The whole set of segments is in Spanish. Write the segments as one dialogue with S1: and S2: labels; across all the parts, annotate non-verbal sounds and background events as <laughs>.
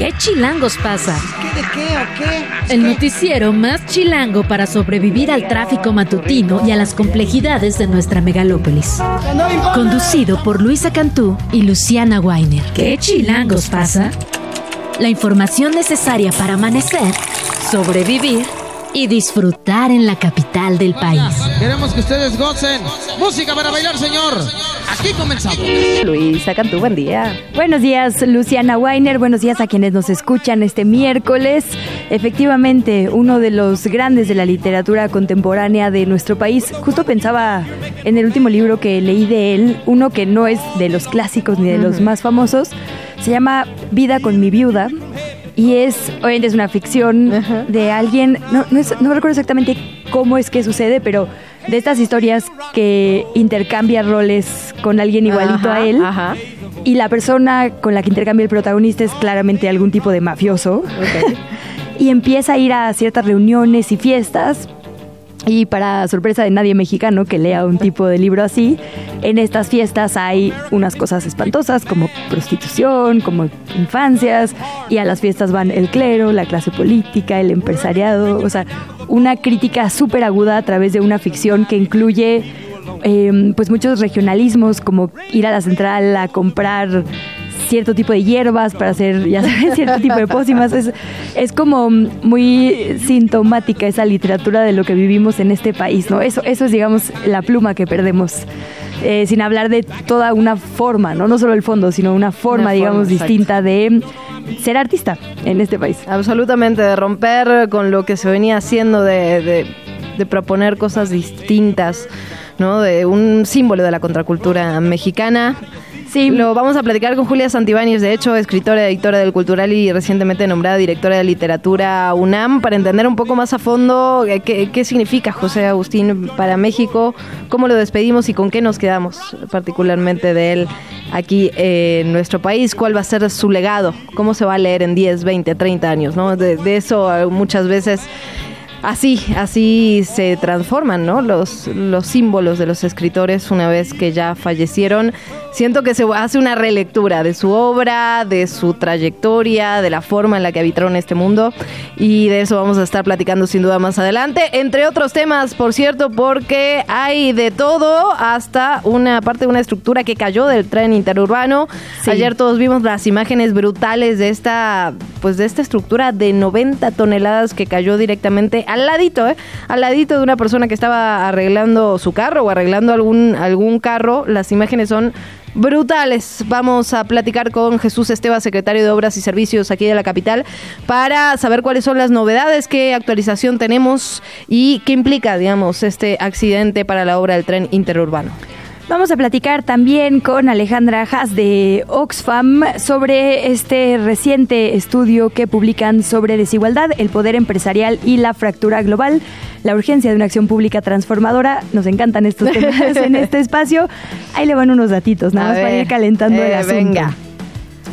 S1: ¿Qué chilangos pasa?
S2: ¿Qué de qué o qué?
S1: El noticiero más chilango para sobrevivir al tráfico matutino y a las complejidades de nuestra megalópolis. Conducido por Luisa Cantú y Luciana Weiner. ¿Qué chilangos pasa? La información necesaria para amanecer, sobrevivir y disfrutar en la capital del país.
S2: Queremos que ustedes gocen. Música para bailar, señor. Aquí comenzamos.
S3: Luisa Cantú, buen día.
S4: Buenos días, Luciana Weiner. Buenos días a quienes nos escuchan este miércoles. Efectivamente, uno de los grandes de la literatura contemporánea de nuestro país. Justo pensaba en el último libro que leí de él, uno que no es de los clásicos ni de los más famosos. Se llama Vida con mi viuda y es, obviamente es una ficción de alguien, no, no, no, recuerdo exactamente cómo es que sucede, pero de estas historias que intercambia roles con alguien igualito a él. Y la persona con la que intercambia el protagonista es claramente algún tipo de mafioso. <laughs> y empieza a ir a ciertas reuniones y fiestas y para sorpresa de nadie mexicano que lea un tipo de libro así, en estas fiestas hay unas cosas espantosas como prostitución, como infancias, y a las fiestas van el clero, la clase política, el empresariado, o sea, una crítica súper aguda a través de una ficción que incluye eh, pues muchos regionalismos como ir a la central a comprar cierto tipo de hierbas para hacer, ya <laughs> sabes, cierto tipo de pócimas. Es, es como muy sintomática esa literatura de lo que vivimos en este país, ¿no? Eso, eso es, digamos, la pluma que perdemos. Eh, sin hablar de toda una forma, ¿no? No solo el fondo, sino una forma, digamos, distinta de ser artista en este país.
S3: Absolutamente, de romper con lo que se venía haciendo, de, de, de proponer cosas distintas, ¿no? De un símbolo de la contracultura mexicana. Sí. Lo vamos a platicar con Julia Santibáñez, de hecho, escritora, editora del Cultural y recientemente nombrada directora de literatura UNAM, para entender un poco más a fondo qué, qué significa José Agustín para México, cómo lo despedimos y con qué nos quedamos particularmente de él aquí en nuestro país, cuál va a ser su legado, cómo se va a leer en 10, 20, 30 años, ¿no? De, de eso muchas veces así, así se transforman, ¿no? Los, los símbolos de los escritores una vez que ya fallecieron. Siento que se hace una relectura de su obra, de su trayectoria, de la forma en la que habitaron este mundo y de eso vamos a estar platicando sin duda más adelante, entre otros temas, por cierto, porque hay de todo hasta una parte de una estructura que cayó del tren interurbano. Ayer todos vimos las imágenes brutales de esta pues de esta estructura de 90 toneladas que cayó directamente al ladito, ¿eh? al ladito de una persona que estaba arreglando su carro o arreglando algún, algún carro. Las imágenes son brutales. Vamos a platicar con Jesús Esteba, secretario de Obras y Servicios aquí de la capital, para saber cuáles son las novedades, qué actualización tenemos y qué implica, digamos, este accidente para la obra del tren interurbano.
S4: Vamos a platicar también con Alejandra Haas de Oxfam sobre este reciente estudio que publican sobre desigualdad, el poder empresarial y la fractura global, la urgencia de una acción pública transformadora. Nos encantan estos temas <laughs> en este espacio. Ahí le van unos datitos, nada más para ir calentando el
S3: eh,
S4: asunto.
S3: venga.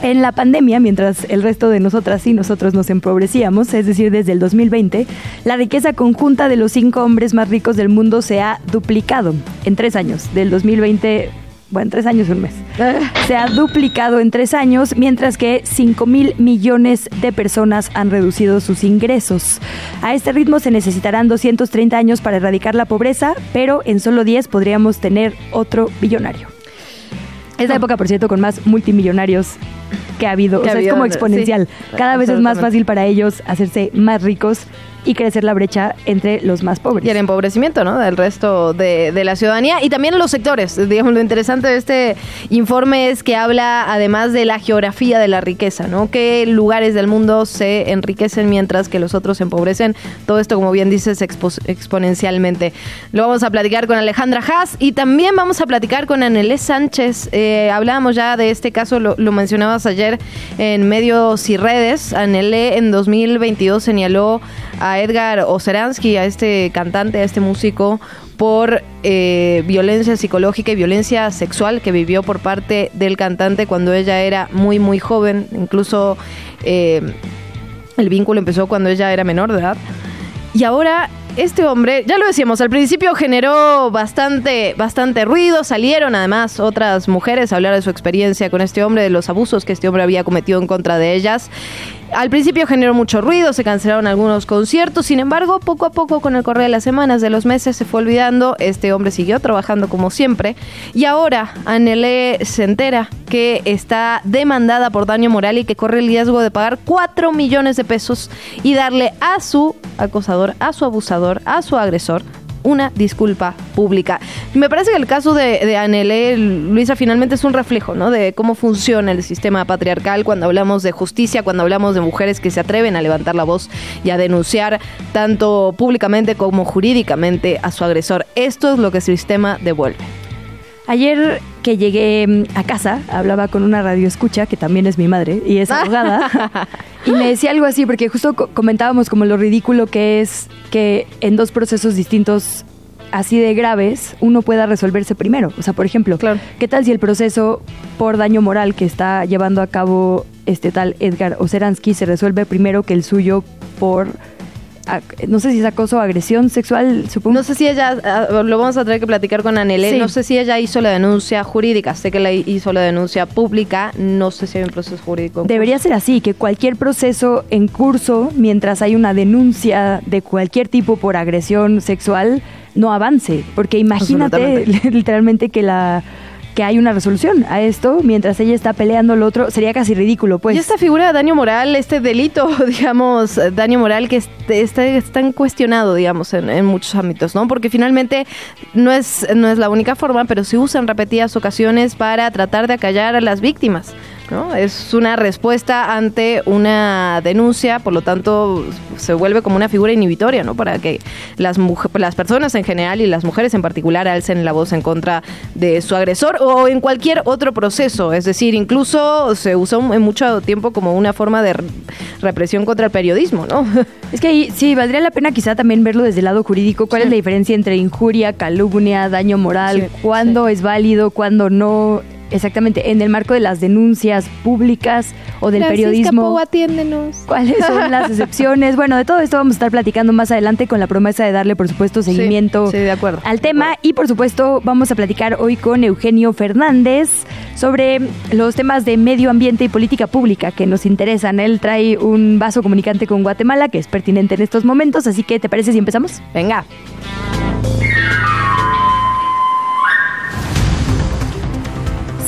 S4: En la pandemia, mientras el resto de nosotras y nosotros nos empobrecíamos, es decir, desde el 2020, la riqueza conjunta de los cinco hombres más ricos del mundo se ha duplicado en tres años, del 2020 bueno, tres años y un mes. <laughs> Se ha duplicado en tres años, mientras que 5 mil millones de personas han reducido sus ingresos. A este ritmo se necesitarán 230 años para erradicar la pobreza, pero en solo 10 podríamos tener otro billonario. Es la época, por cierto, con más multimillonarios que ha habido.
S3: Que
S4: o sea,
S3: ha
S4: es como
S3: sí,
S4: exponencial. Cada vez es más fácil para ellos hacerse más ricos y crecer la brecha entre los más pobres.
S3: Y el empobrecimiento, ¿no? Del resto de, de la ciudadanía y también los sectores. Digamos, lo interesante de este informe es que habla además de la geografía de la riqueza, ¿no? Qué lugares del mundo se enriquecen mientras que los otros se empobrecen. Todo esto, como bien dices, expo- exponencialmente. Lo vamos a platicar con Alejandra Haas y también vamos a platicar con Anelé Sánchez. Eh, hablábamos ya de este caso, lo, lo mencionabas ayer en medios y redes. Anelé en 2022 señaló a Edgar Oceransky, a este cantante, a este músico, por eh, violencia psicológica y violencia sexual que vivió por parte del cantante cuando ella era muy, muy joven. Incluso eh, el vínculo empezó cuando ella era menor de edad. Y ahora este hombre, ya lo decíamos, al principio generó bastante, bastante ruido, salieron además otras mujeres a hablar de su experiencia con este hombre, de los abusos que este hombre había cometido en contra de ellas. Al principio generó mucho ruido, se cancelaron algunos conciertos, sin embargo, poco a poco con el correr de las semanas, de los meses, se fue olvidando, este hombre siguió trabajando como siempre y ahora Anelé se entera que está demandada por daño moral y que corre el riesgo de pagar 4 millones de pesos y darle a su acosador, a su abusador, a su agresor una disculpa pública. Me parece que el caso de, Anelé, Luisa, finalmente es un reflejo ¿no? de cómo funciona el sistema patriarcal cuando hablamos de justicia, cuando hablamos de mujeres que se atreven a levantar la voz y a denunciar tanto públicamente como jurídicamente a su agresor. Esto es lo que el sistema devuelve.
S4: Ayer que llegué mm, a casa, hablaba con una radio escucha, que también es mi madre, y es <laughs> abogada, y me decía algo así, porque justo comentábamos como lo ridículo que es que en dos procesos distintos así de graves uno pueda resolverse primero. O sea, por ejemplo, ¿qué tal si el proceso por daño moral que está llevando a cabo este tal Edgar Oceransky se resuelve primero que el suyo por no sé si es acoso o agresión sexual, supongo.
S3: No sé si ella, ah, lo vamos a tener que platicar con Anelé, no sé si ella hizo la denuncia jurídica, sé que la hizo la denuncia pública, no sé si hay un proceso jurídico.
S4: Debería ser así, que cualquier proceso en curso, mientras hay una denuncia de cualquier tipo por agresión sexual, no avance, porque imagínate <laughs> literalmente que la que hay una resolución a esto mientras ella está peleando lo otro sería casi ridículo pues.
S3: Y esta figura de daño moral este delito <laughs> digamos daño moral que está, está cuestionado digamos en, muchos ámbitos no porque finalmente no es no es la única forma pero se usa en repetidas ocasiones para tratar de acallar a las víctimas es una respuesta ante una denuncia, por lo tanto se vuelve como una figura inhibitoria, ¿no? Para que las, las personas en general y las mujeres en particular alcen la voz en contra de su agresor o en cualquier otro proceso. Es decir, incluso se usó en mucho tiempo como una forma de represión contra el periodismo, ¿no? <laughs>
S4: Es que sí, valdría la pena quizá también verlo desde el lado jurídico. ¿Cuál es la diferencia entre injuria, calumnia, daño moral? ¿Cuándo es válido, cuándo no? Exactamente, en el marco de las denuncias públicas o del periodismo.
S3: atiéndenos.
S4: ¿Cuáles son <laughs> las excepciones? Bueno, de todo esto vamos a estar platicando más adelante con la promesa de darle, por supuesto, seguimiento
S3: de acuerdo,
S4: al tema. Y, por supuesto, vamos a platicar hoy con Eugenio Fernández sobre los temas de medio ambiente y política pública que nos interesan. Él trae un vaso comunicante con Guatemala que es pertinente en estos momentos, así que ¿te parece si empezamos?
S3: Venga.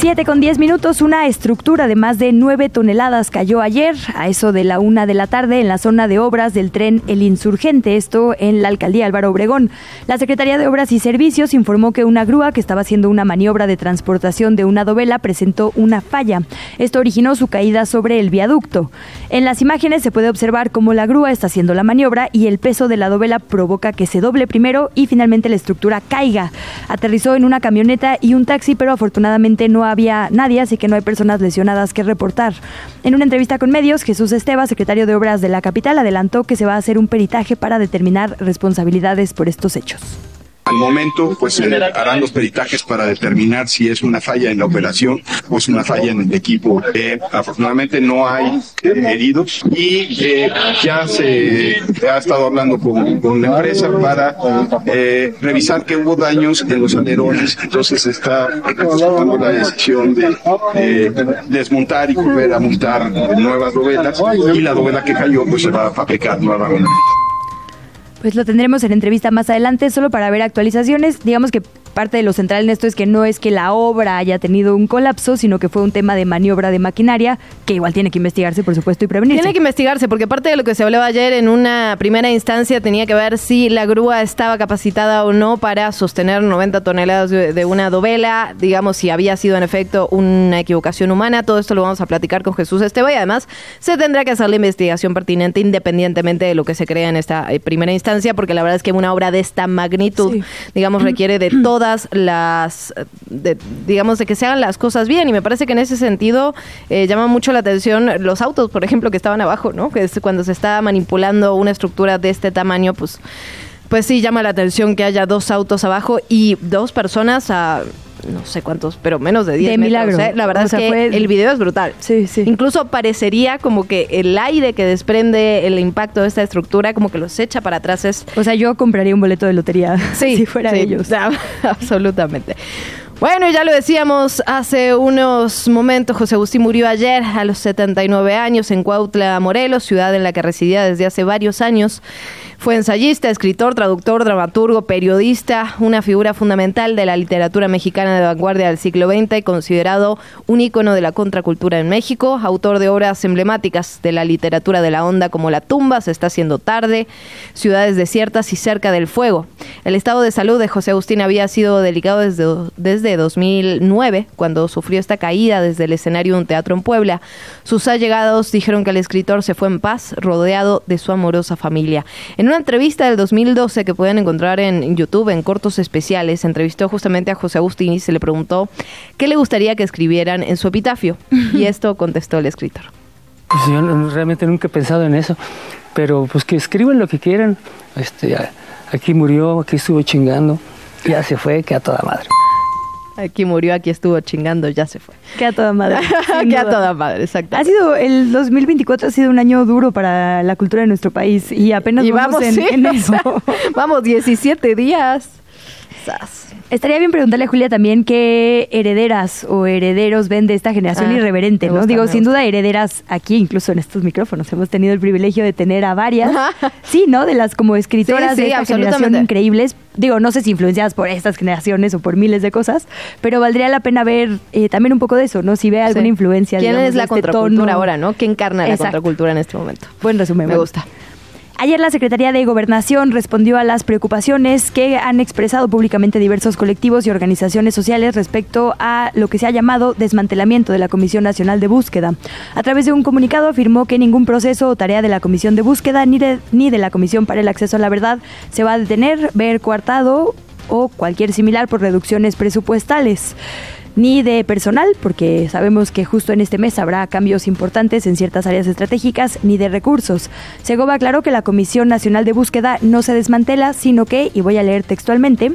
S4: 7 con 10 minutos, una estructura de más de 9 toneladas cayó ayer, a eso de la una de la tarde, en la zona de obras del tren El Insurgente, esto en la alcaldía Álvaro Obregón. La Secretaría de Obras y Servicios informó que una grúa que estaba haciendo una maniobra de transportación de una dovela presentó una falla. Esto originó su caída sobre el viaducto. En las imágenes se puede observar cómo la grúa está haciendo la maniobra y el peso de la dovela provoca que se doble primero y finalmente la estructura caiga. Aterrizó en una camioneta y un taxi, pero afortunadamente no había nadie, así que no hay personas lesionadas que reportar. En una entrevista con medios, Jesús Esteba, secretario de Obras de la capital, adelantó que se va a hacer un peritaje para determinar responsabilidades por estos hechos.
S5: Al momento, pues harán los peritajes para determinar si es una falla en la operación o es una falla en el equipo. Eh, afortunadamente no hay eh, heridos y eh, ya se ha estado hablando con, la empresa para revisar que hubo daños en los alerones. Entonces está tomando la decisión de desmontar y volver a montar nuevas dovelas y la dovela que cayó pues se va a fabricar nuevamente.
S4: Pues lo tendremos en entrevista más adelante, solo para ver actualizaciones. Digamos que parte de lo central en esto es que no es que la obra haya tenido un colapso, sino que fue un tema de maniobra de maquinaria, que igual tiene que investigarse, por supuesto, y prevenirse.
S3: Tiene que investigarse, porque parte de lo que se hablaba ayer en una primera instancia tenía que ver si la grúa estaba capacitada o no para sostener 90 toneladas de, una dovela, digamos, si había sido en efecto una equivocación humana. Todo esto lo vamos a platicar con Jesús Esteba y además se tendrá que hacer la investigación pertinente independientemente de lo que se crea en esta eh, primera instancia, porque la verdad es que una obra de esta magnitud, digamos, requiere de <clears throat> toda las, digamos, de que se hagan las cosas bien. Y me parece que en ese sentido eh, llama mucho la atención los autos, por ejemplo, que estaban abajo, ¿no? Que cuando se está manipulando una estructura de este tamaño, pues, pues sí llama la atención que haya dos autos abajo y dos personas a no sé cuántos, pero menos de 10
S4: De
S3: metros.
S4: milagro.
S3: ¿eh? La verdad
S4: O
S3: es
S4: sea,
S3: que
S4: fue-
S3: el video es brutal.
S4: Sí, sí.
S3: Incluso parecería como que el aire que desprende el impacto de esta estructura, como que los echa para atrás. Es
S4: O sea, yo compraría un boleto de lotería <laughs> si fuera
S3: sí,
S4: ellos. <laughs>
S3: absolutamente. Bueno, ya lo decíamos hace unos momentos, José Agustín murió ayer a los 79 años en Cuautla, Morelos, ciudad en la que residía desde hace varios años. Fue ensayista, escritor, traductor, dramaturgo, periodista, una figura fundamental de la literatura mexicana de vanguardia del siglo XX y considerado un ícono de la contracultura en México, autor de obras emblemáticas de la literatura de la onda como La tumba, Se está haciendo tarde, Ciudades desiertas y Cerca del fuego. El estado de salud de José Agustín había sido delicado desde, desde 2009, cuando sufrió esta caída desde el escenario de un teatro en Puebla. Sus allegados dijeron que el escritor se fue en paz, rodeado de su amorosa familia. Una entrevista del 2012 que pueden encontrar en YouTube en cortos especiales, entrevistó justamente a José Agustín y se le preguntó qué le gustaría que escribieran en su epitafio. Y esto contestó el escritor.
S6: Pues yo no- realmente nunca he pensado en eso, pero pues que escriban lo que quieran. Este, aquí murió, aquí estuvo chingando, ya se fue, que a toda madre.
S3: Aquí murió, aquí estuvo chingando, ya se fue.
S4: Que a toda madre. <laughs> sin
S3: que a
S4: duda.
S3: toda madre, exacto.
S4: Ha sido, el 2024 ha sido un año duro para la cultura de nuestro país y apenas
S3: y
S4: vamos,
S3: vamos,
S4: en,
S3: sí,
S4: en eso. <laughs>
S3: vamos, 17 días. Sas.
S4: Estaría bien preguntarle a Julia también qué herederas o herederos ven de esta generación
S3: Ah,
S4: irreverente, ¿no?
S3: gusta,
S4: Digo, sin duda herederas aquí, incluso en estos micrófonos. Hemos tenido el privilegio de tener a varias. <laughs> sí, ¿no? De las como escritoras
S3: Sí,
S4: de esta generación increíbles. Digo, no sé si influenciadas por estas generaciones o por miles de cosas, pero valdría la pena ver eh, también un poco de eso, ¿no? Si ve alguna
S3: Sí.
S4: influencia.
S3: ¿Quién
S4: digamos,
S3: es la
S4: este
S3: contracultura
S4: tono.
S3: ahora, no? ¿Quién encarna la
S4: Exacto.
S3: contracultura en este momento?
S4: Buen resumen.
S3: Me
S4: bueno.
S3: gusta.
S4: Ayer la Secretaría de Gobernación respondió a las preocupaciones que han expresado públicamente diversos colectivos y organizaciones sociales respecto a lo que se ha llamado desmantelamiento de la Comisión Nacional de Búsqueda. A través de un comunicado afirmó que ningún proceso o tarea de la Comisión de Búsqueda ni de, ni de la Comisión para el Acceso a la Verdad se va a detener, ver coartado o cualquier similar por reducciones presupuestales ni de personal, porque sabemos que justo en este mes habrá cambios importantes en ciertas áreas estratégicas, ni de recursos. Segovia aclaró que la Comisión Nacional de Búsqueda no se desmantela, sino que, y voy a leer textualmente,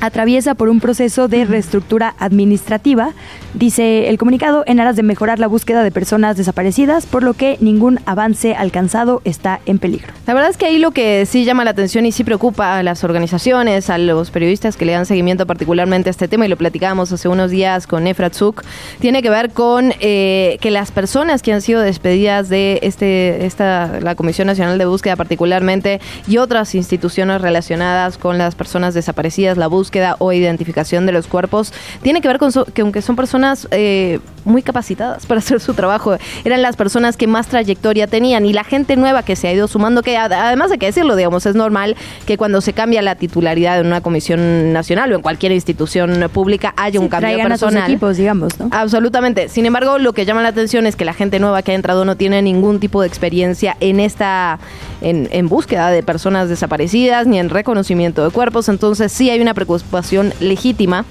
S4: atraviesa por un proceso de reestructura administrativa, dice el comunicado, en aras de mejorar la búsqueda de personas desaparecidas, por lo que ningún avance alcanzado está en peligro.
S3: La verdad es que ahí lo que sí llama la atención y sí preocupa a las organizaciones, a los periodistas que le dan seguimiento particularmente a este tema, y lo platicábamos hace unos días con Efrat Zuk, tiene que ver con eh, que las personas que han sido despedidas de este, esta, la Comisión Nacional de Búsqueda particularmente y otras instituciones relacionadas con las personas desaparecidas, la búsqueda o identificación de los cuerpos, tiene que ver con so- que aunque son personas eh, muy capacitadas para <laughs> hacer su trabajo, eran las personas que más trayectoria tenían y la gente nueva que se ha ido sumando, que ad- además de que decirlo, digamos, es normal que cuando se cambia la titularidad en una comisión nacional o en cualquier institución pública haya un cambio
S4: traigan a sus
S3: personal.
S4: equipos, digamos, ¿no?
S3: Absolutamente. Sin embargo, lo que llama la atención es que la gente nueva que ha entrado no tiene ningún tipo de experiencia en esta, en, en búsqueda de personas desaparecidas ni en reconocimiento de cuerpos. Entonces sí hay una preocupación legítima.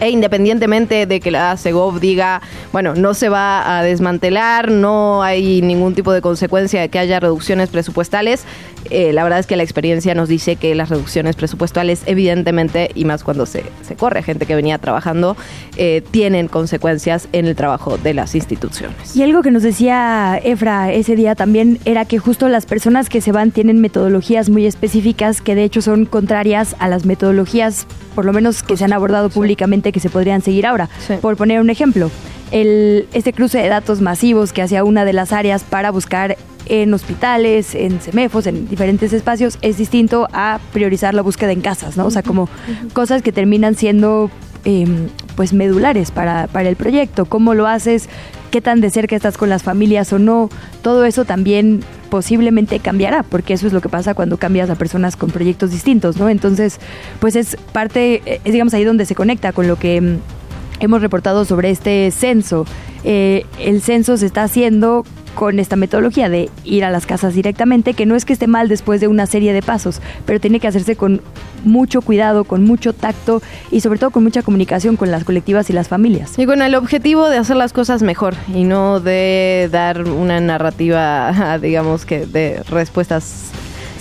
S3: E independientemente de que la Segov diga, bueno, no se va a desmantelar, no hay ningún tipo de consecuencia de que haya reducciones presupuestales, eh, la verdad es que la experiencia nos dice que las reducciones presupuestales, evidentemente, y más cuando se, se corre gente que venía trabajando, eh, tienen consecuencias en el trabajo de las instituciones.
S4: Y algo que nos decía Efra ese día también era que justo las personas que se van tienen metodologías muy específicas que de hecho son contrarias a las metodologías, por lo menos que se han abordado públicamente, que se podrían seguir ahora.
S3: Sí.
S4: Por poner un ejemplo, el, este cruce de datos masivos que hacía una de las áreas para buscar en hospitales, en semefos, en diferentes espacios, es distinto a priorizar la búsqueda en casas, ¿no? O sea, como cosas que terminan siendo eh, pues medulares para, para el proyecto. ¿Cómo lo haces? ¿Qué tan de cerca estás con las familias o no? Todo eso también posiblemente cambiará, porque eso es lo que pasa cuando cambias a personas con proyectos distintos, ¿no? Entonces, pues es parte, eh, es digamos ahí donde se conecta con lo que mm, hemos reportado sobre este censo. Eh, el censo se está haciendo con esta metodología de ir a las casas directamente, que no es que esté mal después de una serie de pasos, pero tiene que hacerse con mucho cuidado, con mucho tacto y sobre todo con mucha comunicación con las colectivas y las familias.
S3: Y con el objetivo de hacer las cosas mejor y no de dar una narrativa, <laughs> digamos que de respuestas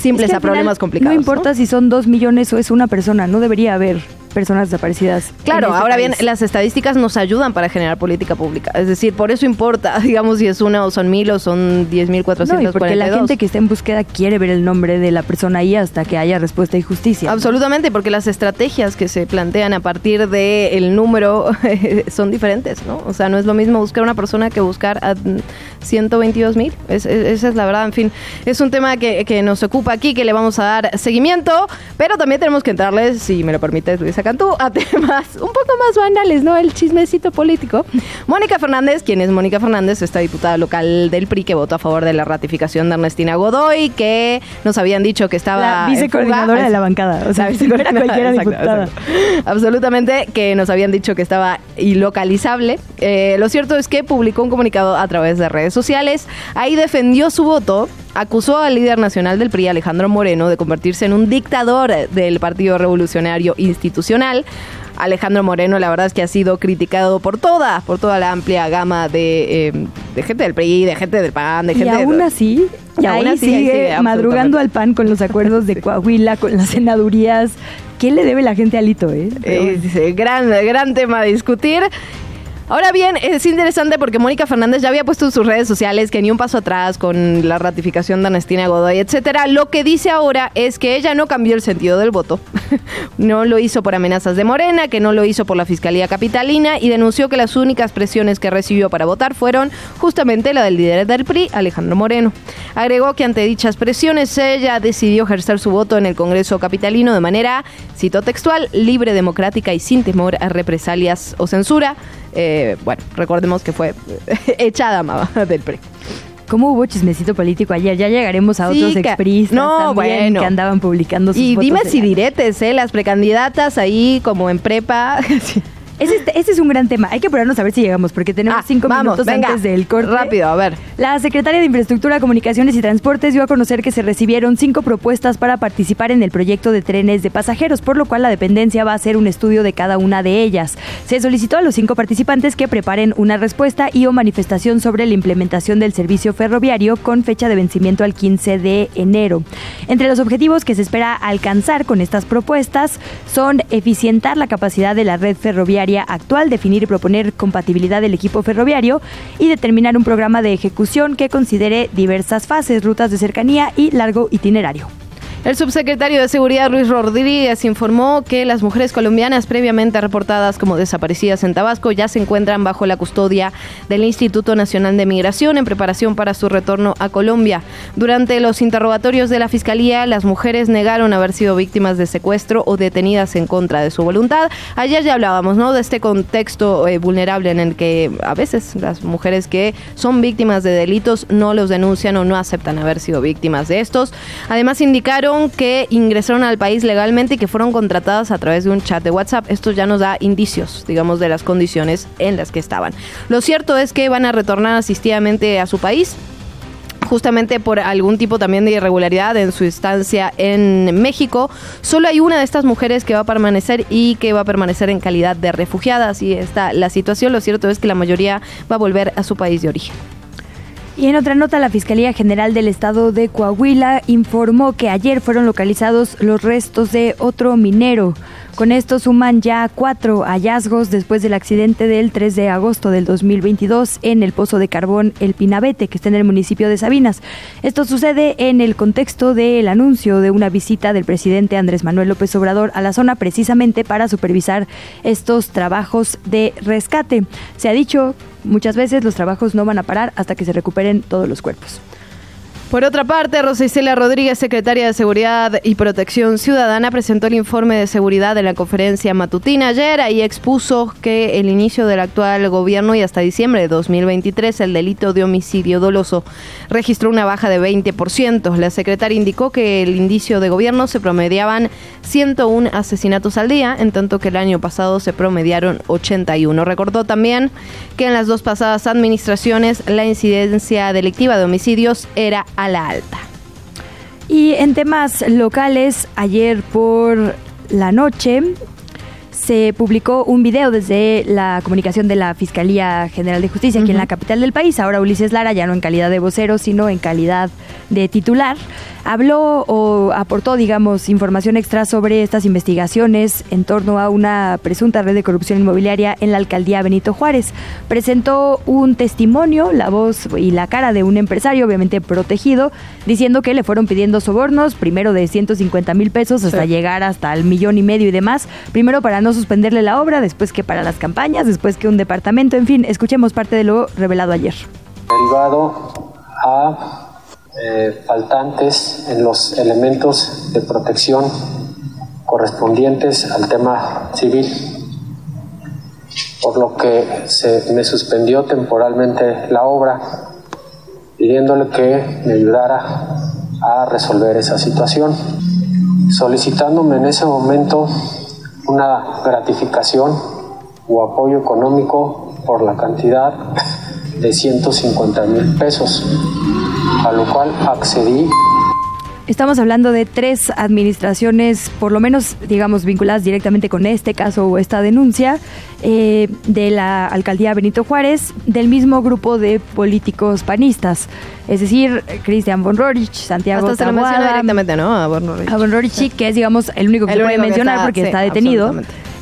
S3: simples a problemas complicados.
S4: No importa si son dos millones o es una persona, no debería haber personas desaparecidas.
S3: Claro, ahora bien, las estadísticas nos ayudan para generar política pública. Es decir, por eso importa, <laughs> digamos, si es una o son mil o son diez mil cuatrocientos
S4: porque la gente que está en búsqueda quiere ver el nombre de la persona ahí hasta que haya respuesta y justicia.
S3: Absolutamente, porque las estrategias que se plantean a partir del número <laughs> son diferentes, ¿no? O sea, no es lo mismo buscar una persona que buscar a 122 mil. esa es la verdad, en fin. Es un tema que, que nos ocupa aquí, que le vamos a dar seguimiento, pero también tenemos que entrarles, si me lo permites, Luisa Cantú a <laughs> temas un poco más banales, ¿no? El chismecito político. Mónica Fernández, quien es Mónica Fernández, esta diputada local del PRI que votó a favor de la ratificación de Ernestina Godoy, que nos habían dicho que estaba.
S4: La vicecoordinadora de la bancada, o sea, <laughs> cualquiera diputada.
S3: Absolutamente, que nos habían dicho que estaba ilocalizable. Eh, lo cierto es que publicó un comunicado a través de redes sociales. Ahí defendió su voto acusó al líder nacional del PRI, Alejandro Moreno, de convertirse en un dictador del Partido Revolucionario Institucional. Alejandro Moreno, la verdad es que ha sido criticado por toda, por toda la amplia gama de, eh, gente del PRI, de gente del PAN, de gente
S4: y aún así, y aún así sigue, madrugando al PAN con los acuerdos de <laughs> Coahuila, con las senadurías. ¿Qué le debe la gente a Lito, eh?
S3: eh gran, gran tema a discutir. Ahora bien, es interesante porque Mónica Fernández ya había puesto en sus redes sociales que ni un paso atrás con la ratificación de Anestina Godoy, etcétera. Lo que dice ahora es que ella no cambió el sentido del voto. <laughs> no lo hizo por amenazas de Morena, que no lo hizo por la Fiscalía Capitalina y denunció que las únicas presiones que recibió para votar fueron justamente la del líder del PRI, Alejandro Moreno. Agregó que ante dichas presiones ella decidió ejercer su voto en el Congreso Capitalino de manera, cito textual, libre, democrática y sin temor a represalias o censura. Eh, bueno, recordemos que fue <laughs> echada <laughs> del PRI.
S4: ¿Cómo hubo chismecito político ayer? Ya llegaremos a otros expristas no, también que andaban publicando sus
S3: Y dime si diretes, ¿eh? Las precandidatas ahí como en prepa. <laughs>
S4: Ese, es un gran tema. Hay que apurarnos a ver si llegamos, porque tenemos ah, cinco minutos antes del corte.
S3: Rápido, a ver.
S4: La secretaria de Infraestructura, Comunicaciones y Transportes dio a conocer que se recibieron cinco propuestas para participar en el proyecto de trenes de pasajeros, por lo cual la dependencia va a hacer un estudio de cada una de ellas. Se solicitó a los cinco participantes que preparen una respuesta y o manifestación sobre la implementación del servicio ferroviario con fecha de vencimiento al 15 de enero. Entre los objetivos que se espera alcanzar con estas propuestas son eficientar la capacidad de la red ferroviaria actual, definir y proponer compatibilidad del equipo ferroviario y determinar un programa de ejecución que considere diversas fases, rutas de cercanía y largo itinerario.
S3: El subsecretario de Seguridad Luis Rodríguez informó que las mujeres colombianas previamente reportadas como desaparecidas en Tabasco ya se encuentran bajo la custodia del Instituto Nacional de Migración en preparación para su retorno a Colombia. Durante los interrogatorios de la Fiscalía, las mujeres negaron haber sido víctimas de secuestro o detenidas en contra de su voluntad. Ayer ya hablábamos, ¿no? De este contexto eh, vulnerable en el que a veces las mujeres que son víctimas de delitos no los denuncian o no aceptan haber sido víctimas de estos. Además indicaron que ingresaron al país legalmente y que fueron contratadas a través de un chat de WhatsApp. Esto ya nos da indicios, digamos, de las condiciones en las que estaban. Lo cierto es que van a retornar asistidamente a su país justamente por algún tipo también de irregularidad en su estancia en México. Solo hay una de estas mujeres que va a permanecer y que va a permanecer en calidad de refugiada. Así está la situación. Lo cierto es que la mayoría va a volver a su país de origen.
S4: Y en otra nota, la Fiscalía General del Estado de Coahuila informó que ayer fueron localizados los restos de otro minero. Con esto suman ya cuatro hallazgos después del accidente del 3 de agosto del 2022 en el pozo de carbón El Pinabete, que está en el municipio de Sabinas. Esto sucede en el contexto del anuncio de una visita del presidente Andrés Manuel López Obrador a la zona precisamente para supervisar estos trabajos de rescate. Se ha dicho muchas veces los trabajos no van a parar hasta que se recuperen todos los cuerpos.
S3: Por otra parte, Rosa Isela Rodríguez, secretaria de Seguridad y Protección Ciudadana, presentó el informe de seguridad de la conferencia matutina ayer y expuso que el inicio del actual gobierno y hasta diciembre de 2023 el delito de homicidio doloso registró una baja de 20%. La secretaria indicó que el indicio de gobierno se promediaban 101 asesinatos al día, en tanto que el año pasado se promediaron 81. Recordó también que en las dos pasadas administraciones la incidencia delictiva de homicidios era a la alta.
S4: Y en temas locales, ayer por la noche se publicó un video desde la comunicación de la Fiscalía General de Justicia aquí en la capital del país. Ahora Ulises Lara, ya no en calidad de vocero, sino en calidad de titular, habló o aportó, digamos, información extra sobre estas investigaciones en torno a una presunta red de corrupción inmobiliaria en la alcaldía Benito Juárez. Presentó un testimonio, la voz y la cara de un empresario, obviamente protegido, diciendo que le fueron pidiendo sobornos, primero de 150 mil pesos hasta llegar hasta el millón y medio y demás, primero para no suspenderle la obra, después que para las campañas, después que un departamento, en fin, escuchemos parte de lo revelado ayer.
S7: Derivado a eh, faltantes en los elementos de protección correspondientes al tema civil, por lo que se me suspendió temporalmente la obra, pidiéndole que me ayudara a resolver esa situación, solicitándome en ese momento una gratificación o apoyo económico por la cantidad de 150 mil pesos, a lo cual accedí.
S4: Estamos hablando de tres administraciones, por lo menos, digamos, vinculadas directamente con este caso o esta denuncia, eh, de la alcaldía Benito Juárez, del mismo grupo de políticos panistas. Es decir, Cristian von Rorich, Santiago
S3: Hasta se lo directamente, ¿no? A von Rorich.
S4: A von Rorich, que es, digamos, el único que se puede mencionar porque está detenido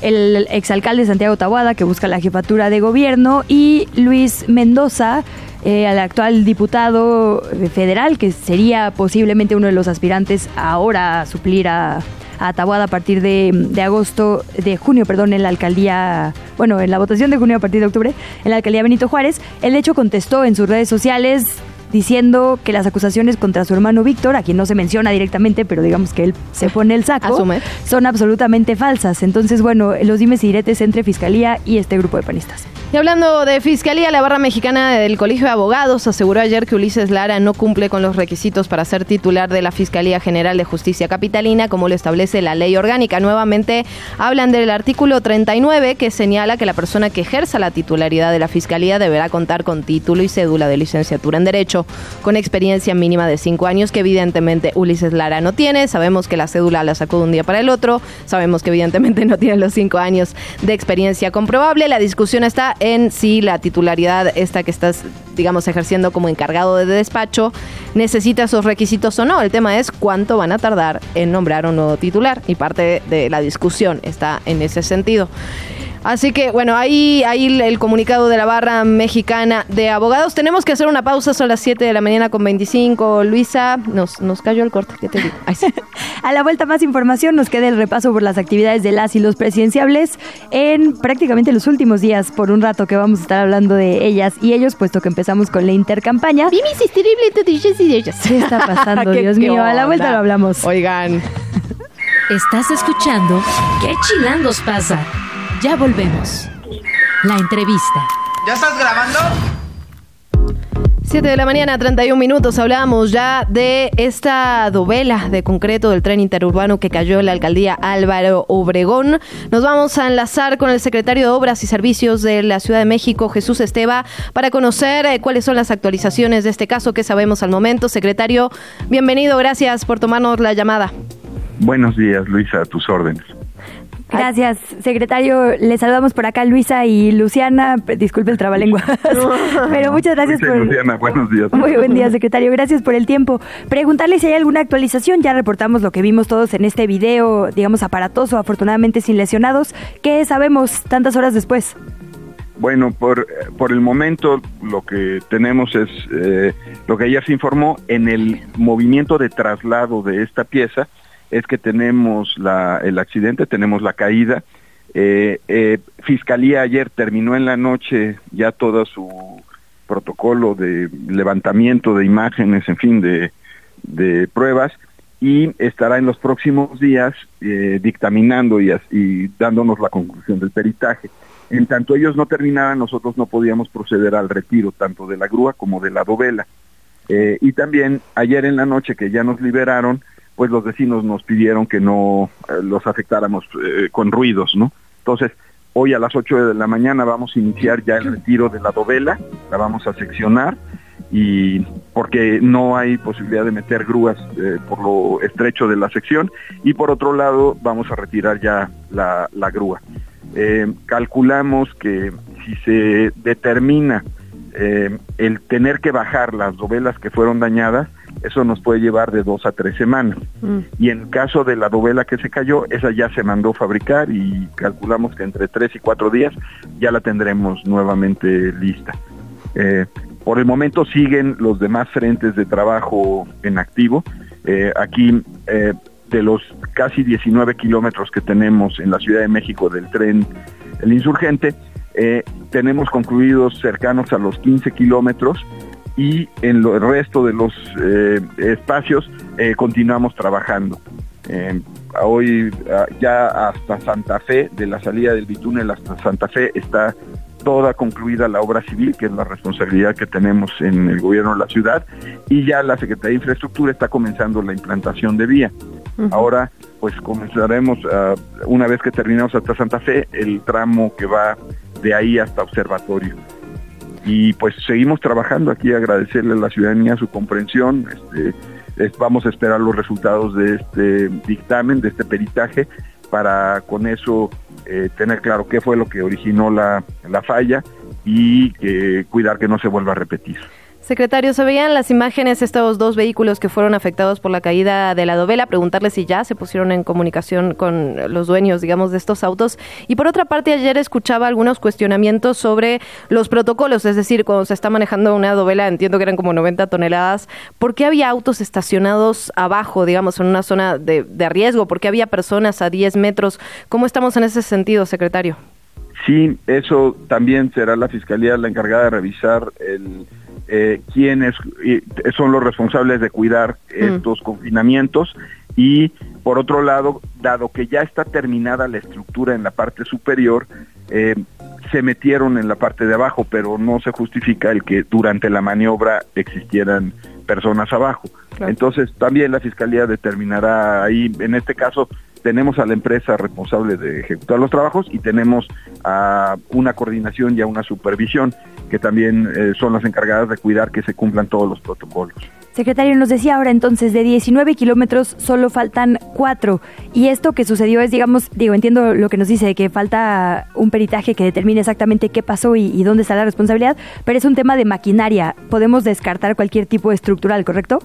S4: el exalcalde Santiago Tabuada, que busca la jefatura de gobierno, y Luis Mendoza, eh, al actual diputado federal, que sería posiblemente uno de los aspirantes ahora a suplir a, a Tabuada a partir de, de, agosto, de junio, perdón, en la alcaldía, bueno, en la votación de junio a partir de octubre, en la alcaldía Benito Juárez. El hecho contestó en sus redes sociales diciendo que las acusaciones contra su hermano Víctor, a quien no se menciona directamente, pero digamos que él se pone el saco, son absolutamente falsas. Entonces, bueno, los dimes y diretes entre Fiscalía y este grupo de panistas.
S3: Y hablando de Fiscalía, la barra mexicana del Colegio de Abogados aseguró ayer que Ulises Lara no cumple con los requisitos para ser titular de la Fiscalía General de Justicia Capitalina, como lo establece la ley orgánica. Nuevamente hablan del artículo 39 que señala que la persona que ejerza la titularidad de la Fiscalía deberá contar con título y cédula de licenciatura en Derecho, con experiencia mínima de cinco años, que evidentemente Ulises Lara no tiene. Sabemos que la cédula la sacó de un día para el otro. Sabemos que evidentemente <laughs> no tiene los cinco años de experiencia comprobable. La discusión está en si la titularidad esta que estás, digamos, ejerciendo como encargado de despacho necesita esos requisitos o no. El tema es cuánto van a tardar en nombrar un nuevo titular y parte de la discusión está en ese sentido. Así que bueno, ahí, ahí el comunicado de la barra mexicana de abogados. Tenemos que hacer una pausa, son las 7 de la mañana con 25. Luisa, nos, nos cayó el corte, ¿qué te digo? <laughs>
S4: A la vuelta más información, nos queda el repaso por las actividades de las y los presidenciables en prácticamente los últimos días, por un rato que vamos a estar hablando de ellas y ellos, puesto que empezamos con la intercampaña. ¿Qué está pasando, <laughs> Dios mío? A la vuelta lo hablamos.
S3: Oigan.
S1: Estás escuchando ¿Qué chilangos pasa? Ya volvemos. La entrevista.
S2: ¿Ya estás grabando?
S3: 7 de la mañana, 31 minutos. Hablábamos ya de esta dovela de concreto del tren interurbano que cayó en la alcaldía Álvaro Obregón. Nos vamos a enlazar con el secretario de Obras y Servicios de la Ciudad de México, Jesús Esteba, para conocer eh, cuáles son las actualizaciones de este caso que sabemos al momento. Secretario, bienvenido. Gracias por tomarnos la llamada.
S5: Buenos días, Luisa, a tus órdenes.
S4: Gracias, secretario. Le saludamos por acá Luisa y Luciana. Disculpe el trabalengua. <laughs> Pero muchas gracias por.
S5: Luciana, buenos días.
S4: Muy buen día, secretario. Gracias por el tiempo. Preguntarle si hay alguna actualización. Ya reportamos lo que vimos todos en este video, digamos, aparatoso, afortunadamente sin lesionados. ¿Qué sabemos tantas horas después?
S5: Bueno, por, por el momento lo que tenemos es eh, lo que ya se informó en el movimiento de traslado de esta pieza es que tenemos la, el accidente, tenemos la caída. Eh, eh, Fiscalía ayer terminó en la noche ya todo su protocolo de levantamiento de imágenes, en fin, de, de pruebas y estará en los próximos días eh, dictaminando y, y, dándonos la conclusión del peritaje. En tanto ellos no terminaran, nosotros no podíamos proceder al retiro tanto de la grúa como de la dovela. y también ayer en la noche que ya nos liberaron, pues los vecinos nos pidieron que no eh, los afectáramos eh, con ruidos, ¿no? Entonces, hoy a las 8 de la mañana vamos a iniciar ya el retiro de la dovela, la vamos a seccionar y porque no hay posibilidad de meter grúas eh, por lo estrecho de la sección y por otro lado vamos a retirar ya la, grúa. calculamos que si se determina el tener que bajar las dovelas que fueron dañadas, eso nos puede llevar de dos a tres semanas. Mm. Y en caso de la dovela que se cayó, esa ya se mandó fabricar y calculamos que entre tres y cuatro días ya la tendremos nuevamente lista. Eh, por el momento siguen los demás frentes de trabajo en activo. Eh, aquí, eh, de los casi 19 kilómetros que tenemos en la Ciudad de México del tren El Insurgente, tenemos concluidos cercanos a los 15 kilómetros y en el resto de los eh, espacios eh, continuamos trabajando. Eh, hoy ah, ya hasta Santa Fe, de la salida del bitúnel hasta Santa Fe, está toda concluida la obra civil, que es la responsabilidad que tenemos en el gobierno de la ciudad, y ya la Secretaría de Infraestructura está comenzando la implantación de vía. Ahora, pues comenzaremos, ah, una vez que terminamos hasta Santa Fe, el tramo que va de ahí hasta Observatorio y pues seguimos trabajando aquí, agradecerle a la ciudadanía su comprensión, este, vamos a esperar los resultados de este dictamen, de este peritaje, para con eso eh, tener claro qué fue lo que originó la, la falla y cuidar que no se vuelva a repetir.
S3: Secretario, se veían las imágenes estos dos vehículos que fueron afectados por la caída de la dovela, preguntarle si ya se pusieron en comunicación con los dueños, digamos, de estos autos. Y por otra parte, ayer escuchaba algunos cuestionamientos sobre los protocolos, es decir, cuando se está manejando una dovela, entiendo que eran como 90 toneladas, ¿por qué había autos estacionados abajo, digamos, en una zona de, de riesgo? ¿Por qué había personas a 10 metros? ¿Cómo estamos en ese sentido, secretario?
S5: Sí, eso también será la Fiscalía la encargada de revisar el eh, quiénes son los responsables de cuidar mm. estos confinamientos y por otro lado, dado que ya está terminada la estructura en la parte superior, eh, se metieron en la parte de abajo, pero no se justifica el que durante la maniobra existieran personas abajo. Entonces, también la Fiscalía determinará ahí, en este caso, tenemos a la empresa responsable de ejecutar los trabajos y tenemos a una coordinación y a una supervisión que también eh, son las encargadas de cuidar que se cumplan todos los protocolos.
S4: Secretario, nos decía ahora entonces, de 19 kilómetros solo faltan 4. Y esto que sucedió es, digamos, digo, entiendo lo que nos dice, que falta un peritaje que determine exactamente qué pasó y, dónde está la responsabilidad, pero es un tema de maquinaria. Podemos descartar cualquier tipo estructural, ¿correcto?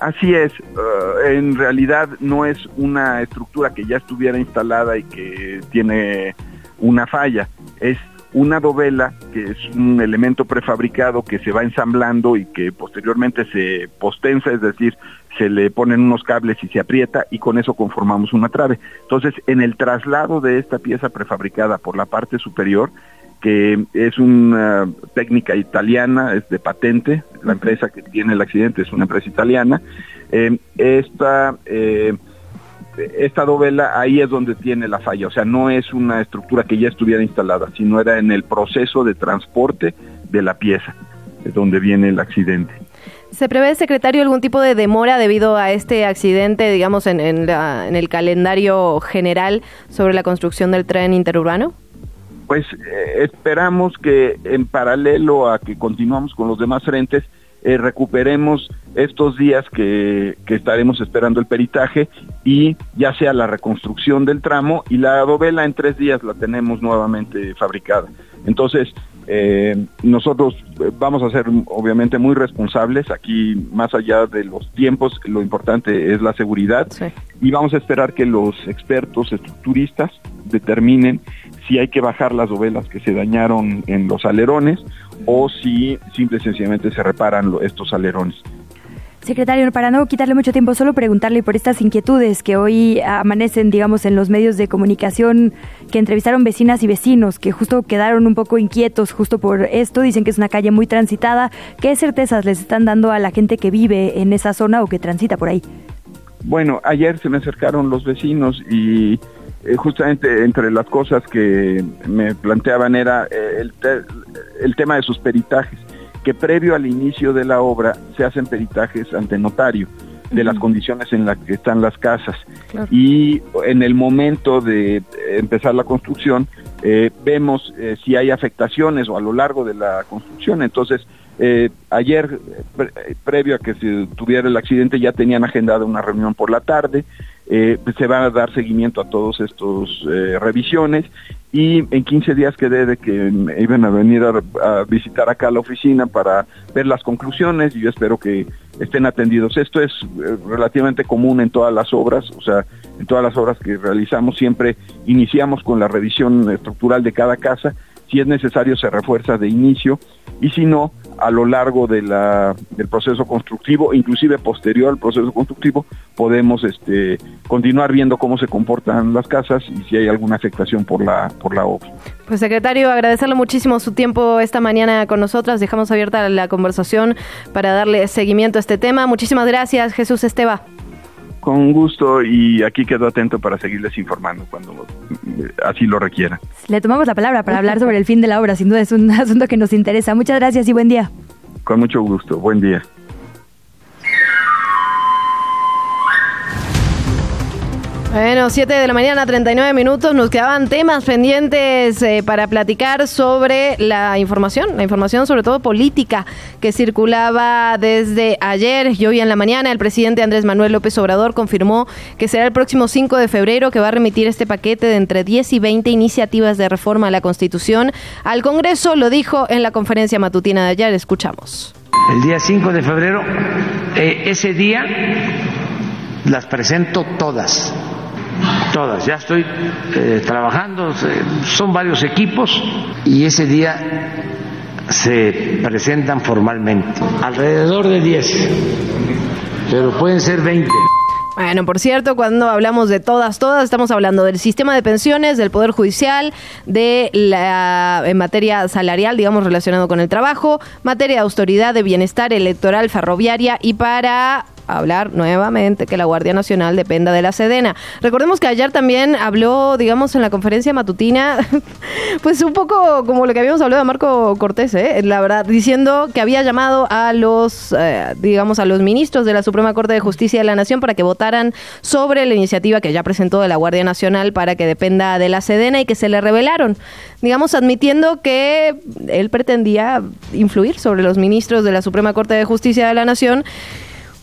S5: Así es, uh, en realidad no es una estructura que ya estuviera instalada y que tiene una falla, es una dovela, que es un elemento prefabricado que se va ensamblando y que posteriormente se postensa, es decir, se le ponen unos cables y se aprieta y con eso conformamos una trave. Entonces, en el traslado de esta pieza prefabricada por la parte superior, que es una técnica italiana, es de patente, la empresa que tiene el accidente es una empresa italiana, eh, esta... Eh, esta dovela ahí es donde tiene la falla, o sea, no es una estructura que ya estuviera instalada, sino era en el proceso de transporte de la pieza, de donde viene el accidente.
S3: ¿Se prevé, secretario, algún tipo de demora debido a este accidente, digamos, en, en, en el calendario general sobre la construcción del tren interurbano?
S5: Pues eh, esperamos que en paralelo a que continuamos con los demás frentes, eh, recuperemos estos días que, estaremos esperando el peritaje y ya sea la reconstrucción del tramo y la dovela en tres días la tenemos nuevamente fabricada. Entonces, eh, nosotros vamos a ser obviamente muy responsables. Aquí, más allá de los tiempos, lo importante es la seguridad. Y vamos a esperar que los expertos estructuristas determinen si hay que bajar las dovelas que se dañaron en los alerones o si simple y sencillamente se reparan estos alerones.
S4: Secretario, para no quitarle mucho tiempo, solo preguntarle por estas inquietudes que hoy amanecen, digamos, en los medios de comunicación que entrevistaron vecinas y vecinos que justo quedaron un poco inquietos justo por esto. Dicen que es una calle muy transitada. ¿Qué certezas les están dando a la gente que vive en esa zona o que transita por ahí?
S5: Bueno, ayer se me acercaron los vecinos y eh, justamente entre las cosas que me planteaban era eh, el, el tema de sus peritajes, que previo al inicio de la obra se hacen peritajes ante notario de las condiciones en las que están las casas y en el momento de empezar la construcción eh, vemos eh, si hay afectaciones o a lo largo de la construcción. Entonces, eh, ayer, previo a que se tuviera el accidente, ya tenían agendada una reunión por la tarde. Pues se va a dar seguimiento a todos estos revisiones y en 15 días quedé de que iban a venir a, visitar acá la oficina para ver las conclusiones y yo espero que estén atendidos. Esto es relativamente común en todas las obras, o sea, en todas las obras que realizamos siempre iniciamos con la revisión estructural de cada casa, si es necesario se refuerza de inicio y si no, a lo largo de la, del proceso constructivo, inclusive posterior al proceso constructivo, podemos este, continuar viendo cómo se comportan las casas y si hay alguna afectación por la, por la obra.
S3: Pues secretario, agradecerle muchísimo su tiempo esta mañana con nosotras. Dejamos abierta la conversación para darle seguimiento a este tema. Muchísimas gracias, Jesús Esteba.
S5: Con gusto y aquí quedo atento para seguirles informando cuando eh, así lo requiera.
S4: Le tomamos la palabra para hablar sobre el fin de la obra, sin duda es un <laughs> asunto que nos interesa. Muchas gracias y buen día.
S5: Con mucho gusto, buen día.
S3: Bueno, 7 de la mañana, 39 minutos. Nos quedaban temas pendientes eh, para platicar sobre la información, la información sobre todo política que circulaba desde ayer y hoy en la mañana. El presidente Andrés Manuel López Obrador confirmó que será el próximo 5 de febrero que va a remitir este paquete de entre 10 y 20 iniciativas de reforma a la Constitución al Congreso. Lo dijo en la conferencia matutina de ayer. Escuchamos.
S8: El día 5 de febrero, eh, ese día las presento todas todas. Ya estoy eh, trabajando, son varios equipos y ese día se presentan formalmente. Alrededor de 10, pero pueden ser 20.
S3: Bueno, por cierto, cuando hablamos de todas, todas, estamos hablando del sistema de pensiones, del Poder Judicial, de la en materia salarial, digamos, relacionado con el trabajo, materia de autoridad, de bienestar electoral, ferroviaria y para hablar nuevamente que la Guardia Nacional dependa de la Sedena. Recordemos que ayer también habló, digamos, en la conferencia matutina, <laughs> pues un poco como lo que habíamos hablado de Marco Cortés, ¿eh? la verdad, diciendo que había llamado a los, eh, digamos, a los ministros de la Suprema Corte de Justicia de la Nación para que votaran sobre la iniciativa que ya presentó de la Guardia Nacional para que dependa de la Sedena y que se le revelaron, digamos, admitiendo que él pretendía influir sobre los ministros de la Suprema Corte de Justicia de la Nación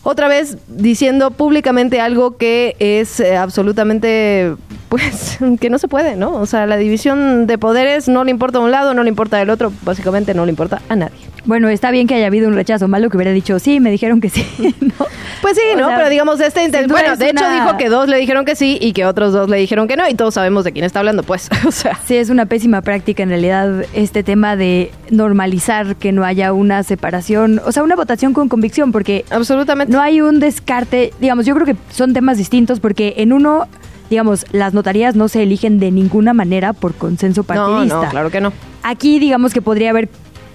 S3: otra vez diciendo públicamente algo que es eh, absolutamente, <laughs> pues, que no se puede, ¿no? O sea, la división de poderes no le importa a un lado, no le importa al otro, básicamente no le importa a nadie.
S4: Bueno, está bien que haya habido un rechazo malo que hubiera dicho sí, me dijeron que sí, <laughs> ¿no?
S3: Pues sí, ¿no? Pero digamos, este bueno, de hecho dijo que dos le dijeron que sí y que otros dos le dijeron que no y todos sabemos de quién está hablando, pues, <laughs> o sea.
S4: Sí, es una pésima práctica en realidad este tema de normalizar que no haya una separación, o sea, una votación con convicción, porque
S3: absolutamente
S4: no hay un descarte, digamos, yo creo que son temas distintos porque en uno digamos, las notarías no se eligen de ninguna manera por consenso partidista.
S3: No, no, claro que no.
S4: Aquí digamos que podría haber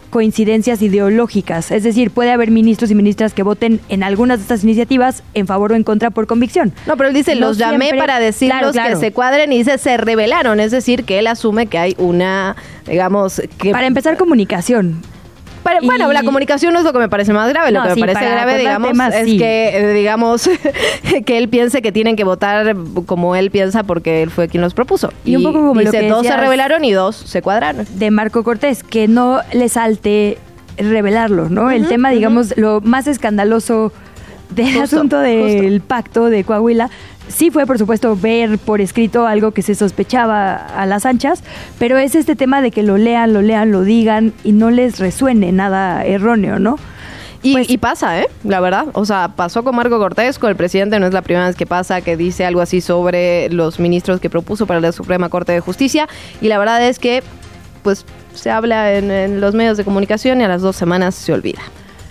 S4: coincidencias ideológicas, es decir, puede haber ministros y ministras que voten en algunas de estas iniciativas en favor o en contra por convicción.
S3: No, pero él dice, los llamé para decirlos que se cuadren y dice, se revelaron, es decir, que él asume que hay una, digamos, que...
S4: Para empezar, comunicación
S3: bueno, la comunicación no es lo que me parece más grave. Lo que me parece grave, digamos, es que, eh, digamos, <laughs> que él piense que tienen que votar como él piensa porque él fue quien los propuso.
S4: Y, un poco como
S3: dice, dos se revelaron y dos se cuadraron.
S4: De Marco Cortés, que no le salte revelarlo, ¿no? el tema, digamos, lo más escandaloso del asunto del pacto de Coahuila sí fue, por supuesto, ver por escrito algo que se sospechaba a las anchas, pero es este tema de que lo lean, lo lean, lo digan y no les resuene nada erróneo, ¿no?
S3: Y, pues y, pasa, ¿eh? La verdad. O sea, pasó con Marco Cortés, con el presidente, no es la primera vez que pasa que dice algo así sobre los ministros que propuso para la Suprema Corte de Justicia. Y la verdad es que, pues, se habla en, en los medios de comunicación y a las dos semanas se olvida.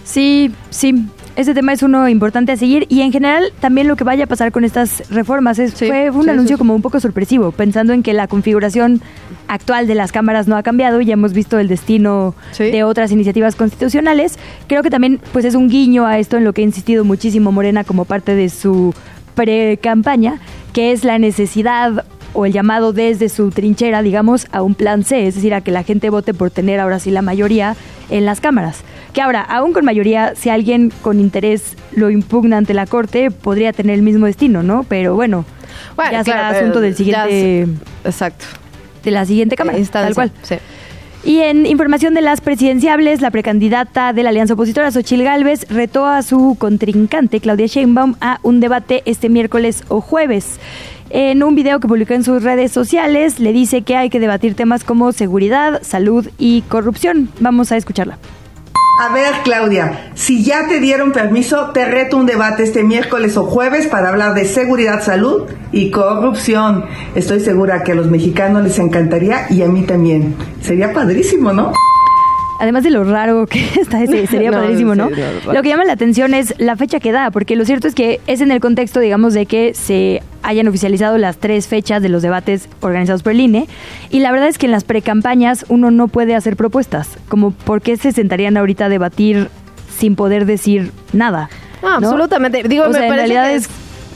S4: Sí, sí, ese tema es uno importante a seguir y en general también lo que vaya a pasar con estas reformas es, fue un anuncio como un poco sorpresivo, pensando en que la configuración actual de las cámaras no ha cambiado y ya hemos visto el destino de otras iniciativas constitucionales. Creo que también pues es un guiño a esto en lo que ha insistido muchísimo Morena como parte de su pre-campaña, que es la necesidad o el llamado desde su trinchera, digamos, a un plan C, es decir, a que la gente vote por tener ahora sí la mayoría en las cámaras. Que ahora, aún con mayoría, si alguien con interés lo impugna ante la Corte, podría tener el mismo destino, ¿no? Pero bueno, ya será asunto del siguiente...
S3: exacto.
S4: de la siguiente Cámara,
S3: Instancia,
S4: tal cual.
S3: sí.
S4: Y en información de las presidenciables, la precandidata de la Alianza Opositora, Xochil Gálvez, retó a su contrincante, Claudia Sheinbaum, a un debate este miércoles o jueves. En un video que publicó en sus redes sociales, le dice que hay que debatir temas como seguridad, salud y corrupción. Vamos a escucharla.
S9: A ver, Claudia, si ya te dieron permiso, te reto un debate este miércoles o jueves para hablar de seguridad, salud y corrupción. Estoy segura que a los mexicanos les encantaría y a mí también. Sería padrísimo, ¿no?
S4: Además de lo raro que <laughs> está ese, sería <laughs>
S3: No,
S4: padrísimo, ¿no?
S3: sí, no,
S4: Lo que llama la atención es la fecha que da, porque lo cierto es que es en el contexto, digamos, de que se hayan oficializado las tres fechas de los debates organizados por el INE, y la verdad es que en las precampañas uno no puede hacer propuestas, como por qué se sentarían ahorita a debatir sin poder decir nada.
S3: No,
S4: ¿no?
S3: absolutamente. Digo,
S4: O
S3: me
S4: sea, en realidad
S3: que
S4: es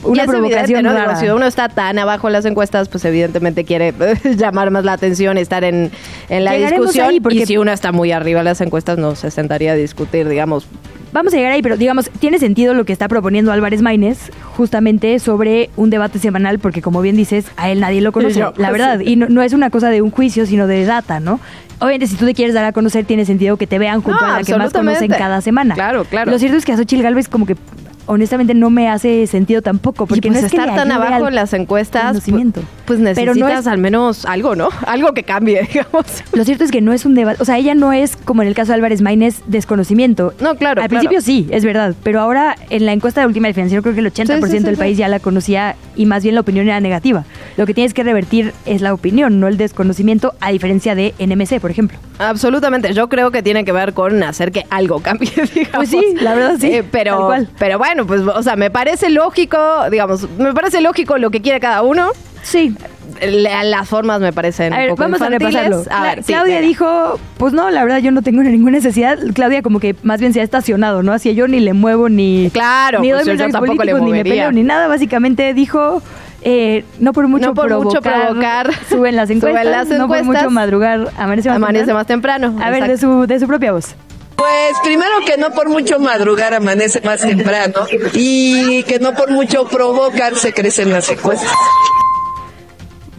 S4: una provocación
S3: evidente, ¿no? Digo,
S4: rara.
S3: si uno está tan abajo en las encuestas, pues evidentemente quiere <laughs> llamar más la atención, estar en, en la
S4: Llegaremos
S3: discusión.
S4: ahí porque-
S3: Y si uno está muy arriba en las encuestas, no se sentaría a discutir, digamos.
S4: Vamos a llegar ahí, pero digamos, tiene sentido lo que está proponiendo Álvarez Maínez, justamente sobre un debate semanal, porque como bien dices, a él nadie lo conoce,
S3: Yo,
S4: la verdad,
S3: sí.
S4: y no, no es una cosa de un juicio, sino de data, ¿no? Obviamente, si tú te quieres dar a conocer, tiene sentido que te vean junto a la que más conocen cada semana.
S3: Claro, claro.
S4: Lo cierto es que a Xochitl Galvez como que honestamente no me hace sentido tampoco, porque
S3: pues
S4: no es
S3: estar tan abajo en las encuestas, pues, pues
S4: Pero
S3: necesitas
S4: no es-
S3: al menos algo, ¿no? <laughs> Algo que cambie, <laughs> digamos.
S4: Lo cierto es que no es un debate, o sea, ella no es como en el caso de Álvarez Maínez desconocimiento.
S3: No, claro,
S4: Al
S3: claro.
S4: principio sí, es verdad, pero ahora en la encuesta de última del financiero creo que el 80%
S3: Sí, sí, sí,
S4: del país ya la conocía y más bien la opinión era negativa. Lo que tienes que revertir es la opinión, no el desconocimiento, a diferencia de NMC, por ejemplo.
S3: Absolutamente, yo creo que tiene que ver con hacer que algo cambie, <laughs> digamos.
S4: Pues sí, la verdad sí,
S3: Eh, pero, pero bueno, pues, o sea, me parece lógico, digamos, me parece lógico lo que quiere cada uno.
S4: Sí.
S3: La- Las formas me parecen
S4: A
S3: un
S4: ver,
S3: poco
S4: vamos a
S3: infantiles.
S4: repasarlo.
S3: A
S4: Cla-
S3: ver,
S4: Claudia dijo, pues no, la verdad yo no tengo <laughs> ninguna necesidad. Claudia como que más bien se ha estacionado, ¿no? Así yo ni le muevo ni...
S3: Claro,
S4: ni
S3: pues
S4: doy
S3: yo- yo tampoco le
S4: ni me peleo, ni nada. Básicamente dijo, eh, no por mucho
S3: No por mucho provocar. <laughs>
S4: suben las <laughs>
S3: Suben
S4: encuestas,
S3: las
S4: no por
S3: encuestas.
S4: mucho madrugar, amanece más
S3: Amanece
S4: temprano.
S3: más temprano.
S4: A ver, de su, de su propia voz.
S10: Pues primero que no por mucho madrugar amanece más temprano y que no por mucho provocar se crecen las encuestas.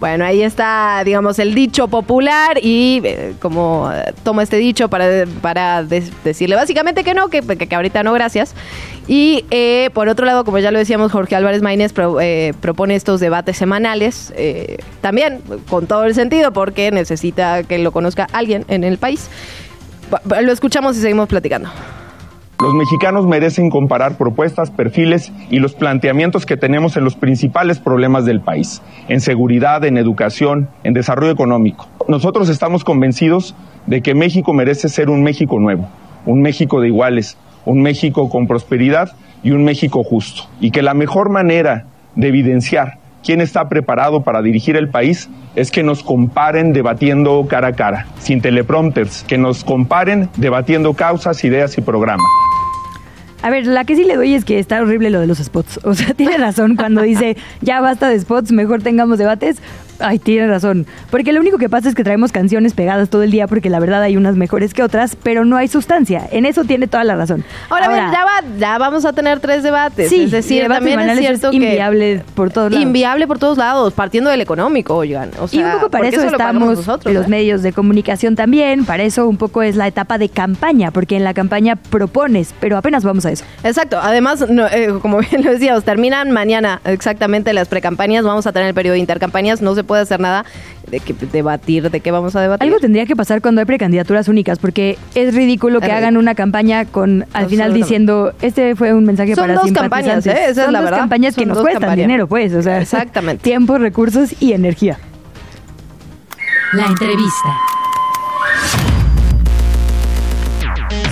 S3: Bueno, ahí está, digamos, el dicho popular y eh, como eh, toma este dicho para, para decirle básicamente que no, que, que, ahorita no, gracias. Y eh, por otro lado, como ya lo decíamos, Jorge Álvarez Maínez pro- eh, propone estos debates semanales, también con todo el sentido, porque necesita que lo conozca alguien en el país. Lo escuchamos y seguimos platicando.
S5: Los mexicanos merecen comparar propuestas, perfiles y los planteamientos que tenemos en los principales problemas del país, en seguridad, en educación, en desarrollo económico. Nosotros estamos convencidos de que México merece ser un México nuevo, un México de iguales, un México con prosperidad y un México justo. Y que la mejor manera de evidenciar quién está preparado para dirigir el país es que nos comparen debatiendo cara a cara, sin teleprompters, que nos comparen debatiendo causas, ideas y programas.
S4: A ver, la que sí le doy es que está horrible lo de los spots. O sea, <laughs> tiene razón cuando dice, ya basta de spots, mejor tengamos debates. Ay, tiene razón. Porque lo único que pasa es que traemos canciones pegadas todo el día porque la verdad hay unas mejores que otras, pero no hay sustancia. En eso tiene toda la razón.
S3: Ahora, bien, ya, va, ya vamos a tener tres debates.
S4: Sí,
S3: es decir, también es cierto
S4: es
S3: que
S4: inviable por todos lados.
S3: Inviable por todos lados, partiendo del económico, oigan. O sea,
S4: y un poco para eso,
S3: lo pagamos
S4: estamos
S3: nosotros,
S4: los
S3: ¿eh?
S4: medios de comunicación también. Para eso un poco es la etapa de campaña, porque en la campaña propones, pero apenas vamos a eso.
S3: Exacto. Además, no, eh, como <laughs> bien lo decíamos, terminan mañana exactamente las precampañas. Vamos a tener el periodo de intercampañas. No se puede hacer nada de que debatir. ¿De qué vamos a debatir?
S4: Algo tendría que pasar cuando hay precandidaturas únicas, porque es ridículo que
S3: Es
S4: hagan una campaña con al final diciendo este fue un mensaje
S3: Son
S4: para
S3: dos
S4: simpatizantes.
S3: campañas, ¿eh? Esa es
S4: Son
S3: la
S4: dos
S3: verdad.
S4: campañas que
S3: Son
S4: nos cuestan
S3: campañas.
S4: dinero, pues, o sea,
S3: Exactamente.
S4: tiempo, recursos y energía.
S1: La entrevista.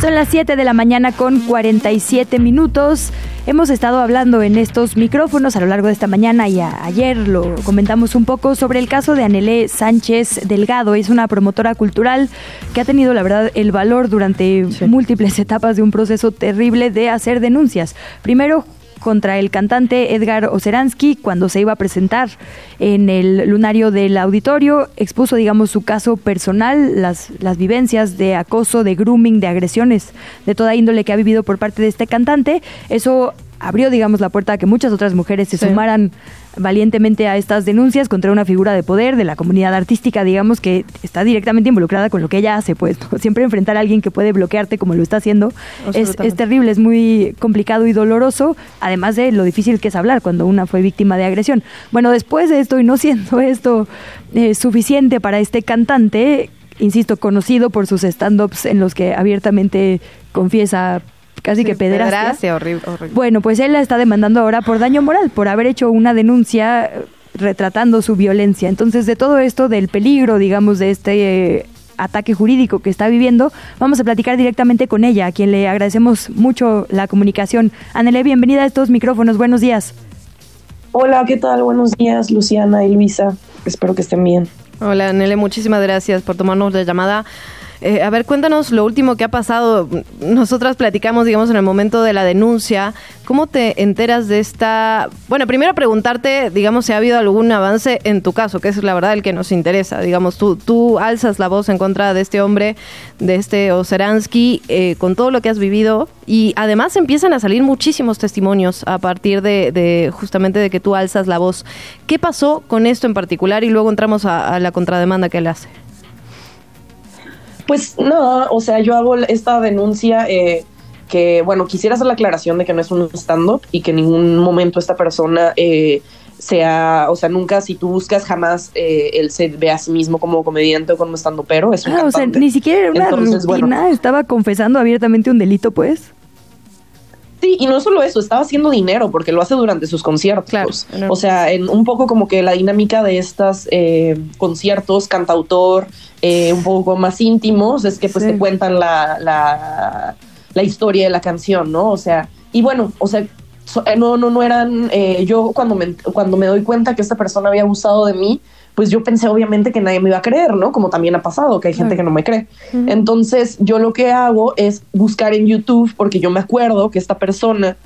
S4: Son las 7 de la mañana con 47 minutos. Hemos estado hablando en estos micrófonos a lo largo de esta mañana y ayer lo comentamos un poco sobre el caso de Anelé Sánchez Delgado. Es una promotora cultural que ha tenido, la verdad, el valor durante múltiples etapas de un proceso terrible de hacer denuncias. Primero contra el cantante Edgar Oceransky cuando se iba a presentar en el lunario del auditorio. Expuso, digamos, su caso personal, las, las vivencias de acoso, de grooming, de agresiones de toda índole que ha vivido por parte de este cantante. Eso abrió, digamos, la puerta a que muchas otras mujeres se sumaran valientemente a estas denuncias contra una figura de poder de la comunidad artística, digamos, que está directamente involucrada con lo que ella hace, pues siempre enfrentar a alguien que puede bloquearte como lo está haciendo es, es, terrible, es muy complicado y doloroso, además de lo difícil que es hablar cuando una fue víctima de agresión. Bueno, después de esto y no siendo <laughs> esto eh, suficiente para este cantante, insisto, conocido por sus stand-ups en los que abiertamente confiesa casi que pederastia.
S3: horrible,
S4: Bueno, pues él la está demandando ahora por daño moral, por haber hecho una denuncia eh, retratando su violencia. Entonces, de todo esto, del peligro, digamos, de este eh, ataque jurídico que está viviendo, vamos a platicar directamente con ella, a quien le agradecemos mucho la comunicación. Anele, bienvenida a estos micrófonos. Buenos días.
S11: Hola, ¿qué tal? Buenos días, Luciana y Luisa. Espero que estén bien.
S3: Hola, Anele, muchísimas gracias por tomarnos la llamada. Eh, a ver, cuéntanos lo último que ha pasado. Nosotras platicamos, digamos, en el momento de la denuncia. ¿Cómo te enteras de esta...? Bueno, primero preguntarte, digamos, si ha habido algún avance en tu caso, que es la verdad el que nos interesa. Digamos, tú, tú alzas la voz en contra de este hombre, de este Oseransky, eh, con todo lo que has vivido. Y además empiezan a salir muchísimos testimonios a partir de, justamente de que tú alzas la voz. ¿Qué pasó con esto en particular? Y luego entramos a, a la contrademanda que él hace.
S11: Pues nada, o sea, yo hago esta denuncia eh, que, bueno, quisiera hacer la aclaración de que no es un stand-up y que en ningún momento esta persona eh, sea, o sea, nunca si tú buscas jamás eh, él se ve a sí mismo como comediante o como stand pero es un ah, o sea,
S4: ni siquiera era una rutina, estaba confesando abiertamente un delito, pues.
S11: Sí, y no solo eso, estaba haciendo dinero porque lo hace durante sus conciertos. O sea, en un poco como que la dinámica de estos eh, conciertos, cantautor, eh, un poco más íntimos, es que pues te cuentan la, la, la, historia de la canción, ¿no? O sea, y bueno, o sea, eh, no, no, no eran, yo cuando me, cuando me doy cuenta que esta persona había abusado de mí, pues yo pensé obviamente que nadie me iba a creer, ¿no? Como también ha pasado, que hay gente que no me cree. Entonces yo lo que hago es buscar en YouTube, porque yo me acuerdo que esta persona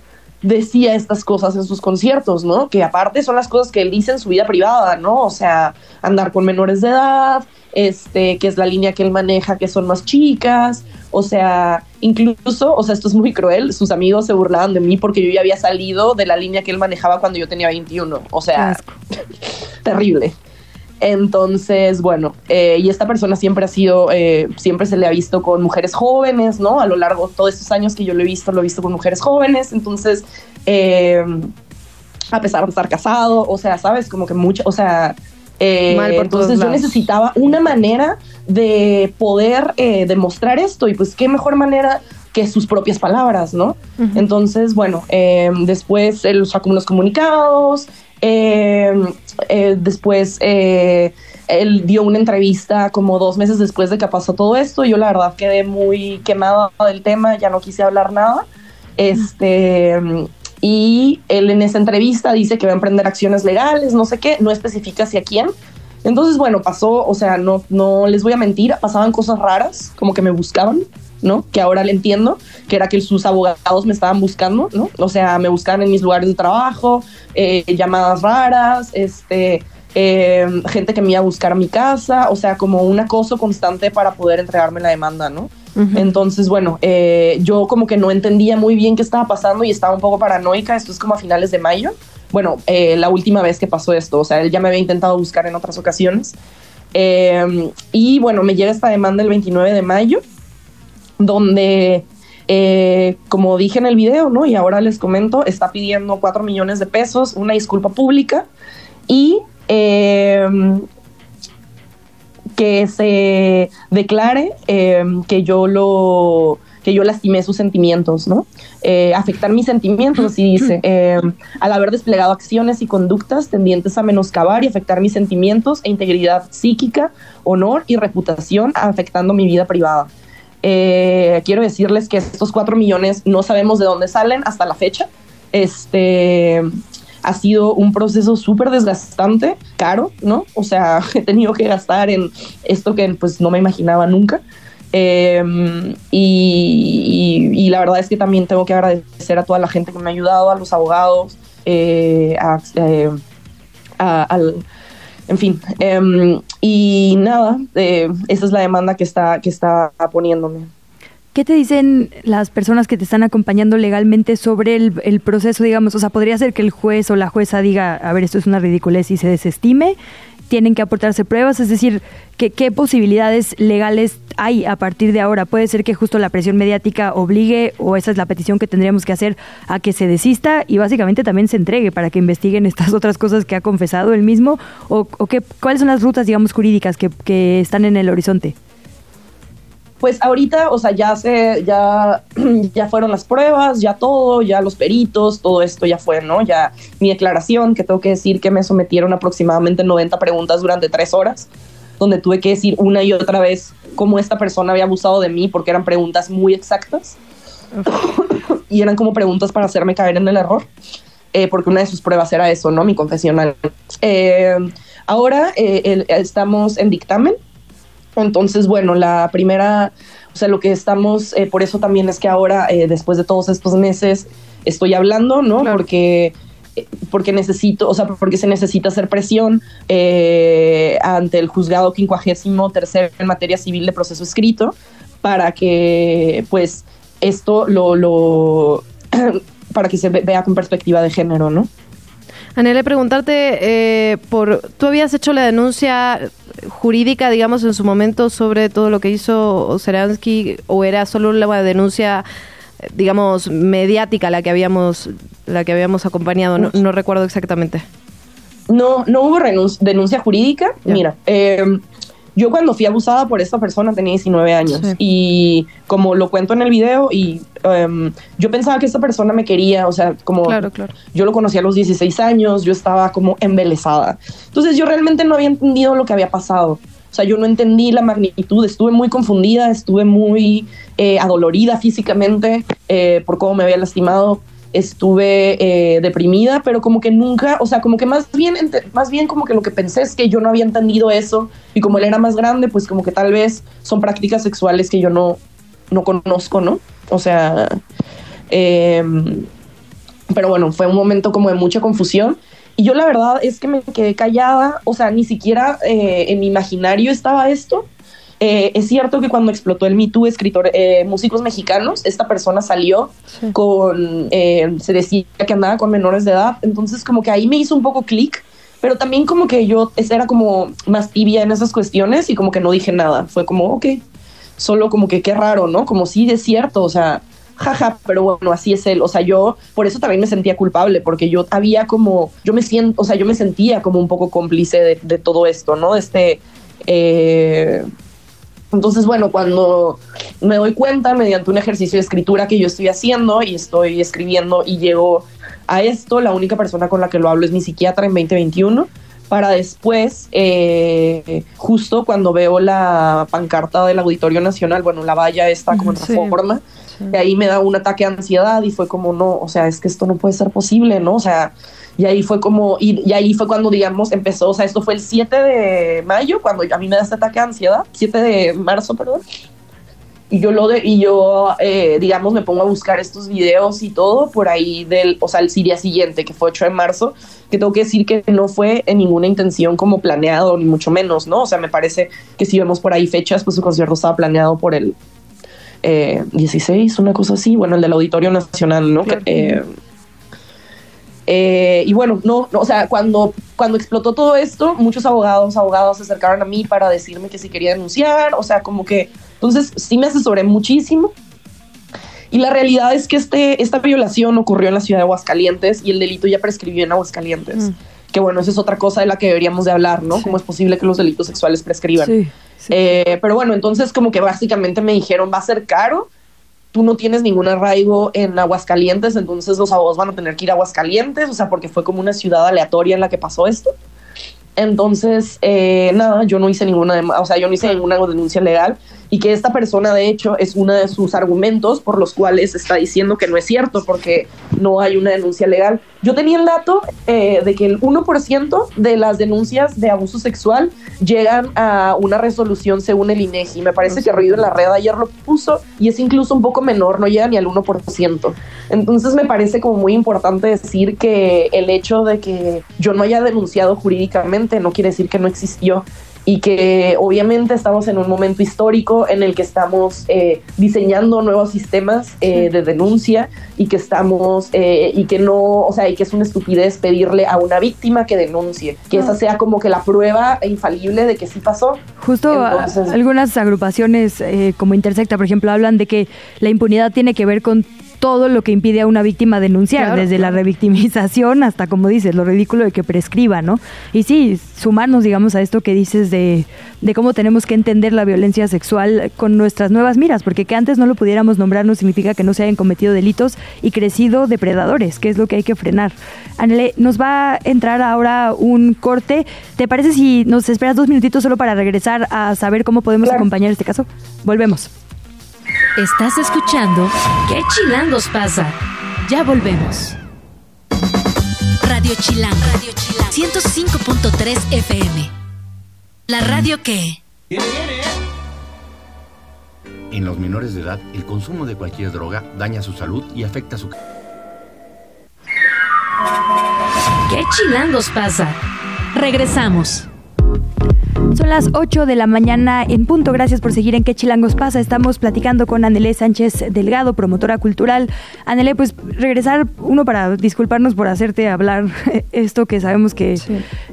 S11: decía estas cosas en sus conciertos, ¿no? Que aparte son las cosas que él dice en su vida privada, ¿no? O sea, andar con menores de edad, este, que es la línea que él maneja, que son más chicas, o sea, incluso, o sea, esto es muy cruel, sus amigos se burlaban de mí porque yo ya había salido de la línea que él manejaba cuando yo tenía 21, o sea, <laughs> terrible. Entonces, bueno, eh, y esta persona siempre ha sido, eh, siempre se le ha visto con mujeres jóvenes, ¿no? A lo largo de todos estos años que yo lo he visto, lo he visto con mujeres jóvenes. Entonces, eh, a pesar de estar casado, o sea, ¿sabes? Como que mucho, o sea, entonces yo necesitaba una manera de poder demostrar esto y pues qué mejor manera que sus propias palabras, ¿no? Entonces, bueno, después él sacó unos comunicados, eh, eh, después eh, él dio una entrevista como dos meses después de que pasó todo esto. Yo la verdad quedé muy quemada del tema, ya no quise hablar nada. Este, y él en esa entrevista dice que va a emprender acciones legales, no sé qué, no especifica hacia quién. Entonces, bueno, pasó, o sea, no, no les voy a mentir, pasaban cosas raras, como que me buscaban. ¿No? Que ahora le entiendo, que era que sus abogados me estaban buscando, ¿no? O sea, me buscaban en mis lugares de trabajo, eh, llamadas raras, este, eh, gente que me iba a buscar a mi casa, o sea, como un acoso constante para poder entregarme la demanda, ¿no? Entonces, bueno, eh, yo como que no entendía muy bien qué estaba pasando y estaba un poco paranoica, esto es como a finales de mayo, bueno, la última vez que pasó esto, o sea, él ya me había intentado buscar en otras ocasiones. y bueno, me llega esta demanda el 29 de mayo donde, eh, como dije en el video, ¿no? Y ahora les comento, está pidiendo 4 millones de pesos, una disculpa pública y em, que se declare em, que yo lo que yo lastimé sus sentimientos, ¿no? Eh, afectar mis sentimientos, así dice, em, al haber desplegado acciones y conductas tendientes a menoscabar y afectar mis sentimientos e integridad psíquica, honor y reputación, afectando mi vida privada. Eh, quiero decirles que estos cuatro millones no sabemos de dónde salen hasta la fecha. Este ha sido un proceso súper desgastante, caro, ¿no? O sea, <laughs> he tenido que gastar en esto que pues no me imaginaba nunca. Em, y, la verdad es que también tengo que agradecer a toda la gente que me ha ayudado, a los abogados, eh, eh, al, en fin, em, y nada, eh, esa es la demanda que está, que está poniéndome.
S4: ¿Qué te dicen las personas que te están acompañando legalmente sobre el, proceso, digamos? O sea, podría ser que el juez o la jueza diga, a ver, esto es una ridiculez y se desestime, tienen que aportarse pruebas, es decir, ¿qué, ¿qué posibilidades legales hay a partir de ahora? Puede ser que justo la presión mediática obligue, o esa es la petición que tendríamos que hacer, a que se desista y básicamente también se entregue para que investiguen estas <laughs> otras cosas que ha confesado él mismo, o, o qué, cuáles son las rutas, digamos, jurídicas que, que están en el horizonte.
S11: Pues ahorita, o sea, ya se, ya, <clears throat> ya fueron las pruebas, ya todo, ya los peritos, todo esto ya fue, ¿no? Ya mi declaración, que tengo que decir que me sometieron aproximadamente 90 preguntas durante tres horas, donde tuve que decir una y otra vez cómo esta persona había abusado de mí, porque eran preguntas muy exactas. <coughs> y eran como preguntas para hacerme caer en el error, eh, porque una de sus pruebas era eso, ¿no? Mi confesional. Eh, ahora eh, estamos en dictamen entonces, bueno, la primera, o sea, lo que estamos, eh, por eso también es que ahora, eh, después de todos estos meses, estoy hablando, ¿no? Porque eh, porque necesito, o sea, porque se necesita hacer presión ante el juzgado quincuagésimo tercero en materia civil de proceso escrito para que, pues, esto lo, lo <clears throat> para que se vea con perspectiva de género, ¿no?
S3: Anele, preguntarte eh, por, tú habías hecho la denuncia jurídica, digamos, en su momento sobre todo lo que hizo Seransky, o era solo la denuncia, digamos, mediática la que habíamos, la que habíamos acompañado, no, recuerdo exactamente.
S11: No, no hubo denuncia jurídica. Mira, eh, yo cuando fui abusada por esta persona tenía 19 años y como lo cuento en el video y em, yo pensaba que esta persona me quería, o sea, como yo lo conocí a los 16 años, yo estaba como embelesada. Entonces yo realmente no había entendido lo que había pasado. O sea, yo no entendí la magnitud, estuve muy confundida, estuve muy eh, adolorida físicamente eh, por cómo me había lastimado estuve eh, deprimida, pero como que nunca, o sea, como que más bien, más bien como que lo que pensé es que yo no había entendido eso y como él era más grande, pues como que tal vez son prácticas sexuales que yo no, no conozco, ¿no? O sea, em, pero bueno, fue un momento como de mucha confusión y yo la verdad es que me quedé callada, o sea, ni siquiera eh, en mi imaginario estaba esto eh, es cierto que cuando explotó el Me Too, escritor, eh, músicos mexicanos, esta persona salió con, eh, se decía que andaba con menores de edad, entonces como que ahí me hizo un poco clic, pero también como que yo era como más tibia en esas cuestiones y como que no dije nada, fue como, ok, solo como que qué raro, ¿no? Como sí, es cierto, o sea, jaja, pero bueno, así es él. O sea, yo por eso también me sentía culpable, porque yo había como, yo me siento, o sea, yo me sentía como un poco cómplice de, de todo esto, ¿no? Este, eh, entonces, bueno, cuando me doy cuenta mediante un ejercicio de escritura que yo estoy haciendo y estoy escribiendo y llego a esto, la única persona con la que lo hablo es mi psiquiatra en 2021 para después, eh, justo cuando veo la pancarta del Auditorio Nacional, bueno, la valla está como en sí, forma, y ahí me da un ataque de ansiedad y fue como, no, o sea, es que esto no puede ser posible, ¿no? O sea, y ahí fue como, y, ahí fue cuando, digamos, empezó, o sea, esto fue el 7 de mayo, cuando a mí me da este ataque de ansiedad, 7 de marzo, perdón. Y yo, lo de, y yo eh, digamos, me pongo a buscar estos videos y todo por ahí del, o sea, el día siguiente, que fue 8 de marzo, que tengo que decir que no fue en ninguna intención como planeado, ni mucho menos, ¿no? O sea, me parece que si vemos por ahí fechas, pues su concierto estaba planeado por el eh, 16, una cosa así, bueno, el del Auditorio Nacional, ¿no? Eh, eh, y bueno, no, o sea, cuando, cuando explotó todo esto, muchos abogados, abogados se acercaron a mí para decirme que si quería denunciar, o sea, como que, entonces sí me asesoré muchísimo. Y la realidad es que este, esta violación ocurrió en la ciudad de Aguascalientes y el delito ya prescribió en Aguascalientes. Mm. Que bueno, esa es otra cosa de la que deberíamos de hablar, ¿no? ¿Cómo es posible que los delitos sexuales prescriban? Eh, pero bueno, entonces como que básicamente me dijeron, va a ser caro, tú no tienes ningún arraigo en Aguascalientes, entonces los abogados van a tener que ir a Aguascalientes, o sea, porque fue como una ciudad aleatoria en la que pasó esto. Entonces, eh, nada, yo no hice ninguna, o sea, yo no hice ninguna denuncia legal y que esta persona de hecho es uno de sus argumentos por los cuales está diciendo que no es cierto porque no hay una denuncia legal. Yo tenía el dato eh, de que el 1% de las denuncias de abuso sexual llegan a una resolución según el INEGI. Me parece que Ruido en la red ayer lo puso y es incluso un poco menor, no llega ni al 1%. Entonces me parece como muy importante decir que el hecho de que yo no haya denunciado jurídicamente no quiere decir que no existió y que obviamente estamos en un momento histórico en el que estamos eh, diseñando nuevos sistemas eh, de denuncia y que estamos eh, y que no, o sea, y que es una estupidez pedirle a una víctima que denuncie, que esa sea como que la prueba infalible de que sí pasó.
S4: Justo algunas agrupaciones como Intersecta, por ejemplo, hablan de que la impunidad tiene que ver con todo lo que impide a una víctima denunciar, desde la revictimización hasta, como dices, lo ridículo de que prescriba, ¿no? Y sí, sumarnos, digamos, a esto que dices de, de cómo tenemos que entender la violencia sexual con nuestras nuevas miras, porque que antes no lo pudiéramos nombrar no significa que no se hayan cometido delitos y crecido depredadores, que es lo que hay que frenar. Anele, nos va a entrar ahora un corte. ¿Te parece si nos esperas dos minutitos solo para regresar a saber cómo podemos acompañar este caso? Volvemos.
S1: Estás escuchando ¿Qué chilangos pasa? Ya volvemos. Radio Chilang, Radio Chilang 105.3 FM. La radio que
S12: En los menores de edad, el consumo de cualquier droga daña su salud y afecta su
S1: ¿Qué chilangos pasa? Regresamos.
S4: Son las 8 de la mañana en punto. Gracias por seguir en ¿Qué Chilangos pasa? Estamos platicando con Anelé Sánchez Delgado, promotora cultural. Anelé, pues regresar, uno para disculparnos por hacerte hablar <laughs> esto que sabemos que,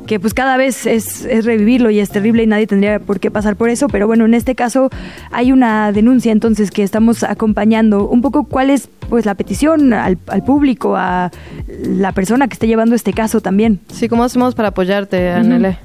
S4: que pues cada vez es, es, revivirlo y es terrible y nadie tendría por qué pasar por eso. Pero bueno, en este caso hay una denuncia entonces que estamos acompañando. Un poco cuál es pues la petición al, al público, a la persona que esté llevando este caso también.
S3: Sí, ¿cómo hacemos para apoyarte, Anelé?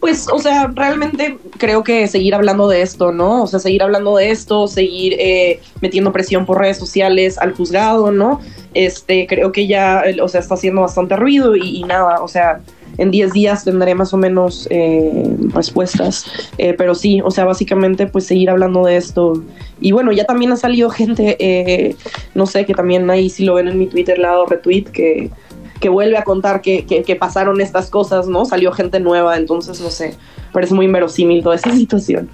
S11: Pues, o sea, realmente creo que seguir hablando de esto, ¿no? O sea, seguir hablando de esto, seguir eh, metiendo presión por redes sociales al juzgado, ¿no? Este, creo que ya, o sea, está haciendo bastante ruido y, nada, o sea, en 10 días tendré más o menos eh, respuestas. Eh, pero sí, o sea, básicamente pues seguir hablando de esto. Y bueno, ya también ha salido gente, no sé, que también ahí si lo ven en mi Twitter le he dado retweet, que que vuelve a contar que, que, pasaron estas cosas, ¿no? Salió gente nueva, entonces, no sé, parece muy inverosímil toda esa <laughs> situación.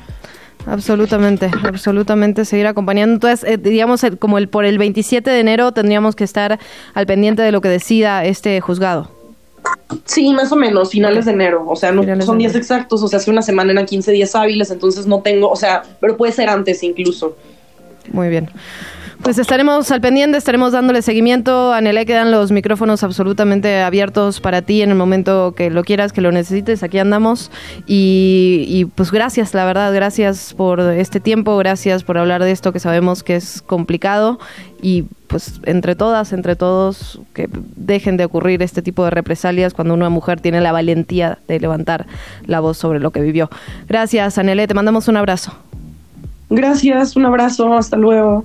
S3: Absolutamente, absolutamente seguir acompañando. Entonces, eh, digamos, como el por el 27 de enero tendríamos que estar al pendiente de lo que decida este juzgado.
S11: Sí, más o menos, finales de enero. O sea, no son días exactos, o sea, hace una semana eran 15 días hábiles, entonces no tengo, o sea, pero puede ser antes incluso.
S3: Muy bien. Pues estaremos al pendiente, estaremos dándole seguimiento. Anelé, quedan los micrófonos absolutamente abiertos para ti en el momento que lo quieras, que lo necesites. Aquí andamos. Y, pues gracias, la verdad, gracias por este tiempo, gracias por hablar de esto que sabemos que es complicado. Y pues entre todas, entre todos, que dejen de ocurrir este tipo de represalias cuando una mujer tiene la valentía de levantar la voz sobre lo que vivió. Gracias, Anelé, te mandamos un abrazo.
S11: Gracias, un abrazo, hasta luego.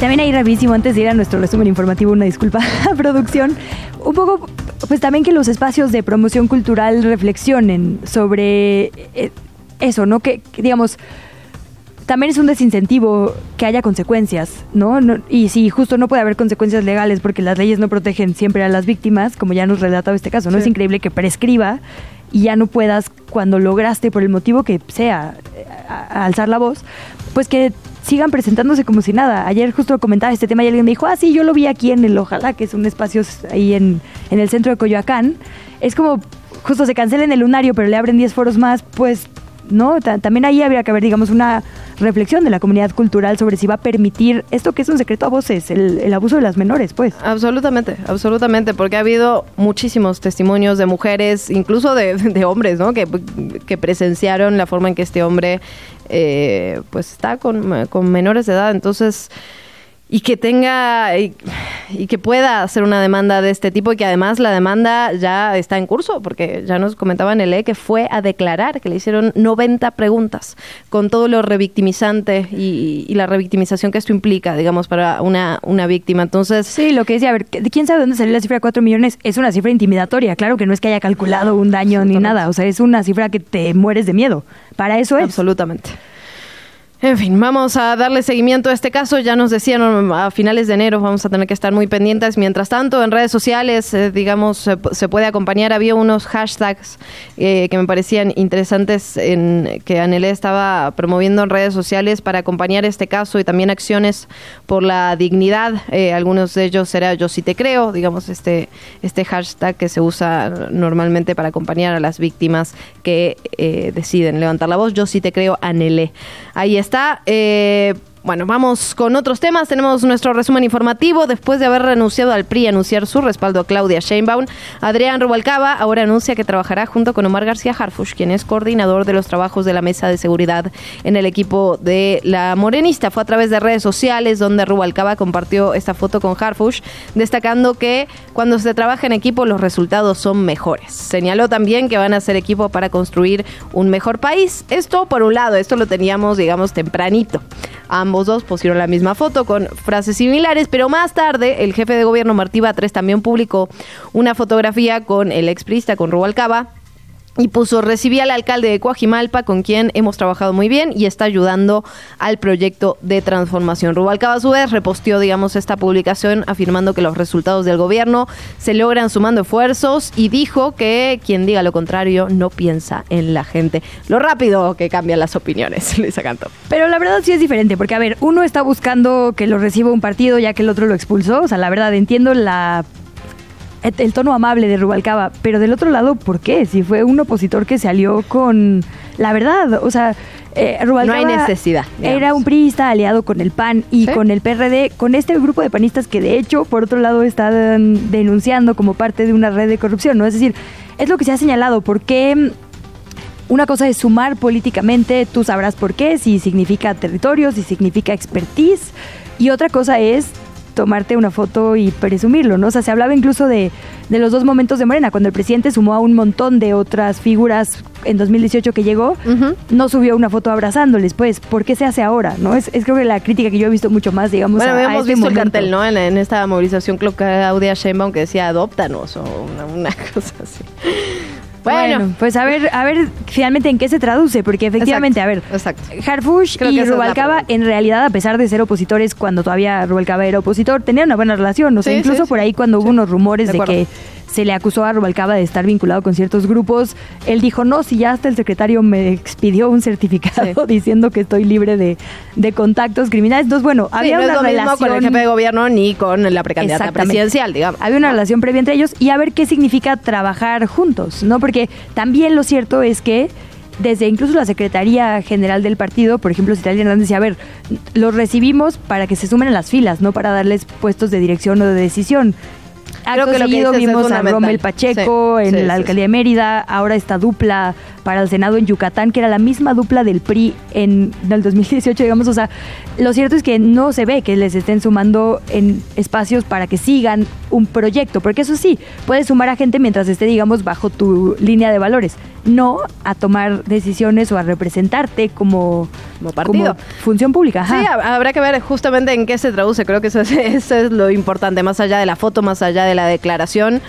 S4: También ahí rapidísimo, antes de ir a nuestro resumen informativo, una disculpa <laughs> a producción, un poco, pues también que los espacios de promoción cultural reflexionen sobre eh, eso, ¿no? Que, digamos, también es un desincentivo que haya consecuencias, ¿no? Y si justo no puede haber consecuencias legales porque las leyes no protegen siempre a las víctimas, como ya nos relataba este caso, ¿no? Es increíble que prescriba y ya no puedas, cuando lograste, por el motivo que sea, alzar la voz, pues que sigan presentándose como si nada. Ayer justo comentaba este tema y alguien me dijo, ah, sí, yo lo vi aquí en el Ojalá, que es un espacio ahí en, en el centro de Coyoacán. Es como, justo se cancela en el lunario, pero le abren 10 foros más, pues ¿no? también ahí habría que haber, digamos, una reflexión de la comunidad cultural sobre si va a permitir esto que es un secreto a voces, el, abuso de las menores, pues.
S3: Absolutamente, absolutamente, porque ha habido muchísimos testimonios de mujeres, incluso <laughs> de, hombres, ¿no? Que, que, presenciaron la forma en que este hombre, eh, pues, está con, con menores de edad. Entonces, y que tenga y, que pueda hacer una demanda de este tipo y que además la demanda ya está en curso, porque ya nos comentaba en el E que fue a declarar, que le hicieron 90 preguntas con todo lo revictimizante y, y la revictimización que esto implica, digamos, para una, una víctima. Entonces...
S4: Sí, lo que decía, a ver, ¿quién sabe dónde salió la cifra de 4 millones? Es una cifra intimidatoria, claro que no es que haya calculado un daño ni nada, o sea, es una cifra que te mueres de miedo. Para eso es.
S3: Absolutamente. En fin, vamos a darle seguimiento a este caso. Ya nos decían a finales de enero vamos a tener que estar muy pendientes. Mientras tanto, en redes sociales, eh, digamos, se, puede acompañar. Había unos hashtags eh, que me parecían interesantes en que Anelé estaba promoviendo en redes sociales para acompañar este caso y también acciones por la dignidad. Eh, algunos de ellos era Yo sí te creo, digamos, este, este hashtag que se usa normalmente para acompañar a las víctimas que deciden levantar la voz. Yo sí te creo, Anelé. Ahí está está. Eh, bueno, vamos con otros temas. Tenemos nuestro resumen informativo. Después de haber renunciado al PRI anunciar su respaldo a Claudia Sheinbaum, Adrián Rubalcaba ahora anuncia que trabajará junto con Omar García Harfush, quien es coordinador de los trabajos de la mesa de seguridad en el equipo de la Morenista. Fue a través de redes sociales donde Rubalcaba compartió esta foto con Harfush, destacando que cuando se trabaja en equipo los resultados son mejores. Señaló también que van a ser equipo para construir un mejor país. Esto por un lado, esto lo teníamos, digamos, tempranito. Ambos dos pusieron la misma foto con frases similares, pero más tarde el jefe de gobierno Martí Batres también publicó una fotografía con el exprista, con Rubalcaba, y puso, recibí al alcalde de Coajimalpa, con quien hemos trabajado muy bien y está ayudando al proyecto de transformación. Rubalcaba a su vez reposteó, digamos, esta publicación afirmando que los resultados del gobierno se logran sumando esfuerzos y dijo que quien diga lo contrario no piensa en la gente. Lo rápido que cambian las opiniones, <laughs> Luisa Canto.
S4: Pero la verdad sí es diferente, porque a ver, uno está buscando que lo reciba un partido ya que el otro lo expulsó, o sea, la verdad entiendo la el tono amable de Rubalcaba, pero del otro lado, ¿por qué? Si fue un opositor que salió con la verdad, o sea,
S3: eh, Rubalcaba no hay necesidad.
S4: Era un priista aliado con el PAN y con el PRD, con este grupo de panistas que de hecho, por otro lado, están denunciando como parte de una red de corrupción, ¿no? Es decir, es lo que se ha señalado, porque una cosa es sumar políticamente, tú sabrás por qué, si significa territorio, si significa expertise, y otra cosa es tomarte una foto y presumirlo, ¿no? O sea, se hablaba incluso de, los dos momentos de Morena, cuando el presidente sumó a un montón de otras figuras en 2018 que llegó, no subió una foto abrazándoles, pues, ¿por qué se hace ahora? ¿No? Es, creo que la crítica que yo he visto mucho más, digamos,
S3: bueno, habíamos este visto el cartel, ¿no? En, esta movilización, creo que Audia Sheinbaum que decía adóptanos o una <laughs> cosa así.
S4: Bueno, pues a ver, a ver finalmente en qué se traduce, porque efectivamente, a ver, exacto. Harfush y Rubalcaba, en realidad, a pesar de ser opositores cuando todavía Rubalcaba era opositor, tenían una buena relación. O sea, incluso por ahí cuando hubo unos rumores de que se le acusó a Rubalcaba de estar vinculado con ciertos grupos. Él dijo, no, si ya hasta el secretario me expidió un certificado <laughs> diciendo que estoy libre de, de contactos criminales. Entonces, bueno, había una relación...
S3: con el jefe de gobierno ni con la precandidata presidencial, digamos.
S4: Había una relación previa entre ellos y a ver qué significa trabajar juntos, ¿no? Porque también lo cierto es que desde incluso la Secretaría General del partido, por ejemplo, Citlali Hernández decía, a ver, los recibimos para que se sumen a las filas, no para darles puestos de dirección o de decisión. Creo que lo que vimos a Rommel Pacheco en la alcaldía de Mérida, ahora esta dupla para el Senado en Yucatán, que era la misma dupla del PRI en el 2018, digamos, o sea, lo cierto es que no se ve que les estén sumando en espacios para que sigan un proyecto, porque eso sí, puedes sumar a gente mientras esté, digamos, bajo tu línea de valores, no a tomar decisiones o a representarte como, partido. función pública.
S3: Sí, habrá que ver justamente en qué se traduce, creo que <laughs> eso es lo importante, más allá de la foto, más allá de la declaración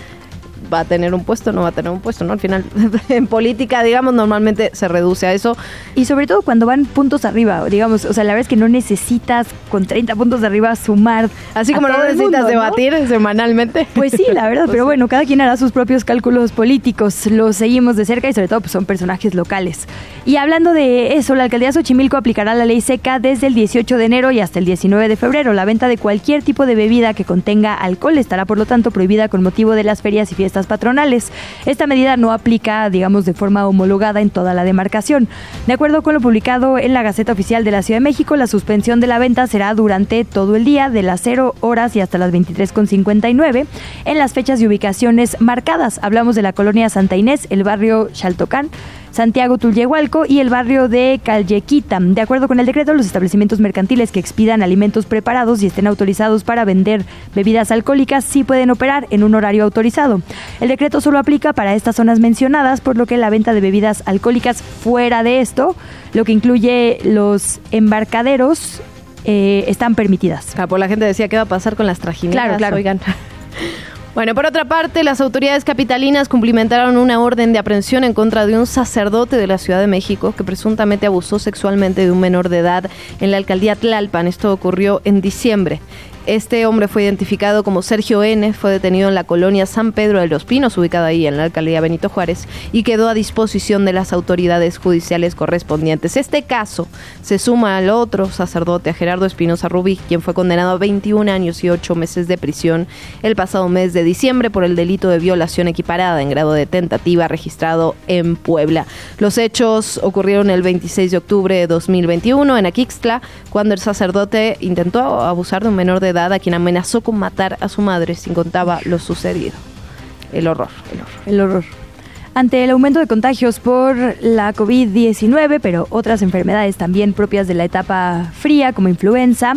S3: va a tener un puesto, no va a tener un puesto, ¿no? Al final, <laughs> en política, digamos, normalmente se reduce a eso.
S4: Y sobre todo cuando van puntos arriba, digamos, o sea, la verdad es que no necesitas con 30 puntos de arriba sumar.
S3: Así como no necesitas debatir semanalmente.
S4: Pues sí, la verdad, <laughs> pero bueno, cada quien hará sus propios cálculos políticos, los seguimos de cerca y sobre todo pues, son personajes locales. Y hablando de eso, la alcaldía Xochimilco aplicará la ley seca desde el 18 de enero y hasta el 19 de febrero. La venta de cualquier tipo de bebida que contenga alcohol estará por lo tanto prohibida con motivo de las ferias y fiestas patronales. Esta medida no aplica, digamos, de forma homologada en toda la demarcación. De acuerdo con lo publicado en la Gaceta Oficial de la Ciudad de México, la suspensión de la venta será durante todo el día, de las 0 horas y hasta las 23.59, en las fechas y ubicaciones marcadas. Hablamos de la colonia Santa Inés, el barrio Chaltocán, Santiago Tulyehualco y el barrio de Callequita. De acuerdo con el decreto, los establecimientos mercantiles que expidan alimentos preparados y estén autorizados para vender bebidas alcohólicas sí pueden operar en un horario autorizado. El decreto solo aplica para estas zonas mencionadas, por lo que la venta de bebidas alcohólicas fuera de esto, lo que incluye los embarcaderos, eh, están permitidas.
S3: por la gente decía qué va a pasar con las trajineras.
S4: Claro, claro. Oigan. <laughs>
S3: Bueno, por otra parte, las autoridades capitalinas cumplimentaron una orden de aprehensión en contra de un sacerdote de la Ciudad de México que presuntamente abusó sexualmente de un menor de edad en la alcaldía Tlalpan. Esto ocurrió en diciembre. Este hombre fue identificado como Sergio N., fue detenido en la colonia San Pedro de los Pinos, ubicada ahí en la alcaldía Benito Juárez, y quedó a disposición de las autoridades judiciales correspondientes. Este caso se suma al otro sacerdote, a Gerardo Espinosa Rubí, quien fue condenado a 21 años y 8 meses de prisión el pasado mes de diciembre por el delito de violación equiparada en grado de tentativa registrado en Puebla. Los hechos ocurrieron el 26 de octubre de 2021 en Aquixtla, cuando el sacerdote intentó abusar de un menor de edad a quien amenazó con matar a su madre si contaba lo sucedido. El horror, el horror.
S4: El horror. Ante el aumento de contagios por la COVID-19, pero otras enfermedades también propias de la etapa fría como influenza,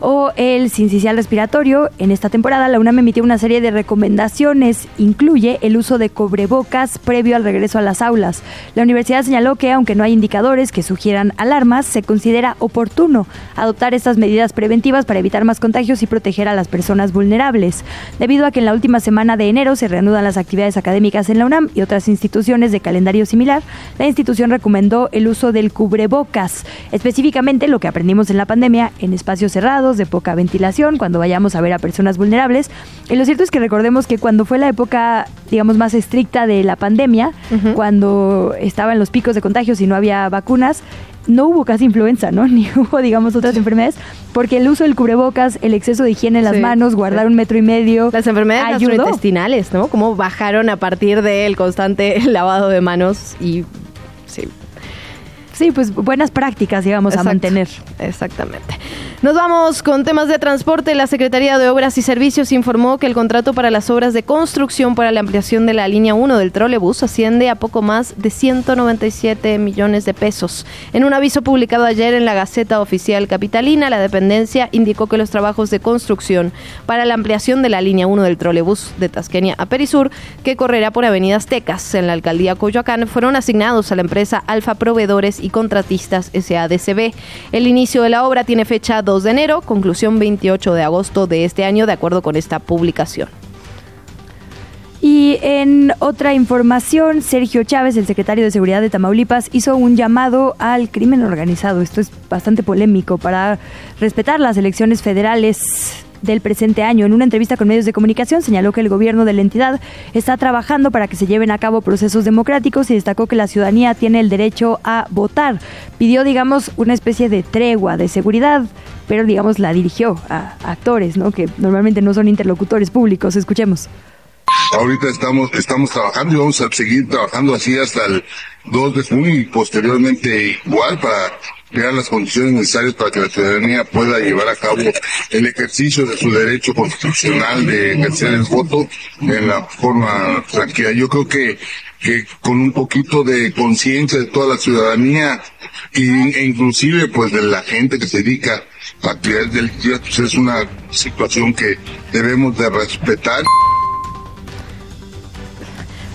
S4: o el sincicial respiratorio. En esta temporada la UNAM emitió una serie de recomendaciones, incluye el uso de cobrebocas previo al regreso a las aulas. La universidad señaló que aunque no hay indicadores que sugieran alarmas, se considera oportuno adoptar estas medidas preventivas para evitar más contagios y proteger a las personas vulnerables. Debido a que en la última semana de enero se reanudan las actividades académicas en la UNAM y otras instituciones de calendario similar, la institución recomendó el uso del cubrebocas, específicamente lo que aprendimos en la pandemia en espacios cerrados de poca ventilación, cuando vayamos a ver a personas vulnerables. Y lo cierto es que recordemos que cuando fue la época, digamos, más estricta de la pandemia, cuando estaban los picos de contagios y no había vacunas, no hubo casi influenza, ¿no? <laughs> Ni hubo, digamos, otras enfermedades, porque el uso del cubrebocas, el exceso de higiene en las manos, guardar un metro y medio.
S3: Las enfermedades gastrointestinales, ¿no? Cómo bajaron a partir del constante <laughs> lavado de manos y. Sí.
S4: Sí, pues buenas prácticas, digamos, a mantener.
S3: Exactamente. Nos vamos con temas de transporte. La Secretaría de Obras y Servicios informó que el contrato para las obras de construcción para la ampliación de la línea 1 del trolebús asciende a poco más de 197 millones de pesos. En un aviso publicado ayer en la Gaceta Oficial Capitalina, la dependencia indicó que los trabajos de construcción para la ampliación de la línea 1 del trolebús de Tasqueña a Perisur, que correrá por Avenida Aztecas en la alcaldía Coyoacán, fueron asignados a la empresa Alfa Proveedores y Contratistas SADCB. El inicio de la obra tiene fecha 2 de enero, conclusión 28 de agosto de este año, de acuerdo con esta publicación.
S4: Y en otra información, Sergio Chávez, el secretario de Seguridad de Tamaulipas, hizo un llamado al crimen organizado. Esto es bastante polémico para respetar las elecciones federales del presente año. En una entrevista con medios de comunicación señaló que el gobierno de la entidad está trabajando para que se lleven a cabo procesos democráticos y destacó que la ciudadanía tiene el derecho a votar. Pidió, digamos, una especie de tregua de seguridad, pero, digamos, la dirigió a actores, ¿no? Que normalmente no son interlocutores públicos. Escuchemos.
S13: Ahorita estamos, estamos trabajando y vamos a seguir trabajando así hasta el 2 de junio y posteriormente igual para crear las condiciones necesarias para que la ciudadanía pueda llevar a cabo el ejercicio de su derecho constitucional de ejercer el voto en la forma tranquila. Yo creo que, que con un poquito de conciencia de toda la ciudadanía e inclusive pues de la gente que se dedica a actividades delictivas, pues es una situación que debemos de respetar.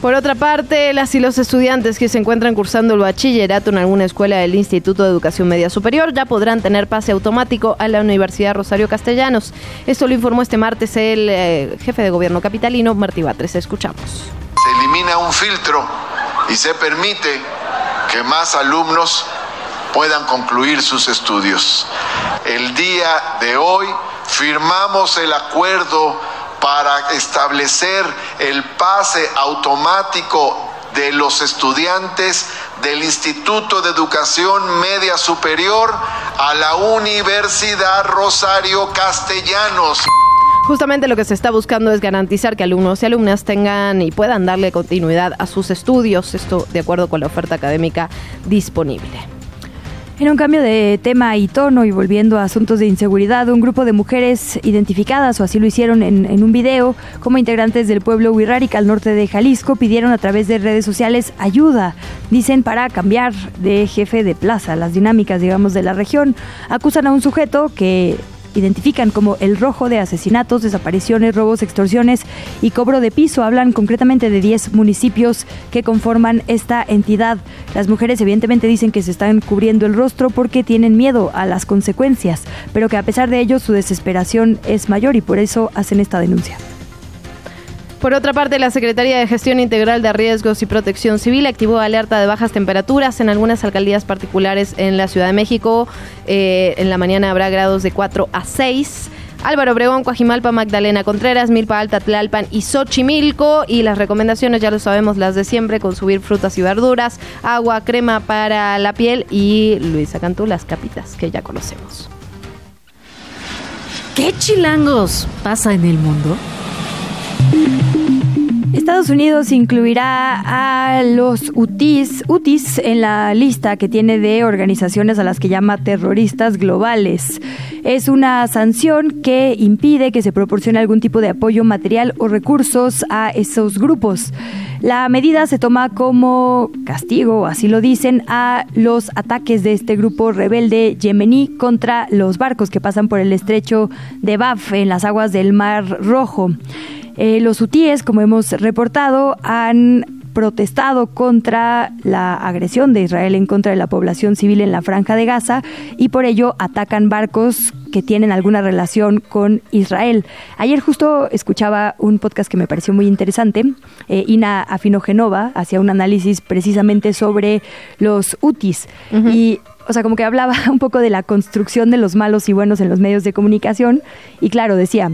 S3: Por otra parte, las y los estudiantes que se encuentran cursando el bachillerato en alguna escuela del Instituto de Educación Media Superior ya podrán tener pase automático a la Universidad Rosario Castellanos. Esto lo informó este martes el eh, jefe de gobierno capitalino, Martí Batres. Escuchamos.
S14: Se elimina un filtro y se permite que más alumnos puedan concluir sus estudios. El día de hoy firmamos el acuerdo para establecer el pase automático de los estudiantes del Instituto de Educación Media Superior a la Universidad Rosario Castellanos.
S3: Justamente lo que se está buscando es garantizar que alumnos y alumnas tengan y puedan darle continuidad a sus estudios, esto de acuerdo con la oferta académica disponible.
S4: En un cambio de tema y tono y volviendo a asuntos de inseguridad, un grupo de mujeres identificadas, o así lo hicieron en, un video, como integrantes del pueblo Huirrárica al norte de Jalisco, pidieron a través de redes sociales ayuda, dicen, para cambiar de jefe de plaza las dinámicas, digamos, de la región. Acusan a un sujeto que identifican como el rojo de asesinatos, desapariciones, robos, extorsiones y cobro de piso. Hablan concretamente de 10 municipios que conforman esta entidad. Las mujeres evidentemente dicen que se están cubriendo el rostro porque tienen miedo a las consecuencias, pero que a pesar de ello su desesperación es mayor y por eso hacen esta denuncia.
S3: Por otra parte, la Secretaría de Gestión Integral de Riesgos y Protección Civil activó alerta de bajas temperaturas en algunas alcaldías particulares en la Ciudad de México. Eh, en la mañana habrá grados de 4 a 6. Álvaro Obregón, Coajimalpa, Magdalena Contreras, Milpa Alta, Tlalpan y Xochimilco. Y las recomendaciones, ya lo sabemos, las de siempre, consumir frutas y verduras, agua, crema para la piel y Luisa Cantú, las capitas que ya conocemos.
S1: ¿Qué chilangos pasa en el mundo?
S4: Estados Unidos incluirá a los UTIs, UTIs en la lista que tiene de organizaciones a las que llama terroristas globales. Es una sanción que impide que se proporcione algún tipo de apoyo material o recursos a esos grupos. La medida se toma como castigo, así lo dicen, a los ataques de este grupo rebelde yemení contra los barcos que pasan por el estrecho de Baf en las aguas del Mar Rojo. Eh, los hutíes, como hemos reportado, han protestado contra la agresión de Israel en contra de la población civil en la franja de Gaza y por ello atacan barcos que tienen alguna relación con Israel. Ayer justo escuchaba un podcast que me pareció muy interesante. Eh, Ina Afinogenova hacía un análisis precisamente sobre los UTIs y o sea, como que hablaba <laughs> un poco de la construcción de los malos y buenos en los medios de comunicación y claro, decía,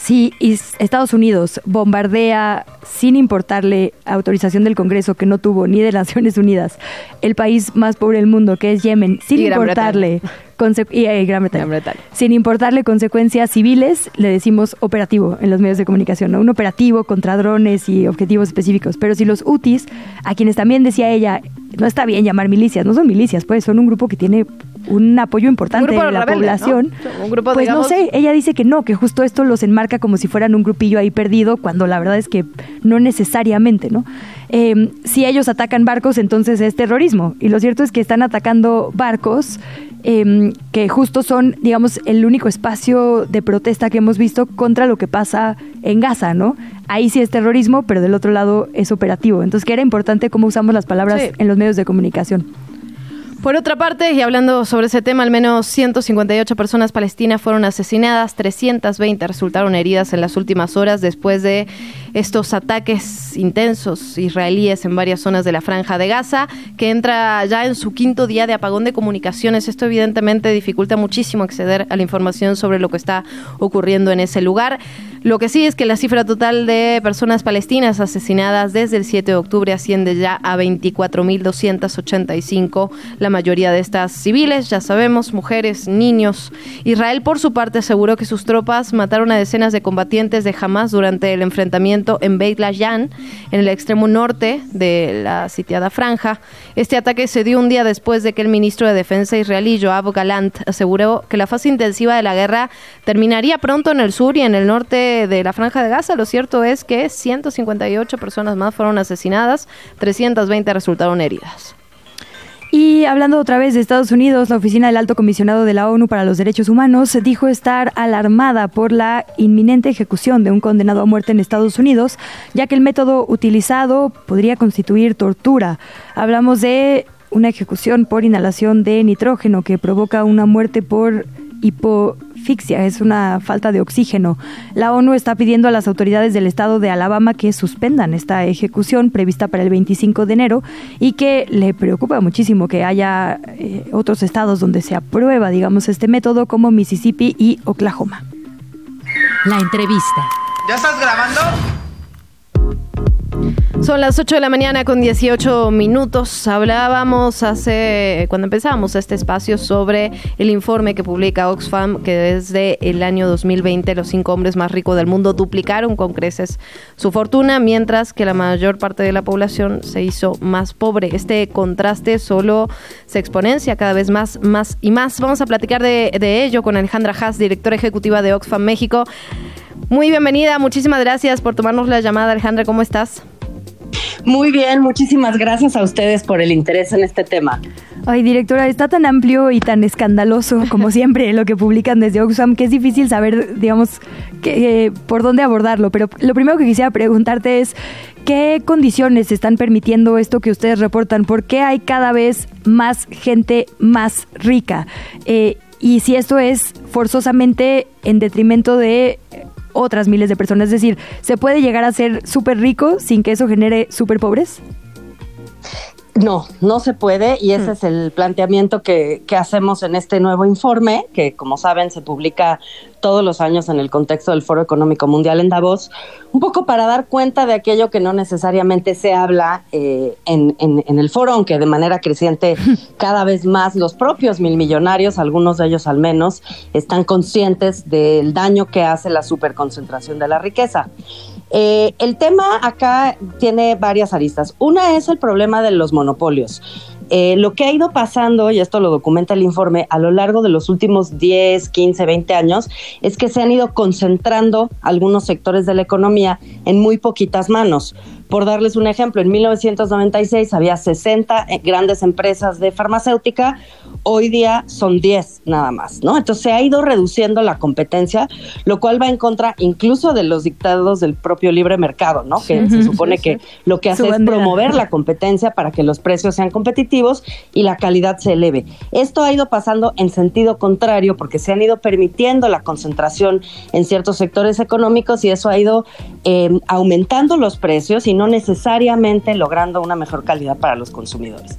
S4: si Estados Unidos bombardea sin importarle autorización del Congreso que no tuvo ni de <laughs> Naciones Unidas el país más pobre del mundo que es Yemen sin importarle y, eh, Gran, Bretaña. sin importarle consecuencias civiles le decimos operativo en los medios de comunicación ¿no? un operativo contra drones y objetivos específicos pero si los UTIs a quienes también decía ella no está bien llamar milicias no son milicias pues son un grupo que tiene un apoyo importante de la población. Un grupo, pues no sé, ella dice que no, que justo esto los enmarca como si fueran un grupillo ahí perdido, cuando la verdad es que no necesariamente, ¿no? Eh, si ellos atacan barcos, entonces es terrorismo. Y lo cierto es que están atacando barcos eh, que justo son, digamos, el único espacio de protesta que hemos visto contra lo que pasa en Gaza, ¿no? Ahí sí es terrorismo, pero del otro lado es operativo. Entonces, que era importante cómo usamos las palabras en los medios de comunicación.
S3: Por otra parte, y hablando sobre ese tema, al menos 158 personas palestinas fueron asesinadas, 320 resultaron heridas en las últimas horas después de estos ataques intensos israelíes en varias zonas de la franja de Gaza, que entra ya en su quinto día de apagón de comunicaciones. Esto evidentemente dificulta muchísimo acceder a la información sobre lo que está ocurriendo en ese lugar. Lo que sí es que la cifra total de personas palestinas asesinadas desde el 7 de octubre asciende ya a 24.285, la mayoría de estas civiles, ya sabemos, mujeres, niños. Israel, por su parte, aseguró que sus tropas mataron a decenas de combatientes de Hamas durante el enfrentamiento en Beit Lajan, en el extremo norte de la sitiada franja. Este ataque se dio un día después de que el ministro de Defensa israelí, Joab Galant, aseguró que la fase intensiva de la guerra terminaría pronto en el sur y en el norte de la Franja de Gaza. Lo cierto es que 158 personas más fueron asesinadas, 320 resultaron heridas.
S4: Y hablando otra vez de Estados Unidos, la Oficina del Alto Comisionado de la ONU para los Derechos Humanos dijo estar alarmada por la inminente ejecución de un condenado a muerte en Estados Unidos, ya que el método utilizado podría constituir tortura. Hablamos de una ejecución por inhalación de nitrógeno que provoca una muerte por es una falta de oxígeno. La ONU está pidiendo a las autoridades del estado de Alabama que suspendan esta ejecución prevista para el 25 de enero y que le preocupa muchísimo que haya eh, otros estados donde se aprueba, digamos, este método como Mississippi y Oklahoma.
S1: La entrevista.
S2: ¿Ya estás grabando?
S3: Son las 8 de la mañana con 18 minutos. Hablábamos hace, cuando empezamos este espacio, sobre el informe que publica Oxfam, que desde el año 2020 los cinco hombres más ricos del mundo duplicaron con creces su fortuna, mientras que la mayor parte de la población se hizo más pobre. Este contraste solo se exponencia cada vez más, más y más. Vamos a platicar de, de ello con Alejandra Haas, directora ejecutiva de Oxfam México. Muy bienvenida, muchísimas gracias por tomarnos la llamada, Alejandra, ¿cómo estás?
S15: Muy bien, muchísimas gracias a ustedes por el interés en este tema.
S4: Ay, directora, está tan amplio y tan escandaloso, como siempre, lo que publican desde Oxfam, que es difícil saber, digamos, que, eh, por dónde abordarlo. Pero lo primero que quisiera preguntarte es, ¿qué condiciones están permitiendo esto que ustedes reportan? ¿Por qué hay cada vez más gente más rica? Eh, y si esto es forzosamente en detrimento de otras miles de personas. Es decir, ¿se puede llegar a ser súper rico sin que eso genere súper pobres?
S15: No, no se puede y ese mm. es el planteamiento que, que, hacemos en este nuevo informe, que como saben se publica todos los años en el contexto del Foro Económico Mundial en Davos, un poco para dar cuenta de aquello que no necesariamente se habla eh, en, en, el foro, aunque de manera creciente <laughs> cada vez más los propios mil millonarios, algunos de ellos al menos, están conscientes del daño que hace la superconcentración de la riqueza. Eh, el tema acá tiene varias aristas. Una es el problema de los monopolios. Eh, lo que ha ido pasando, y esto lo documenta el informe, a lo largo de los últimos 10, 15, 20 años, es que se han ido concentrando algunos sectores de la economía en muy poquitas manos. Por darles un ejemplo, en 1996 había 60 eh, grandes empresas de farmacéutica, hoy día son 10 nada más, ¿no? Entonces se ha ido reduciendo la competencia, lo cual va en contra incluso de los dictados del propio libre mercado, ¿no? Que se supone que lo que hace es promover la competencia para que los precios sean competitivos y la calidad se eleve. Esto ha ido pasando en sentido contrario porque se han ido permitiendo la concentración en ciertos sectores económicos y eso ha ido eh, aumentando los precios y no necesariamente logrando una mejor calidad para los consumidores.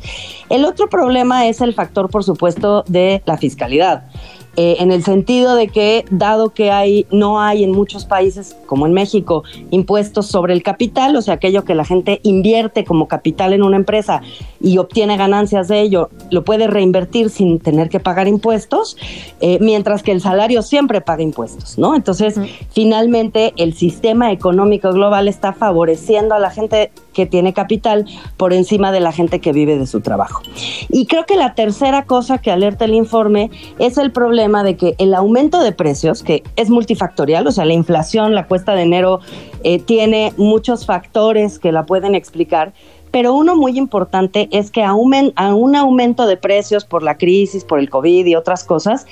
S15: El otro problema es el factor, por supuesto, de la fiscalidad. Eh, en el sentido de que dado que hay no hay en muchos países como en México impuestos sobre el capital, o sea, aquello que la gente invierte como capital en una empresa y obtiene ganancias de ello, lo puede reinvertir sin tener que pagar impuestos, eh, mientras que el salario siempre paga impuestos, ¿no? Entonces, finalmente el sistema económico global está favoreciendo a la gente que tiene capital por encima de la gente que vive de su trabajo. Y creo que la tercera cosa que alerta el informe es el problema de que el aumento de precios, que es multifactorial, o sea, la inflación, la cuesta de enero, eh, tiene muchos factores que la pueden explicar, pero uno muy importante es que a un, a un aumento de precios por la crisis, por el COVID y otras cosas,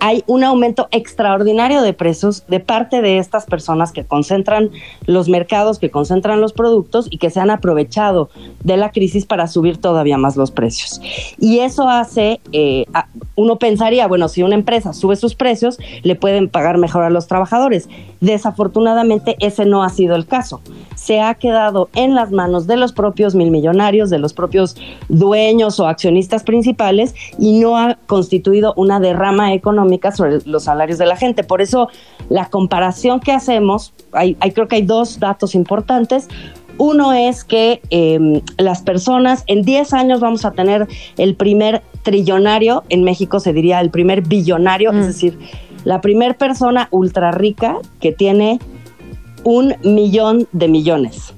S15: hay un aumento extraordinario de precios de parte de estas personas que concentran los mercados, que concentran los productos y que se han aprovechado de la crisis para subir todavía más los precios. Y eso hace, eh, uno pensaría, bueno, si una empresa sube sus precios, le pueden pagar mejor a los trabajadores. Desafortunadamente, ese no ha sido el caso. Se ha quedado en las manos de los propios mil millonarios, de los propios dueños o accionistas principales y no ha constituido una derrama económica sobre los salarios de la gente. Por eso la comparación que hacemos, hay, creo que hay dos datos importantes. Uno es que em, las personas, en 10 años vamos a tener el primer trillonario, en México se diría el primer billonario, es mm. decir, la primer persona ultra rica que tiene un millón de millones.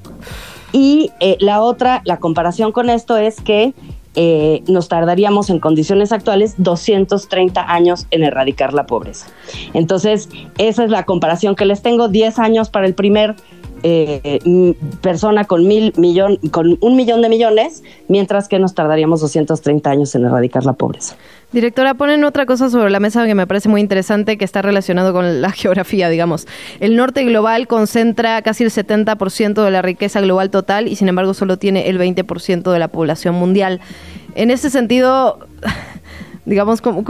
S15: Y eh, la otra, la comparación con esto es que eh, nos tardaríamos en condiciones actuales 230 años en erradicar la pobreza. Entonces, esa es la comparación que les tengo, 10 años para el primer eh, persona con mil millón, con un millón de millones, mientras que nos tardaríamos 230 años en erradicar la pobreza.
S3: Directora, ponen otra cosa sobre la mesa que me parece muy interesante, que está relacionado con la <laughs> geografía, digamos. El norte global concentra casi el 70% de la riqueza global total y sin embargo solo tiene el 20% de la población mundial. En ese sentido, <laughs> digamos, ¿cómo,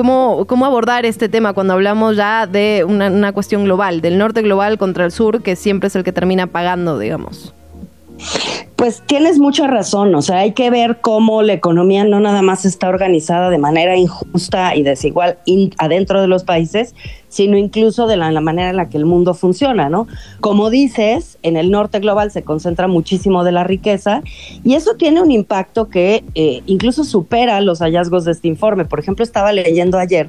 S3: cómo, abordar este tema cuando hablamos ya de una, una cuestión global, del norte global contra el sur, que siempre es el que termina pagando, digamos?
S15: Pues tienes mucha razón, o sea, hay que ver cómo la economía no nada más está organizada de manera injusta y desigual adentro de los países, sino incluso de la, manera en la que el mundo funciona, ¿no? Como dices, en el norte global se concentra muchísimo de la riqueza y eso tiene un impacto que eh, incluso supera los hallazgos de este informe. Por ejemplo, estaba leyendo ayer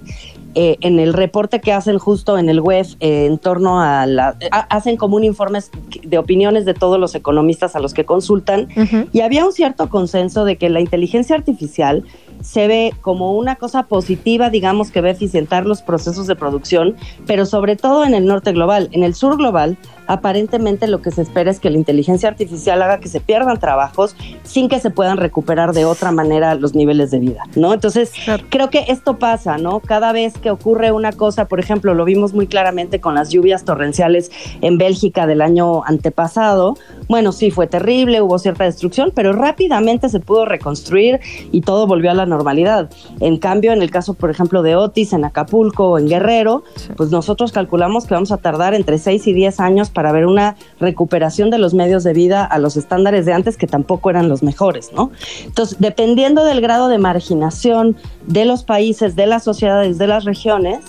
S15: eh, en el reporte que hacen justo en el web eh, en torno a la... hacen como un informe de opiniones de todos los economistas a los que consultan y había un cierto consenso de que la inteligencia artificial se ve como una cosa positiva, digamos, que va a eficientar los procesos de producción, pero sobre todo en el norte global. En el sur global, aparentemente lo que se espera es que la inteligencia artificial haga que se pierdan trabajos sin que se puedan recuperar de otra manera los niveles de vida, ¿no? Entonces, creo que esto pasa, ¿no? Cada vez que ocurre una cosa, por ejemplo, lo vimos muy claramente con las lluvias torrenciales en Bélgica del año antepasado, bueno, sí, fue terrible, hubo cierta destrucción, pero rápidamente se pudo reconstruir y todo volvió a la normalidad. En cambio, en el caso, por ejemplo, de Otis, en Acapulco o en Guerrero, pues nosotros calculamos que vamos a tardar entre 6 y 10 años para ver una recuperación de los medios de vida a los estándares de antes, que tampoco eran los mejores, ¿no? Entonces, dependiendo del grado de marginación de los países, de las sociedades, de las regiones,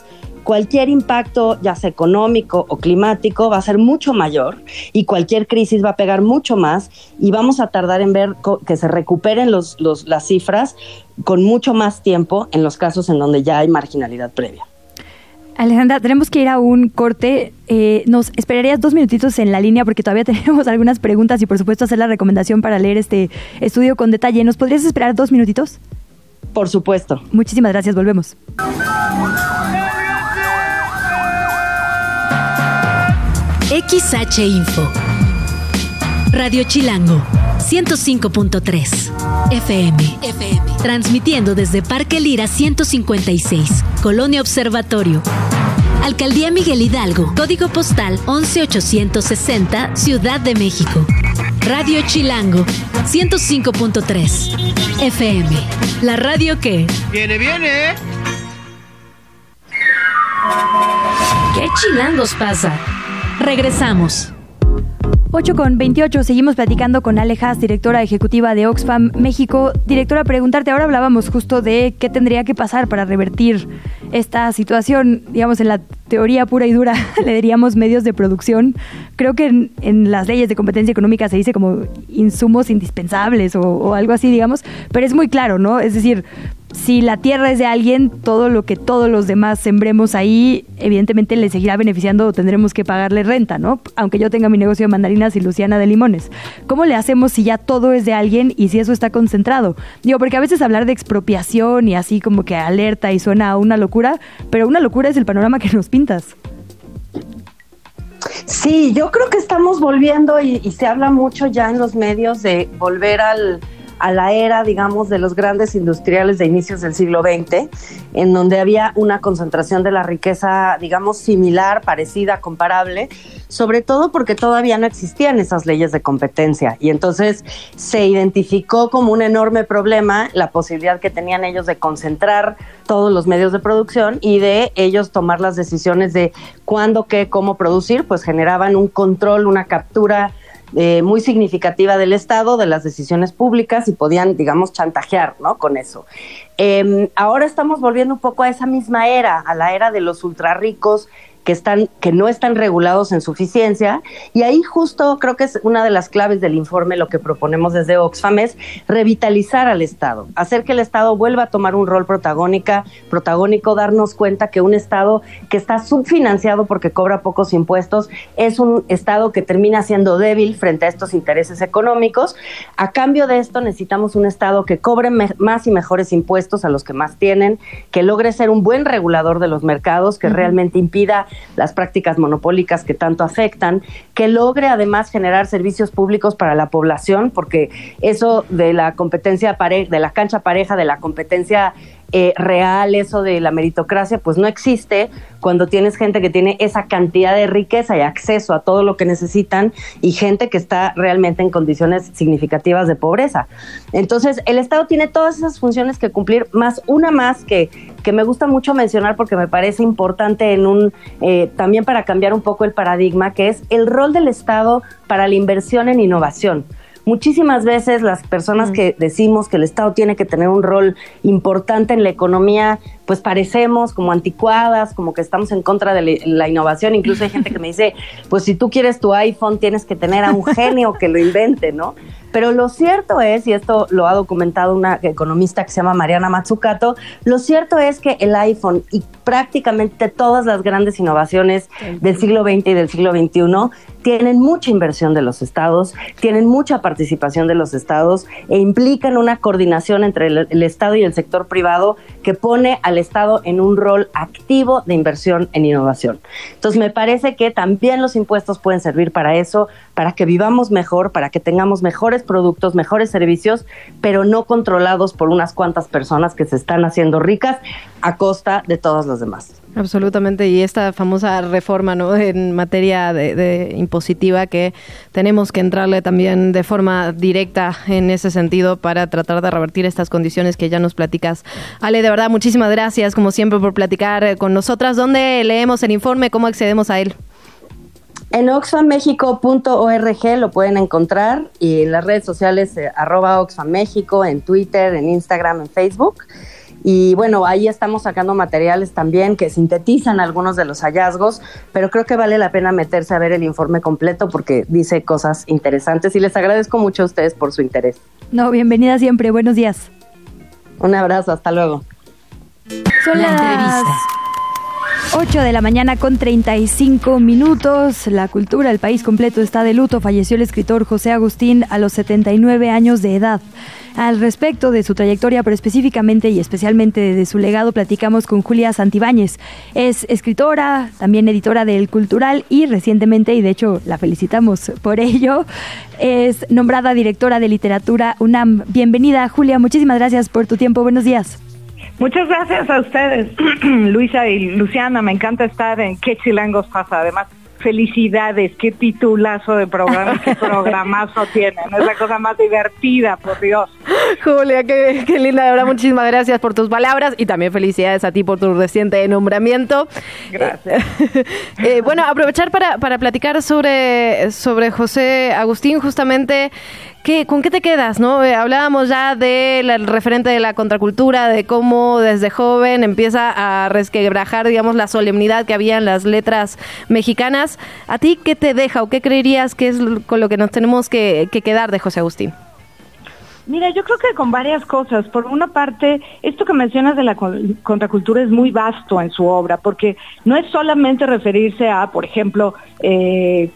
S15: cualquier impacto, ya sea económico o climático, va a ser mucho mayor y cualquier crisis va a pegar mucho más y vamos a tardar en ver que se recuperen los, las cifras con mucho más tiempo en los casos en donde ya hay marginalidad previa.
S4: Alejandra, tenemos que ir a un corte. Eh, nos esperarías dos minutitos en la línea porque todavía <laughs> tenemos algunas preguntas y por supuesto hacer la recomendación para leer este estudio con detalle. ¿Nos podrías esperar dos minutitos?
S15: Por supuesto.
S4: Muchísimas gracias, volvemos.
S1: XH Info. Radio Chilango, 105.3 FM. FM. Transmitiendo desde Parque Lira 156, Colonia Observatorio. Alcaldía Miguel Hidalgo, código postal 11860, Ciudad de México. Radio Chilango, 105.3 FM. La radio que...
S2: Viene, viene.
S1: ¿Qué chilangos pasa? Regresamos.
S4: 8 con 28, seguimos platicando con Alejas, directora ejecutiva de Oxfam México. Directora, preguntarte, ahora hablábamos justo de qué tendría que pasar para revertir esta situación, digamos, en la teoría pura y dura, <laughs> le diríamos medios de producción. Creo que en, las leyes de competencia económica se dice como insumos indispensables o, o algo así, digamos, pero es muy claro, ¿no? Es decir, si la tierra es de alguien, todo lo que todos los demás sembremos ahí, evidentemente le seguirá beneficiando o tendremos que pagarle renta, ¿no? Aunque yo tenga mi negocio de mandarinas y Luciana de limones. ¿Cómo le hacemos si ya todo es de alguien y si eso está concentrado? Digo, porque a veces hablar de expropiación y así como que alerta y suena a una locura, pero una locura es el panorama que nos pintas.
S15: Sí, yo creo que estamos volviendo y se habla mucho ya en los medios de volver al a la era, digamos, de los grandes industriales de inicios del siglo XX, en donde había una concentración de la riqueza, digamos, similar, parecida, comparable, sobre todo porque todavía no existían esas leyes de competencia. Y entonces se identificó como un enorme problema la posibilidad que tenían ellos de concentrar todos los medios de producción y de ellos tomar las decisiones de cuándo, qué, cómo producir, pues generaban un control, una captura eh, muy significativa del Estado, de las decisiones públicas y podían, digamos, chantajear ¿no? con eso. Em, ahora estamos volviendo un poco a esa misma era, a la era de los ultrarricos que, están, que no están regulados en suficiencia. Y ahí justo creo que es una de las claves del informe, lo que proponemos desde Oxfam es revitalizar al Estado, hacer que el Estado vuelva a tomar un rol protagónica, protagónico, darnos cuenta que un Estado que está subfinanciado porque cobra pocos impuestos es un Estado que termina siendo débil frente a estos intereses económicos. A cambio de esto necesitamos un Estado que cobre más y mejores impuestos a los que más tienen, que logre ser un buen regulador de los mercados, que realmente impida las prácticas monopólicas que tanto afectan, que logre además generar servicios públicos para la población, porque eso de la competencia pareja, de la cancha pareja, de la competencia eh, real, eso de la meritocracia, pues no existe cuando tienes gente que tiene esa cantidad de riqueza y acceso a todo lo que necesitan y gente que está realmente en condiciones significativas de pobreza. Entonces, el Estado tiene todas esas funciones que cumplir, más una más que, que me gusta mucho mencionar porque me parece importante en un, eh, también para cambiar un poco el paradigma, que es el rol del Estado para la inversión en innovación. Muchísimas veces las personas que decimos que el Estado tiene que tener un rol importante en la economía, pues parecemos como anticuadas, como que estamos en contra de la innovación. Incluso hay gente que me dice, <laughs> pues si tú quieres tu iPhone, tienes que tener a un genio que lo invente, ¿no? Pero lo cierto es, y esto lo ha documentado una economista que se llama Mariana Matsukato, lo cierto es que el iPhone y prácticamente todas las grandes innovaciones del siglo XX y del siglo XXI tienen mucha inversión de los estados, tienen mucha participación de los estados e implican una coordinación entre el, el Estado y el sector privado que pone al Estado en un rol activo de inversión en innovación. Entonces me parece que también los impuestos pueden servir para eso, para que vivamos mejor, para que tengamos mejores productos, mejores servicios, pero no controlados por unas cuantas personas que se están haciendo ricas a costa de todas las demás.
S3: Absolutamente, y esta famosa reforma ¿no? en materia de, impositiva que tenemos que entrarle también de forma directa en ese sentido para tratar de revertir estas condiciones que ya nos platicas. Ale, de verdad, muchísimas gracias como siempre por platicar con nosotras. ¿Dónde leemos el informe? ¿Cómo accedemos a él?
S15: En oxfamexico.org lo pueden encontrar y en las redes sociales eh, arroba oxfamexico, en Twitter, en Instagram, en Facebook. Y bueno, ahí estamos sacando materiales también que sintetizan algunos de los hallazgos, pero creo que vale la pena meterse a ver el informe completo porque dice cosas interesantes y les agradezco mucho a ustedes por su interés.
S4: No, bienvenida siempre, buenos días.
S15: Un abrazo, hasta luego.
S4: Son las 8 de la mañana con 35 minutos. La cultura, el país completo está de luto. Falleció el escritor José Agustín a los 79 años de edad. Al respecto de su trayectoria, pero específicamente y especialmente de su legado, platicamos con Julia Santibáñez. Es escritora, también editora del Cultural y recientemente, y de hecho la felicitamos por ello, es nombrada directora de literatura UNAM. Bienvenida, Julia. Muchísimas gracias por tu tiempo. Buenos días.
S16: Muchas gracias a ustedes, <clears throat> Luisa y Luciana. Me encanta estar en Qué Chilangos pasa. Además, felicidades, qué titulazo de programa, qué <laughs> programazo tienen, es la cosa más divertida, por Dios.
S3: Julia, qué, linda, de verdad, muchísimas gracias por tus palabras y también felicidades a ti por tu reciente nombramiento.
S16: Gracias.
S3: Eh, <laughs> bueno, aprovechar para, para platicar sobre, sobre José Agustín, justamente ¿Con qué te quedas? no? Eh, hablábamos ya del referente de la contracultura, de cómo desde joven empieza a resquebrajar, digamos, la solemnidad que había en las letras mexicanas. ¿A ti qué te deja o qué creerías que es con lo que nos tenemos que quedar de José Agustín?
S16: Mira, yo creo que con varias cosas. Por una parte, esto que mencionas de la contracultura es muy vasto en su obra, porque no es solamente referirse a, por ejemplo, eh,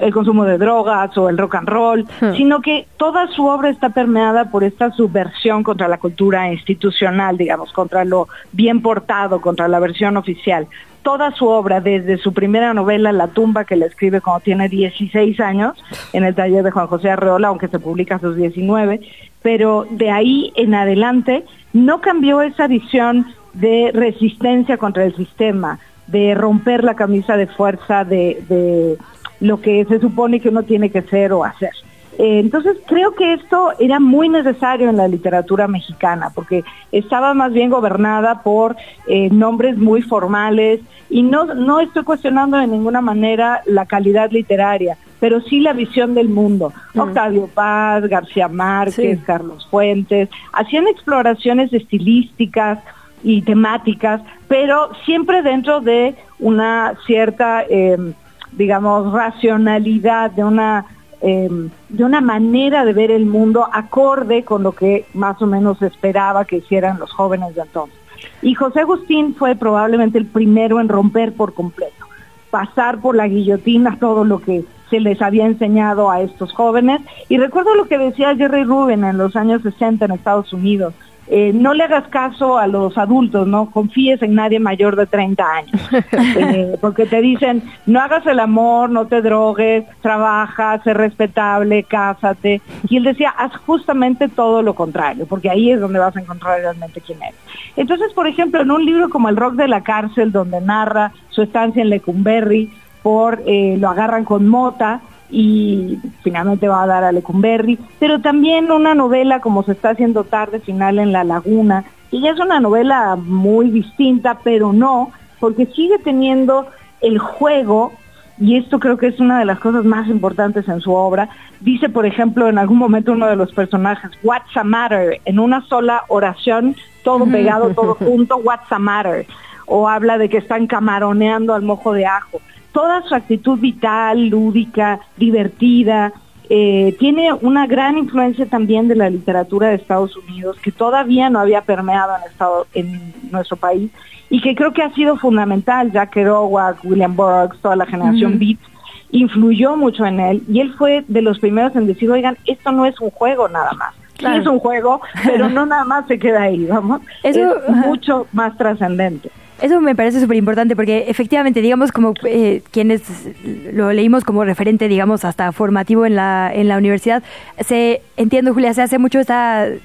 S16: el consumo de drogas o el rock and roll, hmm. sino que toda su obra está permeada por esta subversión contra la cultura institucional, digamos, contra lo bien portado, contra la versión oficial toda su obra, desde su primera novela, La tumba, que la escribe cuando tiene 16 años, en el taller de Juan José Arreola, aunque se publica a sus 19, pero de ahí en adelante no cambió esa visión de resistencia contra el sistema, de romper la camisa de fuerza de, lo que se supone que uno tiene que ser o hacer. Eh, entonces creo que esto era muy necesario en la literatura mexicana, porque estaba más bien gobernada por eh, nombres muy formales y no, no estoy cuestionando de ninguna manera la calidad literaria, pero sí la visión del mundo. Mm. Octavio Paz, García Márquez, Carlos Fuentes, hacían exploraciones estilísticas y temáticas, pero siempre dentro de una cierta, em, digamos, racionalidad, de una Em, de una manera de ver el mundo acorde con lo que más o menos esperaba que hicieran los jóvenes de entonces. Y José Agustín fue probablemente el primero en romper por completo, pasar por la guillotina todo lo que se les había enseñado a estos jóvenes. Y recuerdo lo que decía Jerry Rubin en los años 60 en Estados Unidos, eh, no le hagas caso a los adultos, no confíes en nadie mayor de 30 años, <laughs> eh, porque te dicen, no hagas el amor, no te drogues, trabaja, sé respetable, cásate. Y él decía, haz justamente todo lo contrario, porque ahí es donde vas a encontrar realmente quién eres. Entonces, por ejemplo, en un libro como El rock de la cárcel, donde narra su estancia en Lecumberri, por eh, lo agarran con mota, y finalmente va a dar a Lecumberri, pero también una novela como se está haciendo tarde final en La Laguna, y ya es una novela muy distinta, pero no, porque sigue teniendo el juego, y esto creo que es una de las cosas más importantes en su obra. Dice, por ejemplo, en algún momento uno de los personajes, What's a matter? En una sola oración, todo pegado, todo junto, What's a matter? O habla de que están camaroneando al mojo de ajo toda su actitud vital, lúdica, divertida, eh, tiene una gran influencia también de la literatura de Estados Unidos que todavía no había permeado en, estado, en nuestro país y que creo que ha sido fundamental. Jack Kerouac, William Burroughs, toda la generación Beat influyó mucho en él y él fue de los primeros en decir, oigan, esto no es un juego nada más. Sí es un juego, pero no nada más se queda ahí, vamos. <laughs> Eso, es mucho más trascendente.
S4: Eso me parece súper importante porque efectivamente, digamos, como eh, quienes lo leímos como referente, digamos, hasta formativo en la, en la universidad, se, entiendo, Julia, se hace mucho esta, eh,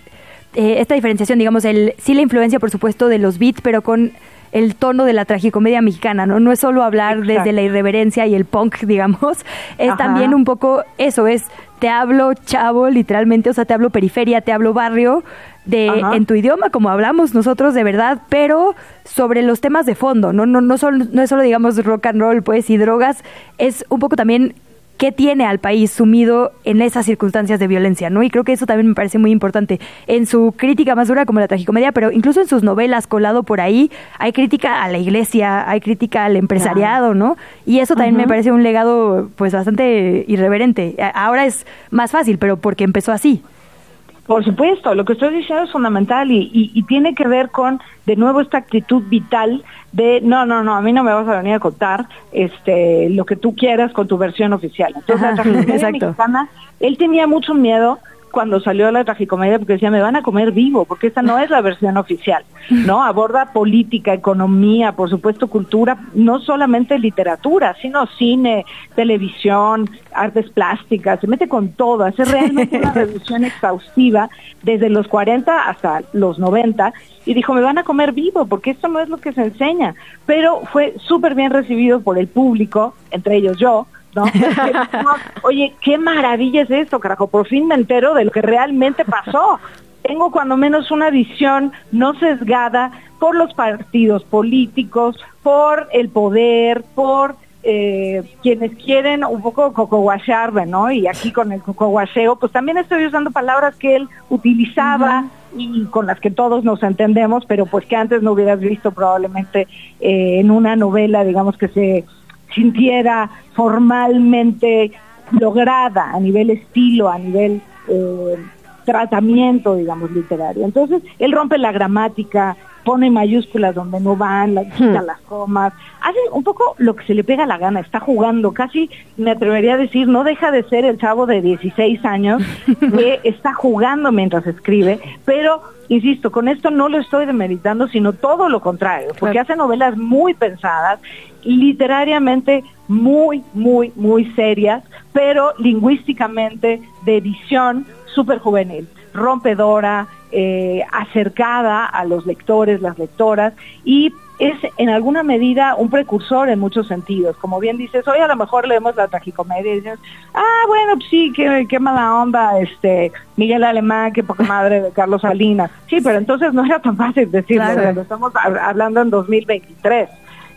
S4: esta diferenciación, digamos, el sí la influencia, por supuesto, de los beats, pero con el tono de la tragicomedia mexicana, ¿no? No es solo hablar desde la irreverencia y el punk, <laughs> digamos, es también un poco eso, es te hablo chavo, literalmente, o sea, te hablo periferia, te hablo barrio, de en tu idioma, como hablamos nosotros de verdad, pero sobre los temas de fondo, no, no, no, solo, no es solo, digamos, rock and roll, pues, y drogas, es un poco también qué tiene al país sumido en esas circunstancias de violencia, ¿no? Y creo que eso también me parece muy importante. En su crítica más dura como la tragicomedia, pero incluso en sus novelas colado por ahí, hay crítica a la iglesia, hay crítica al empresariado, ¿no? Y eso también me parece un legado pues bastante irreverente. Ahora es más fácil, pero porque empezó así.
S16: Por supuesto, lo que estoy diciendo es fundamental y, y, tiene que ver con, de nuevo, esta actitud vital de, no, no, no, a mí no me vas a venir a contar este, lo que tú quieras con tu versión oficial. Entonces, la <laughs> mexicana, él tenía mucho miedo cuando salió la tragicomedia porque decía, me van a comer vivo, porque esta no es la versión oficial, <laughs> ¿no? Aborda política, economía, por supuesto cultura, no solamente literatura, sino cine, televisión, artes plásticas, se mete con todo, hace realmente una revisión exhaustiva desde los 40 hasta los 90 y dijo, me van a comer vivo, porque esto no es lo que se enseña, pero fue súper bien recibido por el público, entre ellos yo, <laughs> Oye, qué maravilla es esto, carajo, por fin me entero de lo que realmente pasó. Tengo cuando menos una visión no sesgada por los partidos políticos, por el poder, por eh, quienes quieren un poco cocoguacharme, ¿no? Y aquí con el cocoguacheo, pues también estoy usando palabras que él utilizaba y con las que todos nos entendemos, pero pues que antes no hubieras visto probablemente eh, en una novela, digamos, que se sintiera formalmente lograda a nivel estilo, a nivel eh, tratamiento, digamos, literario. Entonces, él rompe la gramática, pone mayúsculas donde no van, la, quita hmm. las comas, hace un poco lo que se le pega la gana, está jugando, casi me atrevería a decir, no deja de ser el chavo de 16 años <laughs> que está jugando mientras escribe, pero insisto, con esto no lo estoy demeritando, sino todo lo contrario, porque hace novelas muy pensadas, literariamente muy, muy, muy serias, pero lingüísticamente de edición súper juvenil, rompedora, eh, acercada a los lectores, las lectoras, y es en alguna medida un precursor en muchos sentidos. Como bien dices, hoy a lo mejor leemos la tragicomedia y dices, ah, bueno, pues sí, qué, qué mala onda, este, Miguel Alemán, qué poca madre de Carlos Salinas. Sí, pero entonces no era tan fácil decirlo, estamos hablando en 2023.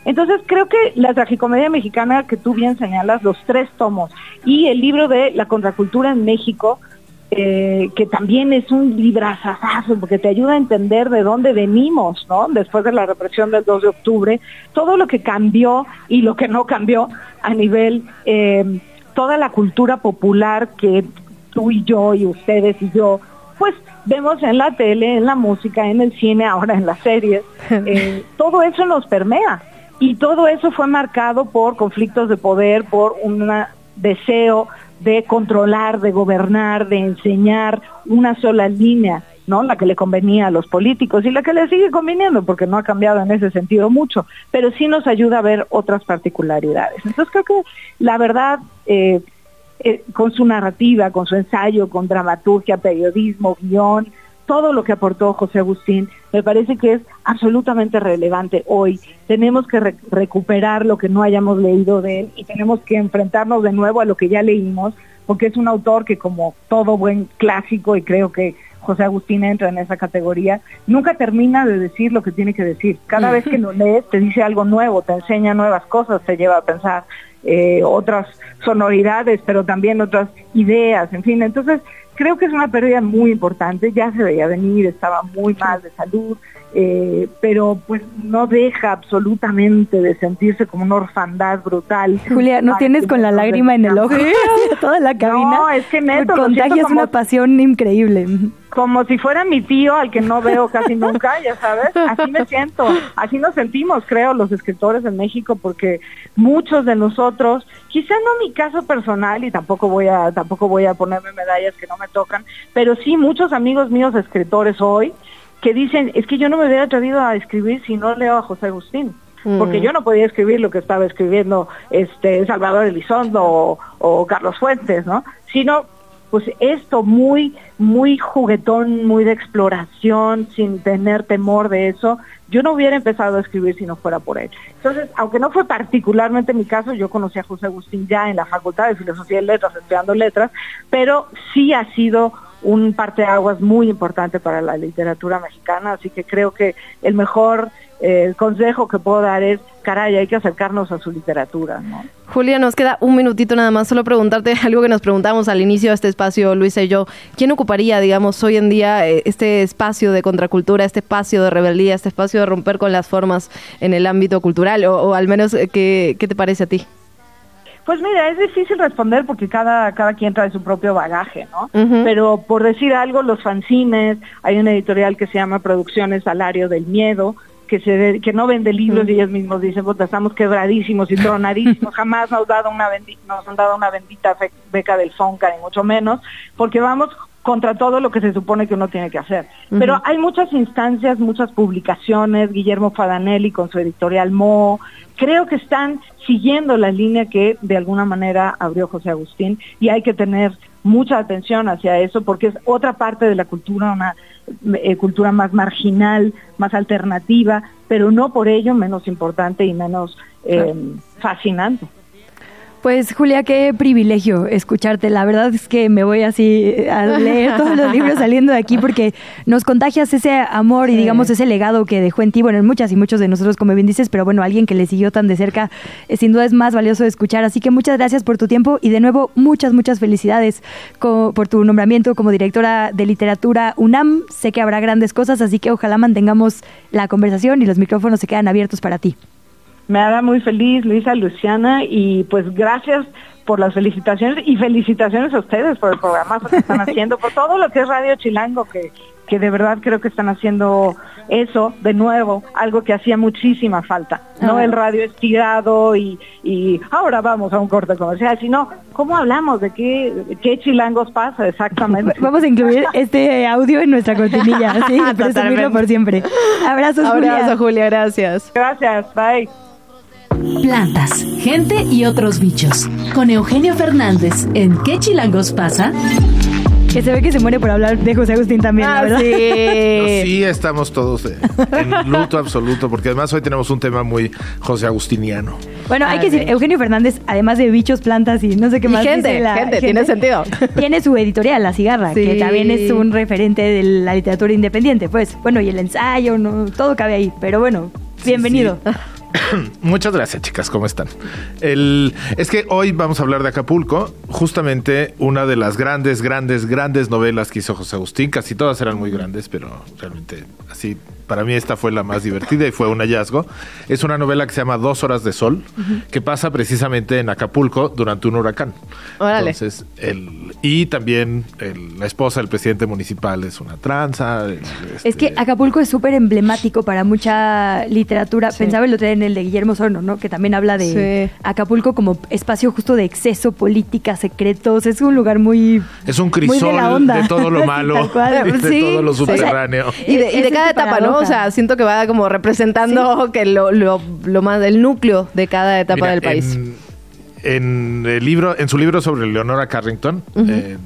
S16: Entonces creo que la tragicomedia mexicana que tú bien señalas, los tres tomos, y el libro de La contracultura en México, eh, que también es un librazazazo porque te ayuda a entender de dónde venimos, ¿no? Después de la represión del 2 de octubre, todo lo que cambió y lo que no cambió a nivel, eh, toda la cultura popular que tú y yo y ustedes y yo, pues vemos en la tele, en la música, en el cine, ahora en las series, <laughs> eh, todo eso nos permea. Y todo eso fue marcado por conflictos de poder, por un deseo de controlar, de gobernar, de enseñar una sola línea, ¿no? La que le convenía a los políticos y la que le sigue conveniendo, porque no ha cambiado en ese sentido mucho, pero sí nos ayuda a ver otras particularidades. Entonces creo que la verdad, eh, eh, con su narrativa, con su ensayo, con dramaturgia, periodismo, guion, todo lo que aportó José Agustín, me parece que es absolutamente relevante hoy. Tenemos que recuperar lo que no hayamos leído de él y tenemos que enfrentarnos de nuevo a lo que ya leímos, porque es un autor que como todo buen clásico, y creo que José Agustín entra en esa categoría, nunca termina de decir lo que tiene que decir. Cada vez que lo lees te dice algo nuevo, te enseña nuevas cosas, te lleva a pensar eh, otras sonoridades, pero también otras ideas, en fin. Entonces, creo que es una pérdida muy importante, ya se veía venir, estaba muy mal de salud, eh, pero pues no deja absolutamente de sentirse como una orfandad brutal.
S4: Julia, ¿no tienes con la lágrima en el ojo? <laughs> Toda la cabina.
S16: No, es que neto.
S4: Contagias una pasión increíble
S16: como si fuera mi tío al que no veo casi nunca, ya sabes, así me siento, así nos sentimos, creo, los escritores en México, porque muchos de nosotros, quizá no mi caso personal y tampoco voy a, tampoco voy a ponerme medallas que no me tocan, pero sí muchos amigos míos escritores hoy que dicen, es que yo no me hubiera atrevido a escribir si no leo a José Agustín porque mm. yo no podía escribir lo que estaba escribiendo este Salvador Elizondo o, o Carlos Fuentes, ¿no? Sino pues esto muy, muy juguetón, muy de exploración, sin tener temor de eso, yo no hubiera empezado a escribir si no fuera por él. Entonces, aunque no fue particularmente mi caso, yo conocí a José Agustín ya en la Facultad de Filosofía y Letras, estudiando letras, pero sí ha sido un parteaguas muy importante para la literatura mexicana, así que creo que el mejor eh, consejo que puedo dar es, caray, hay que acercarnos a su literatura. ¿no?
S3: Julia, nos queda un minutito nada más, solo preguntarte <laughs> algo que nos preguntamos al inicio de este espacio, Luisa y yo. ¿Quién ocuparía, digamos, hoy en día eh, este espacio de contracultura, este espacio de rebeldía, este espacio de romper con las formas en el ámbito cultural? O, al menos, eh, ¿qué, ¿qué te parece a ti?
S16: Pues mira, es difícil responder porque cada, cada quien trae su propio bagaje, ¿no? Pero por decir algo, los fanzines, hay una editorial que se llama Producciones Salario del Miedo, que se que no vende libros y ellos mismos dicen, pues estamos quebradísimos y tronadísimos, <laughs> jamás nos, dado una nos han dado una bendita beca del FONCA, ni mucho menos, porque vamos contra todo lo que se supone que uno tiene que hacer. Pero hay muchas instancias, muchas publicaciones, Guillermo Fadanelli con su editorial Mo, creo que están siguiendo la línea que de alguna manera abrió José Agustín y hay que tener mucha atención hacia eso porque es otra parte de la cultura, una eh, cultura más marginal, más alternativa, pero no por ello menos importante y menos eh, fascinante.
S4: Pues Julia, qué privilegio escucharte. La verdad es que me voy así a leer todos los libros saliendo de aquí porque nos contagias ese amor y digamos ese legado que dejó en ti, bueno, en muchas y muchos de nosotros, como bien dices, pero bueno, alguien que le siguió tan de cerca, eh, sin duda es más valioso de escuchar. Así que muchas gracias por tu tiempo y de nuevo muchas, muchas felicidades por tu nombramiento como directora de literatura UNAM. Sé que habrá grandes cosas, así que ojalá mantengamos la conversación y los micrófonos se quedan abiertos para ti.
S16: Me hará muy feliz, Luisa, Luciana, y pues gracias por las felicitaciones y felicitaciones a ustedes por el programa que están haciendo, por todo lo que es Radio Chilango, que, que de verdad creo que están haciendo eso de nuevo, algo que hacía muchísima falta. No ah. el radio estirado y, y ahora vamos a un corte comercial, sino cómo hablamos, de qué, qué chilangos pasa exactamente. <laughs>
S4: Vamos a incluir este audio en nuestra cortinilla, sí, <laughs> presumirlo por siempre. Abrazos,
S3: Abrazo, Julia, gracias.
S16: Gracias, bye.
S1: Plantas, gente y otros bichos. Con Eugenio Fernández en ¿Qué chilangos pasa?
S4: Que se ve que se muere por hablar de José Agustín también, ah, ¿verdad?
S17: Sí. <laughs> sí, estamos todos en luto absoluto, porque además hoy tenemos un tema muy José Agustiniano.
S4: Bueno, hay que decir, Eugenio Fernández, además de bichos, plantas y no sé qué más.
S3: gente, gente, tiene sentido.
S4: Tiene su editorial, La Cigarra, que también es un referente de la literatura independiente. Pues, bueno, y el ensayo, no, todo cabe ahí. Pero bueno, bienvenido. <coughs>
S17: Muchas gracias, chicas. ¿Cómo están? El, es que hoy vamos a hablar de Acapulco, justamente una de las grandes, grandes, grandes novelas que hizo José Agustín. Casi todas eran muy grandes, pero realmente así para mí esta fue la más divertida y fue un hallazgo. Es una novela que se llama Dos horas de sol, que pasa precisamente en Acapulco durante un huracán.
S3: Órale.
S17: Entonces, el, y también la esposa del presidente municipal es una tranza.
S4: Es que este Acapulco es súper emblemático para mucha literatura. Pensaba el otro en el de Guillermo Sorno, ¿no? Que también habla de Acapulco como espacio justo de exceso, política, secretos. Es un lugar muy...
S17: Es un crisol de, todo lo <laughs> malo, de todo lo subterráneo.
S3: y de cada etapa, ¿no? O sea, siento que va como representando que lo, lo, lo, más del núcleo de cada etapa del país.
S17: En, el libro, en su libro sobre Leonora Carrington, eh,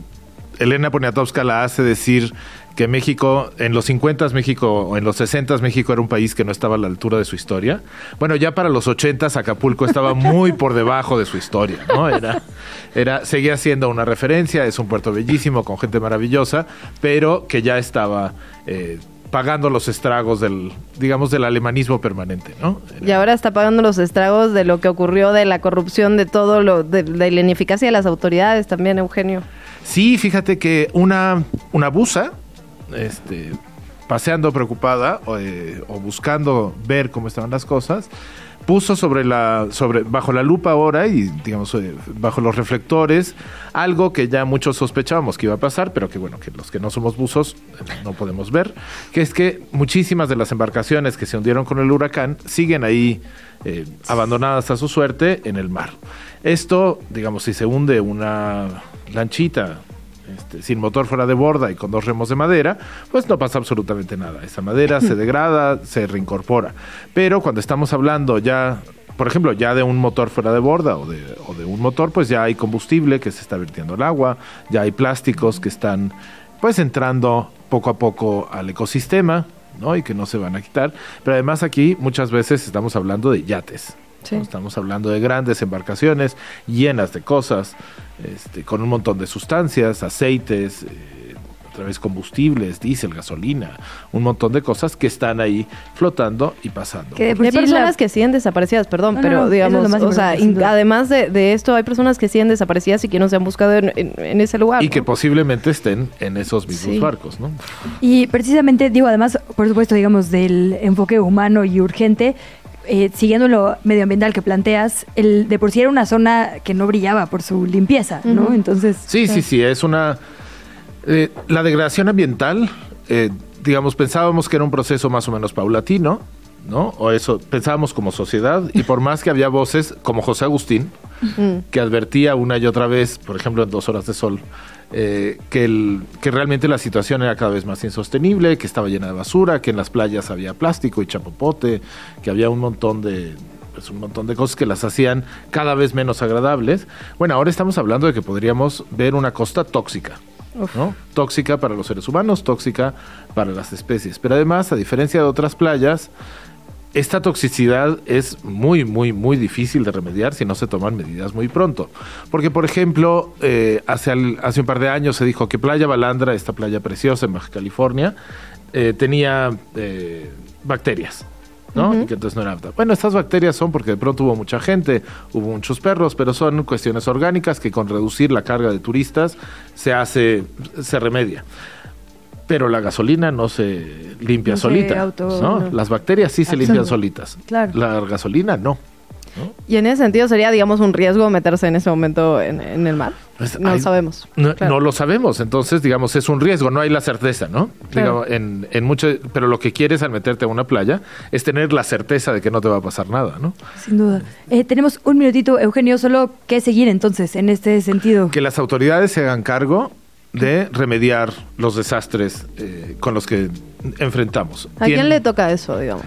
S17: Elena Poniatowska la hace decir que México, en los 50 México, o en los 60 México era un país que no estaba a la altura de su historia. Bueno, ya para los 80 Acapulco estaba <laughs> muy por debajo de su historia, ¿no? Era, era, seguía siendo una referencia, es un puerto bellísimo, con gente maravillosa, pero que ya estaba eh, pagando los estragos del, digamos, del alemanismo permanente, ¿no?
S3: Y ahora está pagando los estragos de lo que ocurrió, de la corrupción, de todo lo, de, la ineficacia de las autoridades también, Eugenio.
S17: Sí, fíjate que una, una busa, este, paseando preocupada eh, o buscando ver cómo estaban las cosas, puso sobre la sobre bajo la lupa ahora y digamos eh, bajo los reflectores algo que ya muchos sospechábamos que iba a pasar pero que bueno que los que no somos buzos eh, no podemos ver que es que muchísimas de las embarcaciones que se hundieron con el huracán siguen ahí eh, abandonadas a su suerte en el mar. Esto digamos si se hunde una lanchita este, sin motor fuera de borda y con dos remos de madera, pues no pasa absolutamente nada. Esa madera se <laughs> degrada, se reincorpora. Pero cuando estamos hablando ya por ejemplo, ya de un motor fuera de borda o de, o de un motor, pues ya hay combustible que se está vertiendo al agua, ya hay plásticos que están pues entrando poco a poco al ecosistema, ¿no? Y que no se van a quitar. Pero además aquí muchas veces estamos hablando de yates. ¿No? Estamos hablando de grandes embarcaciones llenas de cosas, este, con un montón de sustancias, aceites, eh, a través combustibles, diésel, gasolina, un montón de cosas que están ahí flotando y pasando.
S3: Que hay personas que siguen desaparecidas, perdón,
S4: No,
S3: pero
S4: no, es
S3: digamos,
S4: más
S3: o sea, además de, de esto, hay personas que siguen desaparecidas y que no se han buscado en, en- en ese lugar.
S17: Y que
S3: ¿no?
S17: posiblemente estén en esos mismos
S3: Sí.
S17: barcos, ¿no?
S4: Y precisamente, digo, además, por supuesto, digamos, del enfoque humano y urgente, eh, siguiendo lo medioambiental que planteas, el de por sí era una zona que no brillaba por su limpieza, ¿no? Entonces...
S17: Sí, sí, sí, es una... eh, la degradación ambiental, eh, digamos, pensábamos que era un proceso más o menos paulatino, ¿no? O eso, pensábamos como sociedad, y por más que había voces como José Agustín, que advertía una y otra vez, por ejemplo, en Dos Horas de Sol, eh, que, el, que realmente la situación era cada vez más insostenible, que estaba llena de basura, que en las playas había plástico y chapopote, que había un montón de pues un montón de cosas que las hacían cada vez menos agradables. Bueno, ahora estamos hablando de que podríamos ver una costa tóxica. ¿no? Tóxica para los seres humanos, tóxica para las especies. Pero además, a diferencia de otras playas, esta toxicidad es muy, muy, muy difícil de remediar si no se toman medidas muy pronto. Porque, por ejemplo, eh, hace, al- hace un par de años se dijo que Playa Balandra, esta playa preciosa en Baja California, eh, tenía eh, bacterias. ¿no? Y que entonces no era apta. Bueno, estas bacterias son porque de pronto hubo mucha gente, hubo muchos perros, pero son cuestiones orgánicas que con reducir la carga de turistas se hace, se remedia. Pero la gasolina no se limpia
S4: No se
S17: solita.
S4: auto-
S17: ¿no?
S4: no.
S17: Las bacterias sí se limpian solitas.
S4: Claro.
S17: La gasolina no.
S3: Y en ese sentido sería, digamos, un riesgo meterse en ese momento en, en el mar.
S17: Pues,
S3: no
S17: hay-
S3: lo sabemos.
S17: No,
S3: Claro.
S17: no lo sabemos, entonces digamos es un riesgo, no hay la certeza, ¿no?
S3: Claro.
S17: Digamos, en, en mucho, pero lo que quieres al meterte a una playa es tener la certeza de que no te va a pasar nada, ¿no?
S4: Sin duda. Eh, tenemos un minutito, Eugenio, solo que seguir entonces en este sentido.
S17: Que las autoridades se hagan cargo de remediar los desastres eh, con los que enfrentamos.
S3: ¿A quién
S17: Tien-
S3: le toca eso, digamos?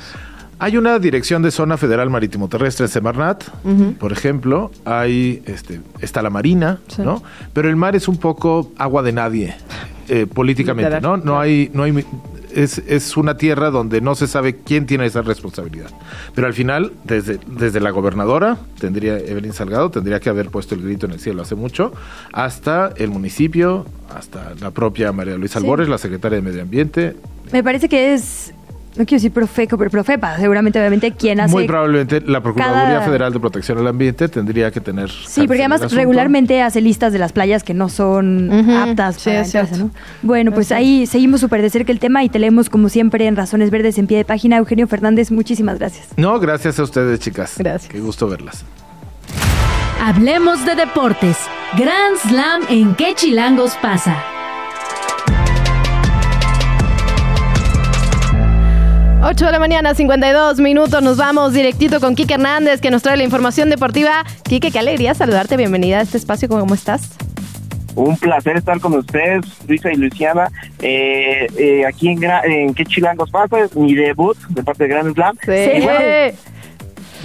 S17: Hay una dirección de zona federal marítimo terrestre en Semarnat,
S3: Ujú.
S17: por ejemplo, hay este está la marina,
S3: Sí.
S17: ¿no? Pero el mar es un poco agua de nadie eh, políticamente,
S3: Literal,
S17: ¿no? No hay no hay es, es una tierra donde no se sabe quién tiene esa responsabilidad. Pero al final, desde, desde la gobernadora, tendría Evelyn Salgado, tendría que haber puesto el grito en el cielo hace mucho, hasta el municipio, hasta la propia María Luisa
S4: Sí.
S17: Albores, la secretaria de Medio Ambiente,
S4: Me parece que es, no quiero decir Profeco, pero Profepa, seguramente, obviamente, quien hace...
S17: Muy probablemente la Procuraduría
S4: cada-
S17: Federal de Protección al Ambiente tendría que tener.
S4: Sí, porque además regularmente hace listas de las playas que no son aptas
S3: Sí,
S4: para entrarse. Bueno, pues ahí seguimos súper de cerca el tema y te leemos como siempre en Razones Verdes en pie de página. Eugenio Fernández, muchísimas gracias.
S17: No, gracias a ustedes, chicas.
S3: Gracias.
S17: Qué gusto verlas.
S1: Hablemos de deportes. Grand Slam en qué chilangos pasa.
S3: 8 de la mañana, 52 minutos. Nos vamos directito con Kike Hernández, que nos trae la información deportiva. Kike, qué alegría saludarte. Bienvenida a este espacio. ¿Cómo estás?
S18: Un placer estar con ustedes, Luisa y Luciana, eh, eh, aquí en, en ¿Qué Chilangos pasa? Mi debut de parte de Grand Slam. Y bueno,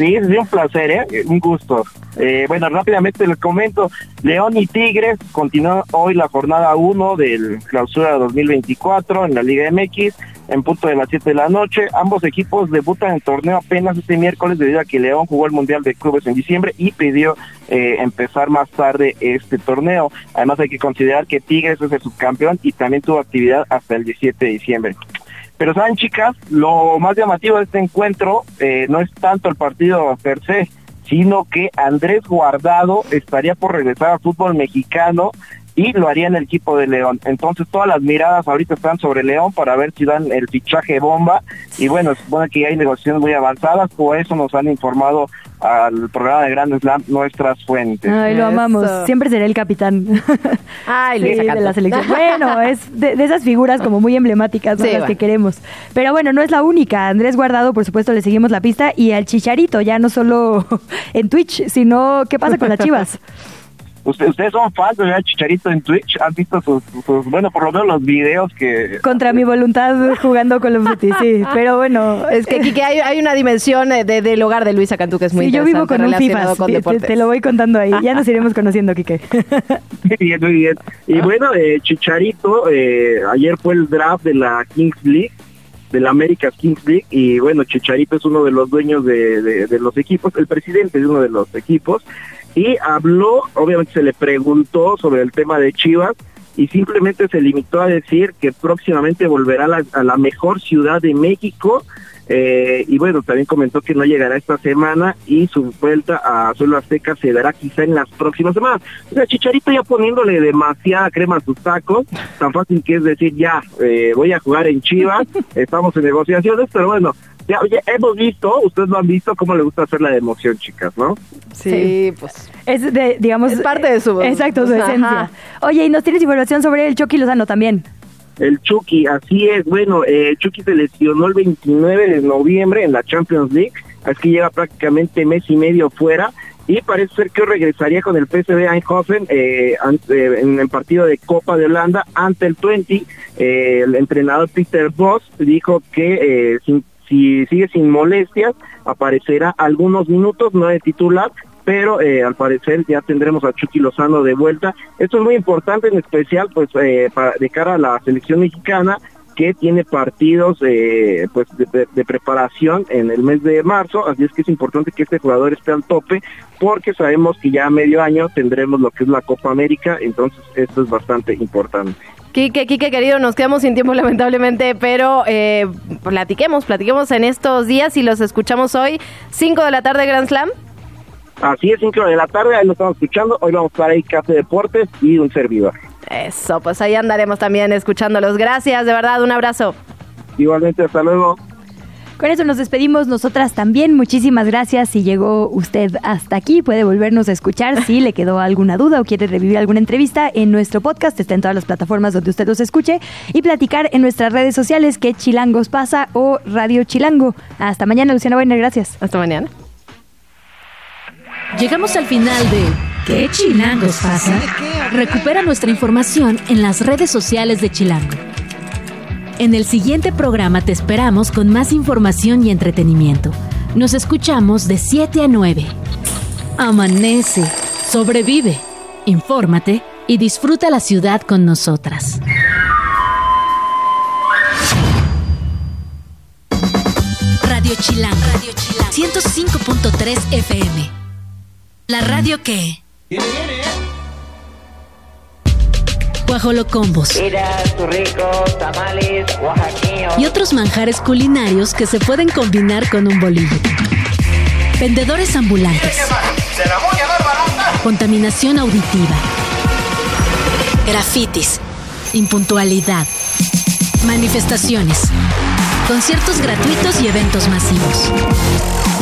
S18: Sí, es un placer, ¿eh? un gusto. Eh, bueno, rápidamente les comento, León y Tigres continúa hoy la jornada 1 del clausura 2024 en la Liga MX en punto de las 7 de la noche. Ambos equipos debutan en torneo apenas este miércoles debido a que León jugó el Mundial de Clubes en diciembre y pidió eh, empezar más tarde este torneo. Además hay que considerar que Tigres es el subcampeón y también tuvo actividad hasta el 17 de diciembre. Pero saben, chicas, lo más llamativo de este encuentro eh, no es tanto el partido per se, sino que Andrés Guardado estaría por regresar al fútbol mexicano y lo haría en el equipo de León. Entonces todas las miradas ahorita están sobre León para ver si dan el fichaje bomba y bueno, se supone que ya hay negociaciones muy avanzadas, por eso nos han informado al programa de Grand Slam nuestras fuentes.
S4: Ay, lo amamos. Siempre será el capitán. <laughs>
S3: Ay,
S4: Sí,
S3: Luisa
S4: de la selección. Bueno, es de, de esas figuras como muy emblemáticas ¿no?
S3: Sí,
S4: las
S3: bueno.
S4: que queremos. Pero bueno, no es la única. Andrés Guardado, por supuesto, le seguimos la pista y al Chicharito, ya no solo <laughs> en Twitch, sino ¿qué pasa con las Chivas? <laughs>
S18: ustedes son fans de Chicharito en Twitch, han visto sus, bueno, por lo menos los videos que...
S4: Contra mi voluntad jugando con los Duty, sí, <laughs> pero bueno.
S3: Es que Kike, hay, hay una dimensión eh, de, del hogar de Luisa Cantú que es muy
S4: sí, yo vivo con un FIFA, te, lo voy contando ahí, ya nos iremos conociendo, Kike. <laughs>
S18: Muy bien, muy bien. Y bueno, eh, Chicharito, eh, ayer fue el draft de la Kings League, de la América Kings League, y bueno, Chicharito es uno de los dueños de, de los equipos, el presidente de uno de los equipos, y habló, obviamente se le preguntó sobre el tema de Chivas y simplemente se limitó a decir que próximamente volverá a la, mejor ciudad de México eh, y bueno, también comentó que no llegará esta semana y su vuelta a Suelo Azteca se dará quizá en las próximas semanas. O sea, Chicharito ya poniéndole demasiada crema a sus tacos, tan fácil que es decir, ya, eh, voy a jugar en Chivas, <laughs> estamos en negociaciones, pero bueno, ya, hemos visto, ustedes lo han visto, cómo le gusta hacer la emoción, chicas, ¿no?
S3: Sí, pues.
S4: Es, de, digamos,
S3: es parte de su...
S4: Exacto, su esencia. Oye, ¿y nos tienes información sobre el Chucky Lozano también?
S18: El Chucky, así es. Bueno, eh, Chucky se lesionó el 29 de noviembre en la Champions League, así que lleva prácticamente mes y medio fuera y parece ser que regresaría con el PSV Eindhoven eh, eh, en el partido de Copa de Holanda ante el 20. Eh, el entrenador Peter Voss dijo que sin si sigue sin molestias, aparecerá algunos minutos, no de titular, pero eh, al parecer ya tendremos a Chucky Lozano de vuelta. Esto es muy importante, en especial pues eh, de cara a la selección mexicana que tiene partidos eh, pues de, preparación en el mes de marzo, así es que es importante que este jugador esté al tope porque sabemos que ya a medio año tendremos lo que es la Copa América, entonces esto es bastante importante.
S3: Quique, Quique, querido, nos quedamos sin tiempo <laughs> lamentablemente, pero eh, platiquemos, platiquemos en estos días y los escuchamos hoy, 5 de la tarde Grand Slam.
S18: Así es, 5 de la tarde, ahí lo estamos escuchando, hoy vamos para ahí Café Deportes y un servidor.
S3: Eso, pues ahí andaremos también escuchándolos. Gracias, de verdad, un abrazo.
S18: Igualmente, hasta luego.
S4: Con eso nos despedimos nosotras también. Muchísimas gracias. Si llegó usted hasta aquí, puede volvernos a escuchar. Si le quedó alguna duda o quiere revivir alguna entrevista en nuestro podcast, está en todas las plataformas donde usted los escuche y platicar en nuestras redes sociales que Chilangos pasa o Radio Chilango. Hasta mañana, Luciana Weiner. Gracias.
S3: Hasta mañana.
S1: Llegamos al final de ¿Qué Chilangos pasa? Recupera nuestra información en las redes sociales de Chilango. En el siguiente programa te esperamos con más información y entretenimiento. Nos escuchamos de 7 a 9. Amanece, sobrevive, infórmate y disfruta la ciudad con nosotras. Radio Chilán, Radio Chilán, 105.3 FM. La radio que... Viene, viene, ¿eh? guajolocombos y otros manjares culinarios que se pueden combinar con un bolillo. Vendedores ambulantes. Contaminación auditiva. Grafitis. Impuntualidad. Manifestaciones. Conciertos gratuitos y eventos masivos.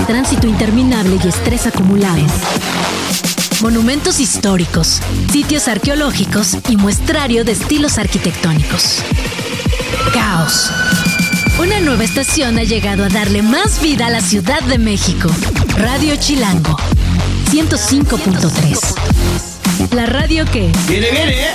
S1: Tránsito interminable y estrés acumulado monumentos históricos, sitios arqueológicos y muestrario de estilos arquitectónicos. Caos. Una nueva estación ha llegado a darle más vida a la Ciudad de México. Radio Chilango. 105.3. La radio que...
S2: Viene, viene, ¿eh?